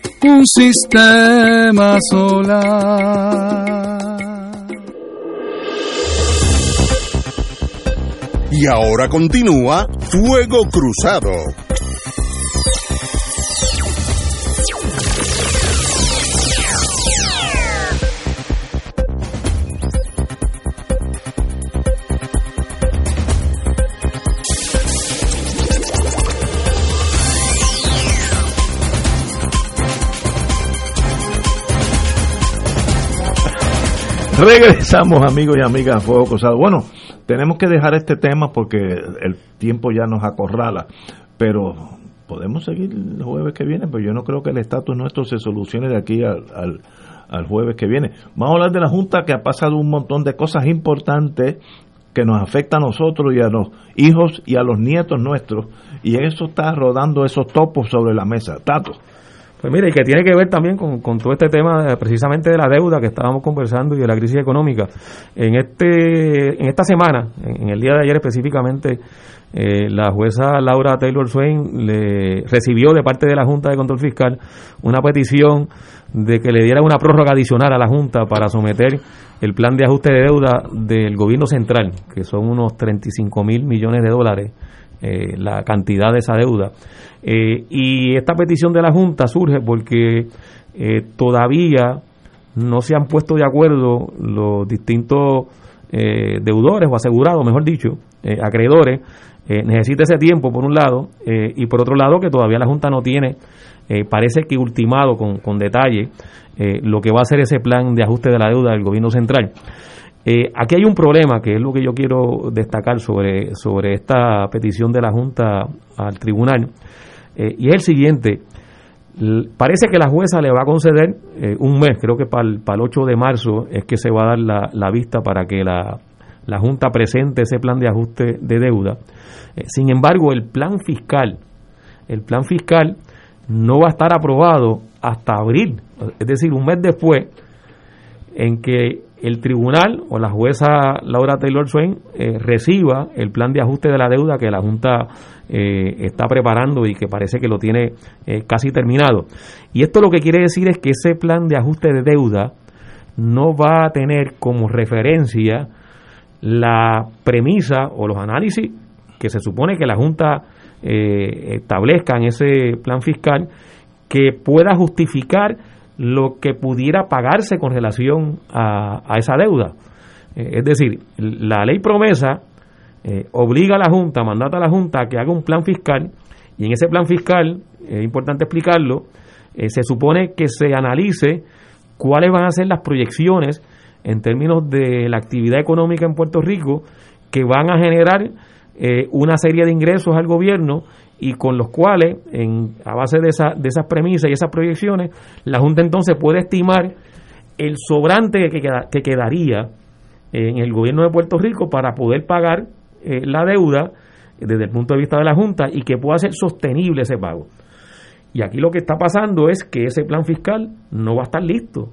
un sistema solar. Y ahora continúa Fuego Cruzado. Regresamos amigos y amigas a Fuego Cruzado. Bueno, tenemos que dejar este tema porque el tiempo ya nos acorrala, pero podemos seguir el jueves que viene, pero yo no creo que el estatus nuestro se solucione de aquí al, al, al jueves que viene. Vamos a hablar de la Junta que ha pasado un montón de cosas importantes que nos afecta a nosotros y a los hijos y a los nietos nuestros, y eso está rodando esos topos sobre la mesa. Tato. Pues mire, y que tiene que ver también con, todo este tema precisamente de la deuda que estábamos conversando y de la crisis económica. En este en esta semana, en, en el día de ayer específicamente, eh, la jueza Laura Taylor Swain le recibió de parte de la Junta de Control Fiscal una petición de que le diera una prórroga adicional a la Junta para someter el plan de ajuste de deuda del gobierno central, que son unos 35 mil millones de dólares, eh, la cantidad de esa deuda. Eh, y esta petición de la Junta surge porque eh, todavía no se han puesto de acuerdo los distintos eh, deudores o asegurados, mejor dicho, eh, acreedores. Eh, necesita ese tiempo, por un lado, y por otro lado, que todavía la Junta no tiene, parece que ultimado con, con detalle lo que va a ser ese plan de ajuste de la deuda del gobierno central. Eh, aquí hay un problema que es lo que yo quiero destacar sobre, sobre esta petición de la Junta al tribunal, eh, y es el siguiente. Parece que la jueza le va a conceder eh, un mes, creo que para el, para el 8 de marzo es que se va a dar la, la vista para que la, la Junta presente ese plan de ajuste de deuda. Sin embargo, el plan fiscal, el plan fiscal no va a estar aprobado hasta abril, es decir, un mes después en que el tribunal o la jueza Laura Taylor Swain eh, reciba el plan de ajuste de la deuda que la Junta eh, está preparando y que parece que lo tiene eh, casi terminado. Y esto lo que quiere decir es que ese plan de ajuste de deuda no va a tener como referencia la premisa o los análisis que se supone que la Junta eh, establezca en ese plan fiscal que pueda justificar lo que pudiera pagarse con relación a, a esa deuda. Eh, es decir, la ley promesa eh, obliga a la Junta, mandata a la Junta a que haga un plan fiscal y en ese plan fiscal, es importante explicarlo, eh, se supone que se analice cuáles van a ser las proyecciones en términos de la actividad económica en Puerto Rico que van a generar una serie de ingresos al gobierno y con los cuales, en, a base de, de esas premisas y esas proyecciones, la Junta entonces puede estimar el sobrante que, queda- que quedaría en el gobierno de Puerto Rico para poder pagar eh, la deuda desde el punto de vista de la Junta y que pueda ser sostenible ese pago. Y aquí lo que está pasando es que ese plan fiscal no va a estar listo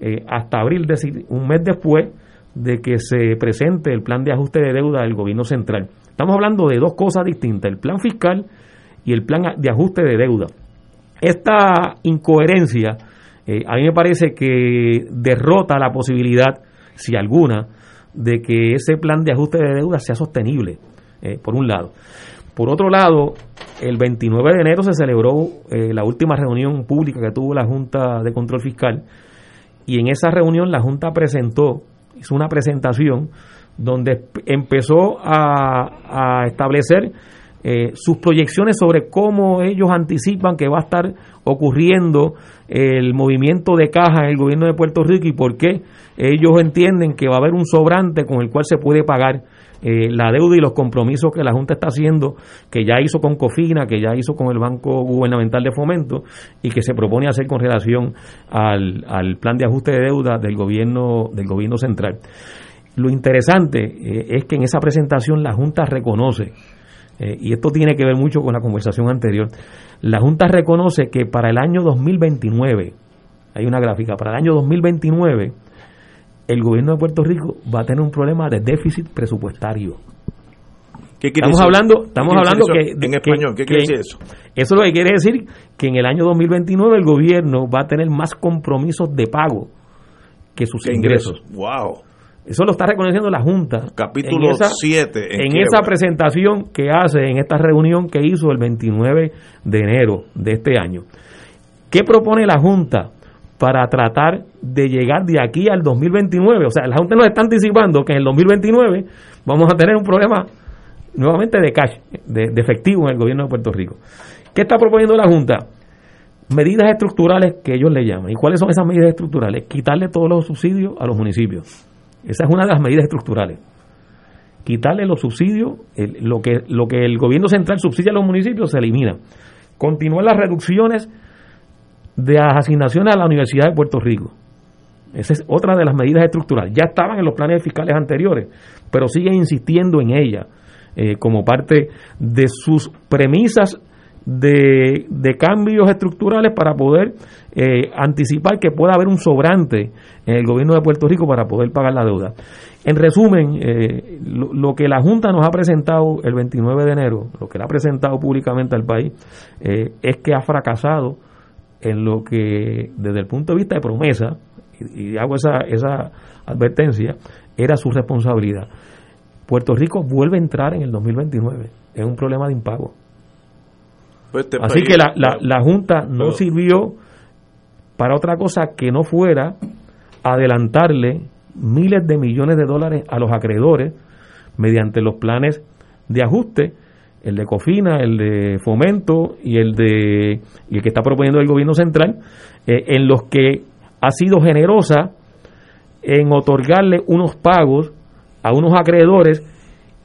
eh, hasta abril, es decir, un mes después de que se presente el plan de ajuste de deuda del gobierno central. Estamos hablando de dos cosas distintas, el plan fiscal y el plan de ajuste de deuda. Esta incoherencia eh, a mí me parece que derrota la posibilidad, si alguna, de que ese plan de ajuste de deuda sea sostenible, eh, por un lado. Por otro lado, el 29 de enero se celebró eh, la última reunión pública que tuvo la Junta de Control Fiscal y en esa reunión la Junta presentó, hizo una presentación donde empezó a, establecer eh, sus proyecciones sobre cómo ellos anticipan que va a estar ocurriendo el movimiento de caja en el gobierno de Puerto Rico y por qué ellos entienden que va a haber un sobrante con el cual se puede pagar eh, la deuda y los compromisos que la Junta está haciendo, que ya hizo con Cofina, que ya hizo con el Banco Gubernamental de Fomento y que se propone hacer con relación al, al plan de ajuste de deuda del gobierno, del gobierno central. Lo interesante eh, es que en esa presentación la Junta reconoce, eh, y esto tiene que ver mucho con la conversación anterior, la Junta reconoce que para el año 2029, hay una gráfica, para el año 2029, el gobierno de Puerto Rico va a tener un problema de déficit presupuestario. ¿Qué quiere estamos decir? hablando, ¿Qué estamos hablando que en español? ¿Qué quiere decir eso? Eso lo que quiere decir que en el año 2029 el gobierno va a tener más compromisos de pago que sus ¿Qué ingresos. ingresos? Wow. Eso lo está reconociendo la Junta. Capítulo en esa- 7 en esa presentación que hace, en esta reunión que hizo el 29 de enero de este año. ¿Qué propone la Junta para tratar de llegar de aquí al 2029? O sea, la Junta nos está anticipando que en el 2029 vamos a tener un problema nuevamente de cash, de, efectivo en el gobierno de Puerto Rico. ¿Qué está proponiendo la Junta? medidas estructurales que ellos le llaman. ¿Y cuáles son esas medidas estructurales? Quitarle todos los subsidios a los municipios. Esa es una de las medidas estructurales. Quitarle los subsidios, lo, que, lo que el gobierno central subsidia a los municipios se elimina. Continúan las reducciones de las asignaciones a la Universidad de Puerto Rico. Esa es otra de las medidas estructurales. Ya estaban en los planes fiscales anteriores, pero siguen insistiendo en ella eh, como parte de sus premisas de, cambios estructurales para poder eh, anticipar que pueda haber un sobrante en el gobierno de Puerto Rico para poder pagar la deuda. En resumen, eh, lo, que la Junta nos ha presentado el 29 de enero, lo que le ha presentado públicamente al país, es que ha fracasado en lo que desde el punto de vista de promesa, y, hago esa, esa advertencia, era su responsabilidad. Puerto Rico vuelve a entrar en el 2029 es un problema de impago. Pues este Así que la, la, Junta no sirvió para otra cosa que no fuera adelantarle miles de millones de dólares a los acreedores mediante los planes de ajuste, el de Cofina, el de Fomento y el de y el que está proponiendo el gobierno central, eh, en los que ha sido generosa en otorgarle unos pagos a unos acreedores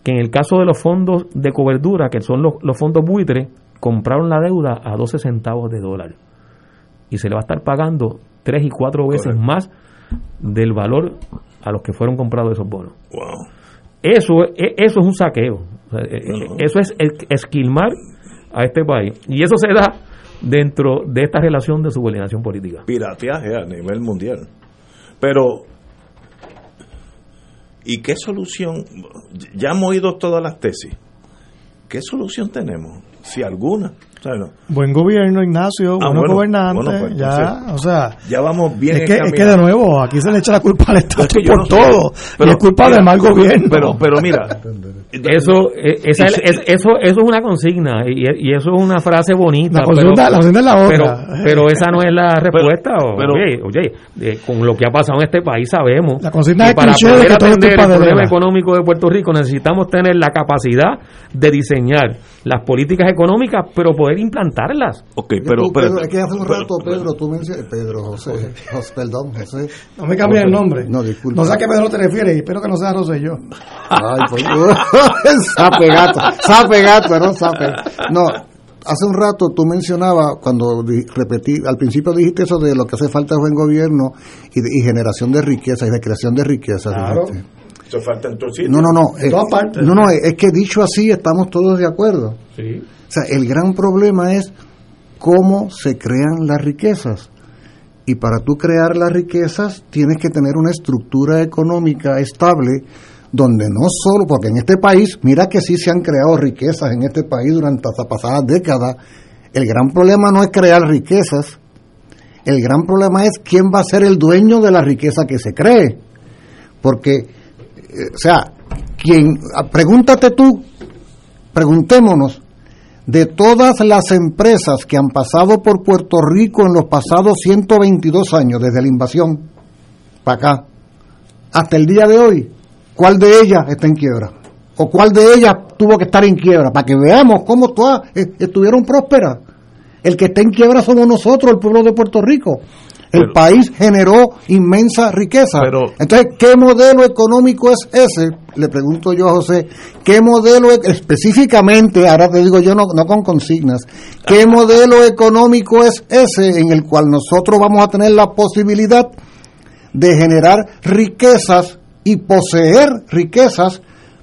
que en el caso de los fondos de cobertura, que son los, los fondos buitres, compraron la deuda a 12 centavos de dólar y se le va a estar pagando tres y cuatro veces más del valor a los que fueron comprados esos bonos. Eso, e, eso es un saqueo. E, e, eso es esquilmar a este país. Y eso se da dentro de esta relación de subordinación política. Pirateaje a nivel mundial. Pero, ¿y qué solución? Ya hemos oído todas las tesis. ¿Qué solución tenemos? si alguna. Buen gobierno, Ignacio, ah, buenos gobernantes, pues, ya, o sea, ya vamos bien. Es que, es que de nuevo, aquí se le echa la culpa al Estado por todo, pero, y es culpa del mal gobierno. Pero, pero mira, eso, eh, esa, es, eso, eso es una consigna y, y, eso es una frase bonita. La consigna, la consigna es la otra. Pero, pero esa no es la respuesta. Pero, oye, oye con lo que ha pasado en este país sabemos la consigna que para poder atender el problema económico de Puerto Rico necesitamos tener la capacidad de diseñar las políticas económicas, pero poder implantarlas. Ok, pero, pero, es que hace un rato, Pedro, tú mencionas, Pedro, José, perdón, José. No me cambies el nombre. No, disculpa. No sé a qué Pedro te refieres, espero que no sea Rosselló. Ay, pues, sape gato, sape gato, no sape. No, hace un rato tú mencionabas, cuando repetí, al principio dijiste eso de lo que hace falta es buen gobierno y, generación de riqueza y de creación de riqueza. Claro. Eso falta en No, no, no. Eh, no, no, es que dicho así estamos todos de acuerdo. Sí. O sea, el gran problema es cómo se crean las riquezas. Y para tú crear las riquezas tienes que tener una estructura económica estable donde no solo, porque en este país, mira que sí se han creado riquezas en este país durante las pasadas décadas, el gran problema no es crear riquezas, el gran problema es quién va a ser el dueño de la riqueza que se cree. Porque, o sea, quien, ah, pregúntate tú, preguntémonos, de todas las empresas que han pasado por Puerto Rico en los pasados 122 años, desde la invasión para acá, hasta el día de hoy, ¿Cuál de ellas está en quiebra? ¿O cuál de ellas tuvo que estar en quiebra? Para que veamos cómo todas estuvieron prósperas. El que está en quiebra somos nosotros, el pueblo de Puerto Rico. El país generó inmensa riqueza. Entonces, ¿qué modelo económico es ese? Le pregunto yo a José, ¿qué modelo e-, específicamente, ahora te digo yo no, no con consignas, qué modelo económico es ese en el cual nosotros vamos a tener la posibilidad de generar riquezas y poseer riquezas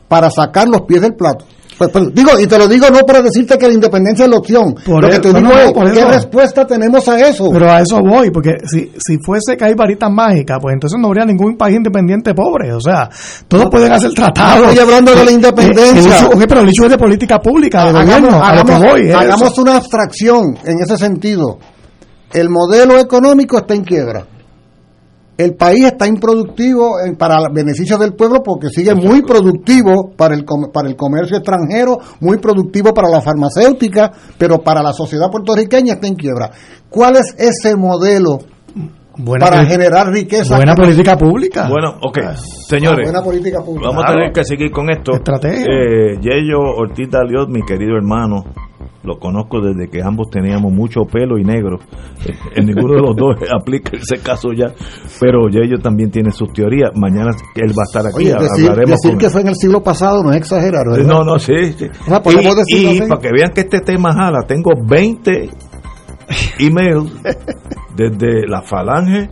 para sacar los pies del plato. Pues, pues, digo, y te lo digo no para decirte que la independencia es la opción. lo que te digo es, ¿qué respuesta tenemos a eso? Pero a eso voy, porque si, si fuese que hay varitas mágicas, pues entonces no habría ningún país independiente pobre. O sea, todos pueden hacer tratados. Estoy hablando de la independencia. pero el hecho es de política pública, de hagamos, gobierno. voy, hagamos una abstracción en ese sentido. El modelo económico está en quiebra el país está improductivo para el beneficio del pueblo porque sigue muy productivo para el, para el comercio extranjero, muy productivo para la farmacéutica, pero para la sociedad puertorriqueña está en quiebra. ¿Cuál es ese modelo para generar riqueza. Buena política pública. Bueno, ok. Señores, vamos a tener que seguir con esto. Estrategia. Eh, Yello Ortiz Daliot, mi querido hermano, lo conozco desde que ambos teníamos mucho pelo y negro. En ninguno de los dos aplica ese caso ya, pero ya ellos también tienen sus teorías. Mañana él va a estar aquí, Oye, decir, hablaremos decir con que fue en el siglo pasado no es exagerar, ¿verdad? No, no, sí. sí. O sea, podemos y y para que vean que este tema jala, tengo 20 emails desde la falange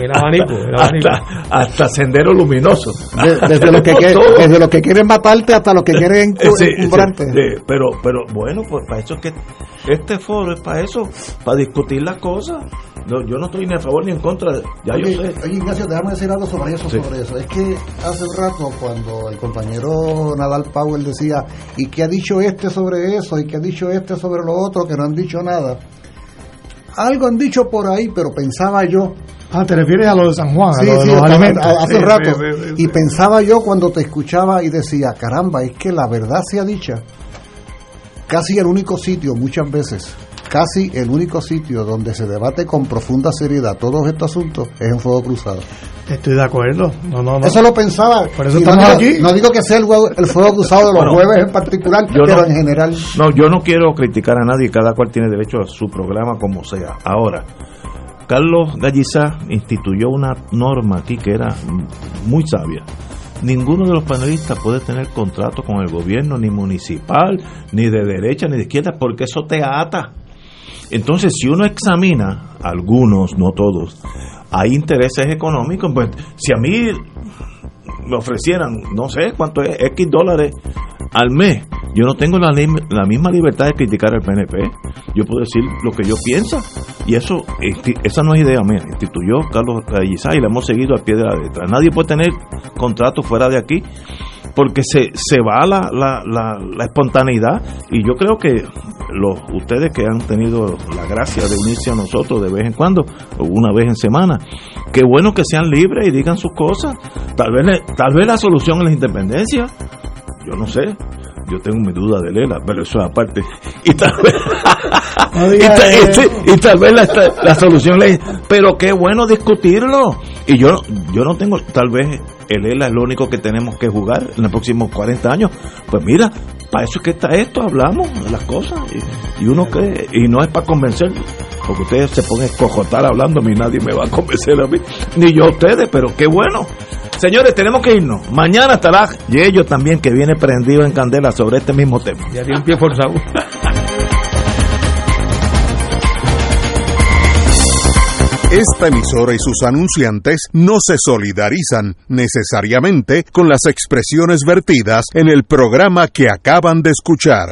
El abanico, el abanico. hasta, hasta Sendero Luminoso. De- desde, los que desde los que quieren matarte hasta los que quieren encu- Sí, encumbrarte. sí, pero, pero bueno, pues para eso es que este foro es para eso, para discutir las cosas. No, yo no estoy ni a favor ni en contra. de- Ya oye, yo sé. oye, Ignacio, déjame decir algo sobre eso, Sí. sobre eso. Es que hace un rato cuando el compañero Nadal Powell decía, ¿y qué ha dicho este sobre eso? ¿Y qué ha dicho este sobre lo otro? Que no han dicho nada. Algo han dicho por ahí, pero pensaba yo, Ah, te refieres a lo de San Juan, a Sí, lo de sí, los hace Sí, rato. y pensaba yo cuando te escuchaba y decía, caramba, es que la verdad sea dicha. Casi el único sitio, muchas veces, casi el único sitio donde se debate con profunda seriedad todos estos asuntos es en Fuego Cruzado. Estoy de acuerdo. No, no, no. Eso lo pensaba. Por eso y no estamos digo, aquí. No digo que sea el, el Fuego Cruzado de los Bueno, jueves en particular, yo pero no- en general. No, yo no quiero criticar a nadie, cada cual tiene derecho a su programa como sea. Ahora, Carlos Gallizá instituyó una norma aquí que era muy sabia. Ninguno de los panelistas puede tener contrato con el gobierno, ni municipal, ni de derecha, ni de izquierda, porque eso te ata. Entonces, si uno examina, algunos, no todos, hay intereses económicos, pues si a mí me ofrecieran, no sé cuánto es, X dólares al mes, yo no tengo la, la misma libertad de criticar al PNP. Yo puedo decir lo que yo pienso. Y eso, esa no es idea mía. Instituyó Carlos Gallizá y la hemos seguido al pie de la letra. Nadie puede tener contrato fuera de aquí porque se, se va la, la, la, la espontaneidad. Y yo creo que los ustedes que han tenido la gracia de unirse a nosotros de vez en cuando, o una vez en semana, qué bueno que sean libres y digan sus cosas. Tal vez, tal vez la solución es la independencia. Yo no sé. Yo tengo mi duda de Lela, pero eso es aparte. Y tal vez, y, tal, y y vez la, la solución es, pero qué bueno discutirlo. Y yo, yo no tengo, tal vez el ELA es lo único que tenemos que jugar en los próximos 40 años. Pues mira, para eso es que está esto, hablamos de las cosas. Y, y uno cree, y no es para convencer, porque ustedes se ponen a escojotar hablando, ni nadie me va a convencer a mí, ni yo a ustedes, pero qué bueno. Señores, tenemos que irnos. Mañana estará Yello también, que viene prendido en candela sobre este mismo tema. Ya tiene un pie forzado. Esta emisora y sus anunciantes no se solidarizan necesariamente con las expresiones vertidas en el programa que acaban de escuchar.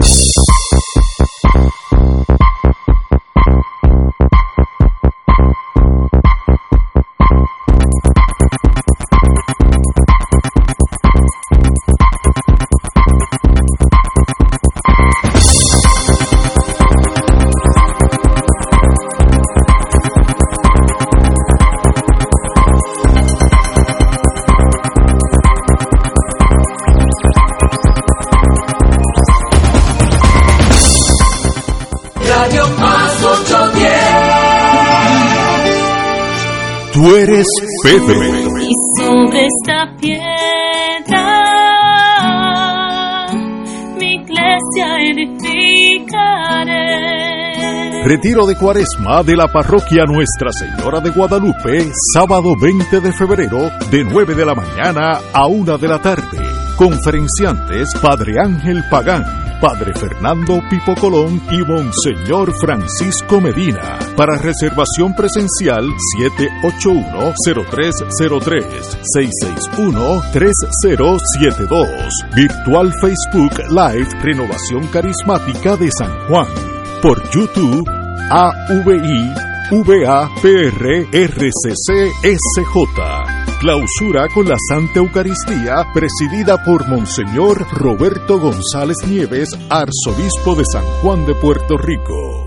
Pepe. Y sobre esta piedra mi iglesia edificaré. Retiro de Cuaresma de la parroquia Nuestra Señora de Guadalupe, sábado 20 de febrero, de 9 de la mañana a 1 de la tarde. Conferenciantes Padre Ángel Pagán, Padre Fernando Pipo Colón y Monseñor Francisco Medina. Para reservación presencial 781-0303, 661-3072. Virtual Facebook Live Renovación Carismática de San Juan. Por YouTube AVI VAPRRCCSJ. Clausura con la Santa Eucaristía presidida por Monseñor Roberto González Nieves, arzobispo de San Juan de Puerto Rico.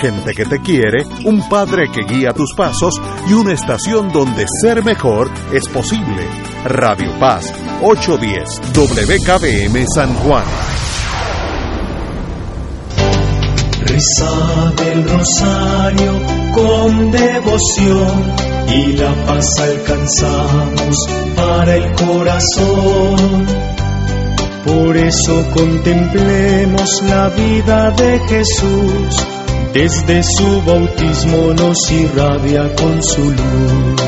gente que te quiere, un padre que guía tus pasos y una estación donde ser mejor es posible. Radio Paz 810 WKBM San Juan. Reza del rosario con devoción y la paz alcanzamos para el corazón. Por eso contemplemos la vida de Jesús, desde su bautismo nos irradia con su luz.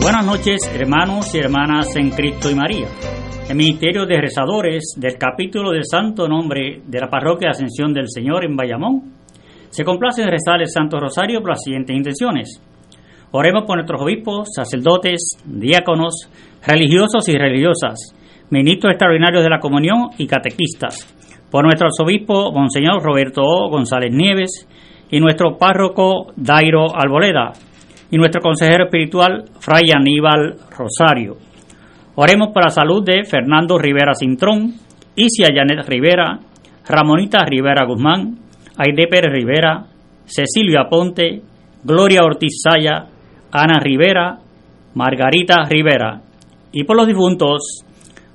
Buenas noches, hermanos y hermanas en Cristo y María. El Ministerio de Rezadores del capítulo del Santo Nombre de la Parroquia Ascensión del Señor en Bayamón se complace en rezar el Santo Rosario por las siguientes intenciones. Oremos por nuestros obispos, sacerdotes, diáconos, religiosos y religiosas, ministros extraordinarios de la comunión y catequistas, por nuestro arzobispo Monseñor Roberto O. González Nieves y nuestro párroco Dairo Alboleda y nuestro consejero espiritual Fray Aníbal Rosario. Oremos por la salud de Fernando Rivera Cintrón, Isia Janet Rivera, Ramonita Rivera Guzmán, Aide Pérez Rivera, Cecilio Ponte, Gloria Ortiz Saya, Ana Rivera, Margarita Rivera y por los difuntos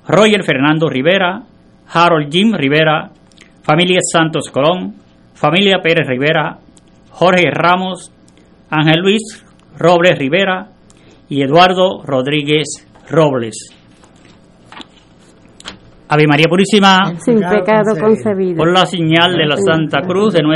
Roger Fernando Rivera, Harold Jim Rivera, familia Santos Colón, familia Pérez Rivera, Jorge Ramos, Ángel Luis Robles Rivera y Eduardo Rodríguez Robles. Ave María Purísima, sin pecado concebido. por la señal de la Santa Cruz de nuestra